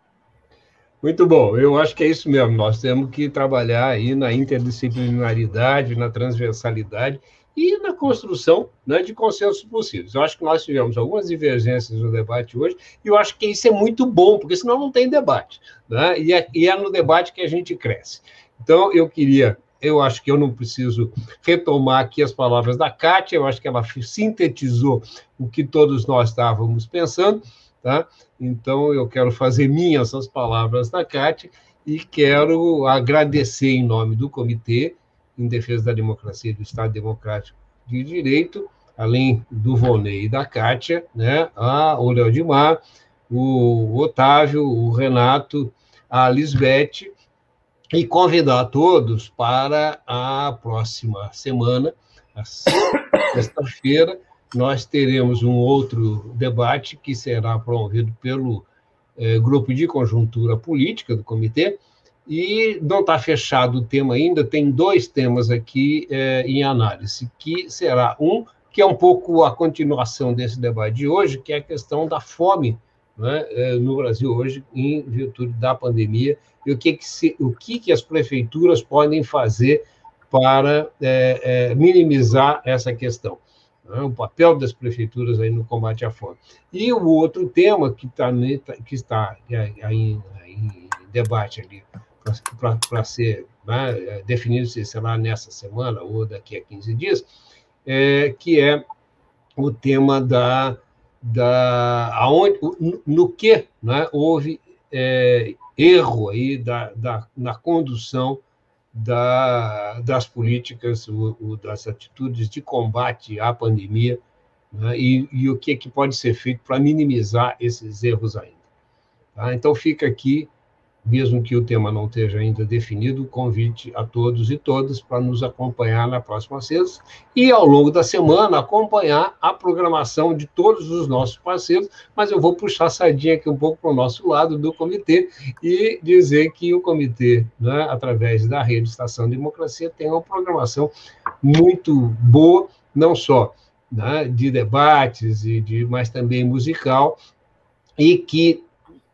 Muito bom, eu acho que é isso mesmo. Nós temos que trabalhar aí na interdisciplinaridade, na transversalidade e na construção né, de consensos possíveis. Eu acho que nós tivemos algumas divergências no debate hoje, e eu acho que isso é muito bom, porque senão não tem debate. Né? E, é, e é no debate que a gente cresce. Então, eu queria eu acho que eu não preciso retomar aqui as palavras da Kátia, eu acho que ela sintetizou o que todos nós estávamos pensando, tá? Então, eu quero fazer minhas as palavras da Kátia e quero agradecer em nome do Comitê em Defesa da Democracia e do Estado Democrático de Direito, além do Vonei e da Kátia, né, a, o Léo Dimar, o Otávio, o Renato, a Lisbeth, e convidar todos para a próxima semana, sexta-feira, nós teremos um outro debate que será promovido pelo eh, Grupo de Conjuntura Política do Comitê, e não está fechado o tema ainda, tem dois temas aqui eh, em análise, que será um, que é um pouco a continuação desse debate de hoje, que é a questão da fome né, eh, no Brasil hoje, em virtude da pandemia, e o que, que, se, o que, que as prefeituras podem fazer para é, é, minimizar essa questão. Né? O papel das prefeituras aí no combate à fome. E o outro tema que, tá, que está aí, em debate ali, para ser né, definido, se será nessa semana ou daqui a 15 dias, é, que é o tema da, da aonde, no que né, houve é, erro aí da, da, na condução da, das políticas, o, o, das atitudes de combate à pandemia, né, e, e, o que, que pode ser feito para minimizar esses erros ainda. Tá? Então, fica aqui mesmo que o tema não esteja ainda definido, convite a todos e todas para nos acompanhar na próxima sexta e, ao longo da semana, acompanhar a programação de todos os nossos parceiros, mas eu vou puxar a sardinha aqui um pouco para o nosso lado do comitê e dizer que o comitê, né, através da rede Estação Democracia, tem uma programação muito boa, não só né, de debates, e de, mas também musical, e que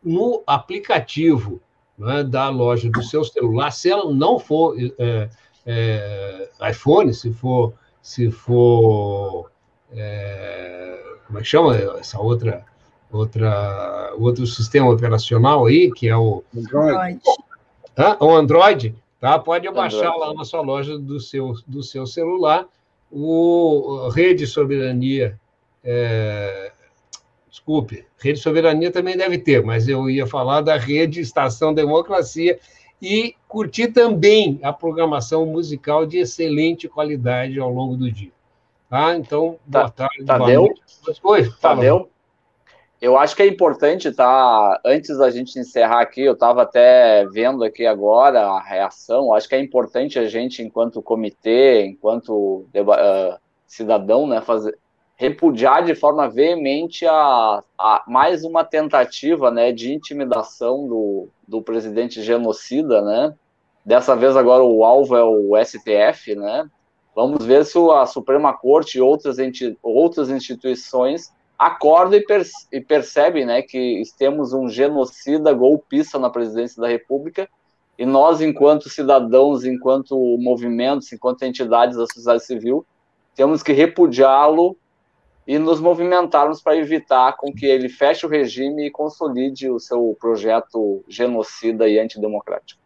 no aplicativo né, da loja do seu celular, se ela não for é, é, iPhone, se for, se for é, como é que chama essa outra, outra, outro sistema operacional aí, que é o Android. Hã? O Android, tá? Pode baixar Android. lá na sua loja do seu, do seu celular o Rede Soberania é, desculpe, Rede Soberania também deve ter, mas eu ia falar da Rede Estação Democracia e curtir também a programação musical de excelente qualidade ao longo do dia. Tá? Então, boa tá, tarde. Tadeu? Boa noite. Oi, Tadeu? Eu acho que é importante, tá? Antes da gente encerrar aqui, eu estava até vendo aqui agora a reação. Acho que é importante a gente, enquanto comitê, enquanto uh, cidadão, né, fazer, repudiar de forma veemente a, a, mais uma tentativa né, de intimidação do, do presidente genocida, né? Dessa vez agora o alvo é o STF, né? Vamos ver se a Suprema Corte e outras, outras instituições acordam e, e percebem né, que temos um genocida golpista na presidência da República e nós, enquanto cidadãos, enquanto movimentos, enquanto entidades da sociedade civil, temos que repudiá-lo e nos movimentarmos para evitar com que ele feche o regime e consolide o seu projeto genocida e antidemocrático.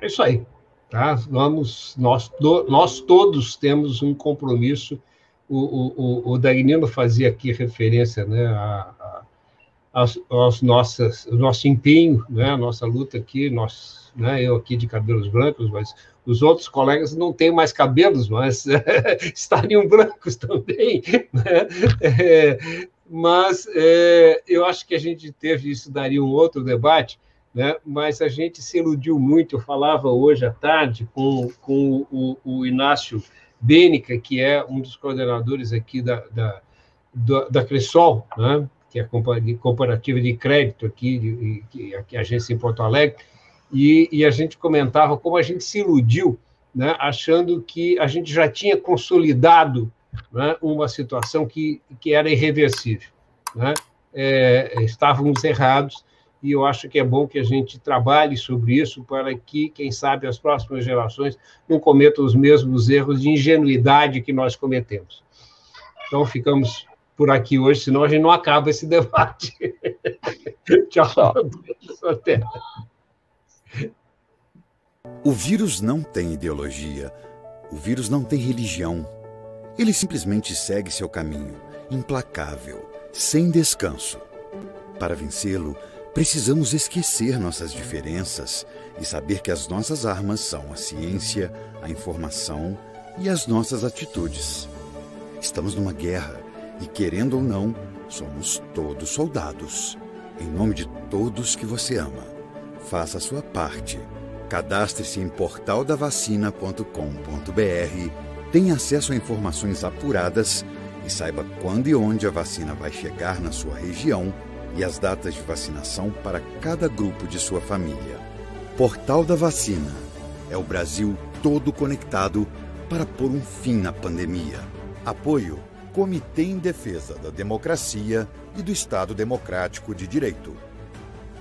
É isso aí. Tá? Vamos, nós, nós todos temos um compromisso. O, o, o, o Dagnino fazia aqui referência né, a, a, aos, aos nossas, o nosso empenho, né, a nossa luta aqui, nós, né, eu aqui de cabelos brancos, mas os outros colegas não têm mais cabelos, mas estariam brancos também. Né? É, mas é, eu acho que a gente teve, isso daria um outro debate, né? mas a gente se iludiu muito. Eu falava hoje à tarde com, com o, o Inácio Bênica, que é um dos coordenadores aqui da, da, da, da Cressol, né? que é a comparativa de crédito aqui, de, de, aqui, a agência em Porto Alegre, e, e, a gente comentava como a gente se iludiu, né, achando que a gente já tinha consolidado né, uma situação que, que era irreversível. Né? é, estávamos errados, e eu acho que é bom que a gente trabalhe sobre isso para que, quem sabe, as próximas gerações não cometam os mesmos erros de ingenuidade que nós cometemos. Então, ficamos por aqui hoje, senão a gente não acaba esse debate. Tchau. Até. O vírus não tem ideologia, o vírus não tem religião. Ele simplesmente segue seu caminho, implacável, sem descanso. Para vencê-lo, precisamos esquecer nossas diferenças e saber que as nossas armas são a ciência, a informação e as nossas atitudes. Estamos numa guerra e, querendo ou não, somos todos soldados. Em nome de todos que você ama, faça a sua parte. Cadastre-se em portaldavacina.com.br, tenha acesso a informações apuradas e saiba quando e onde a vacina vai chegar na sua região e as datas de vacinação para cada grupo de sua família. Portal da Vacina é o Brasil todo conectado para pôr um fim na pandemia. Apoio Comitê em Defesa da Democracia e do Estado Democrático de Direito.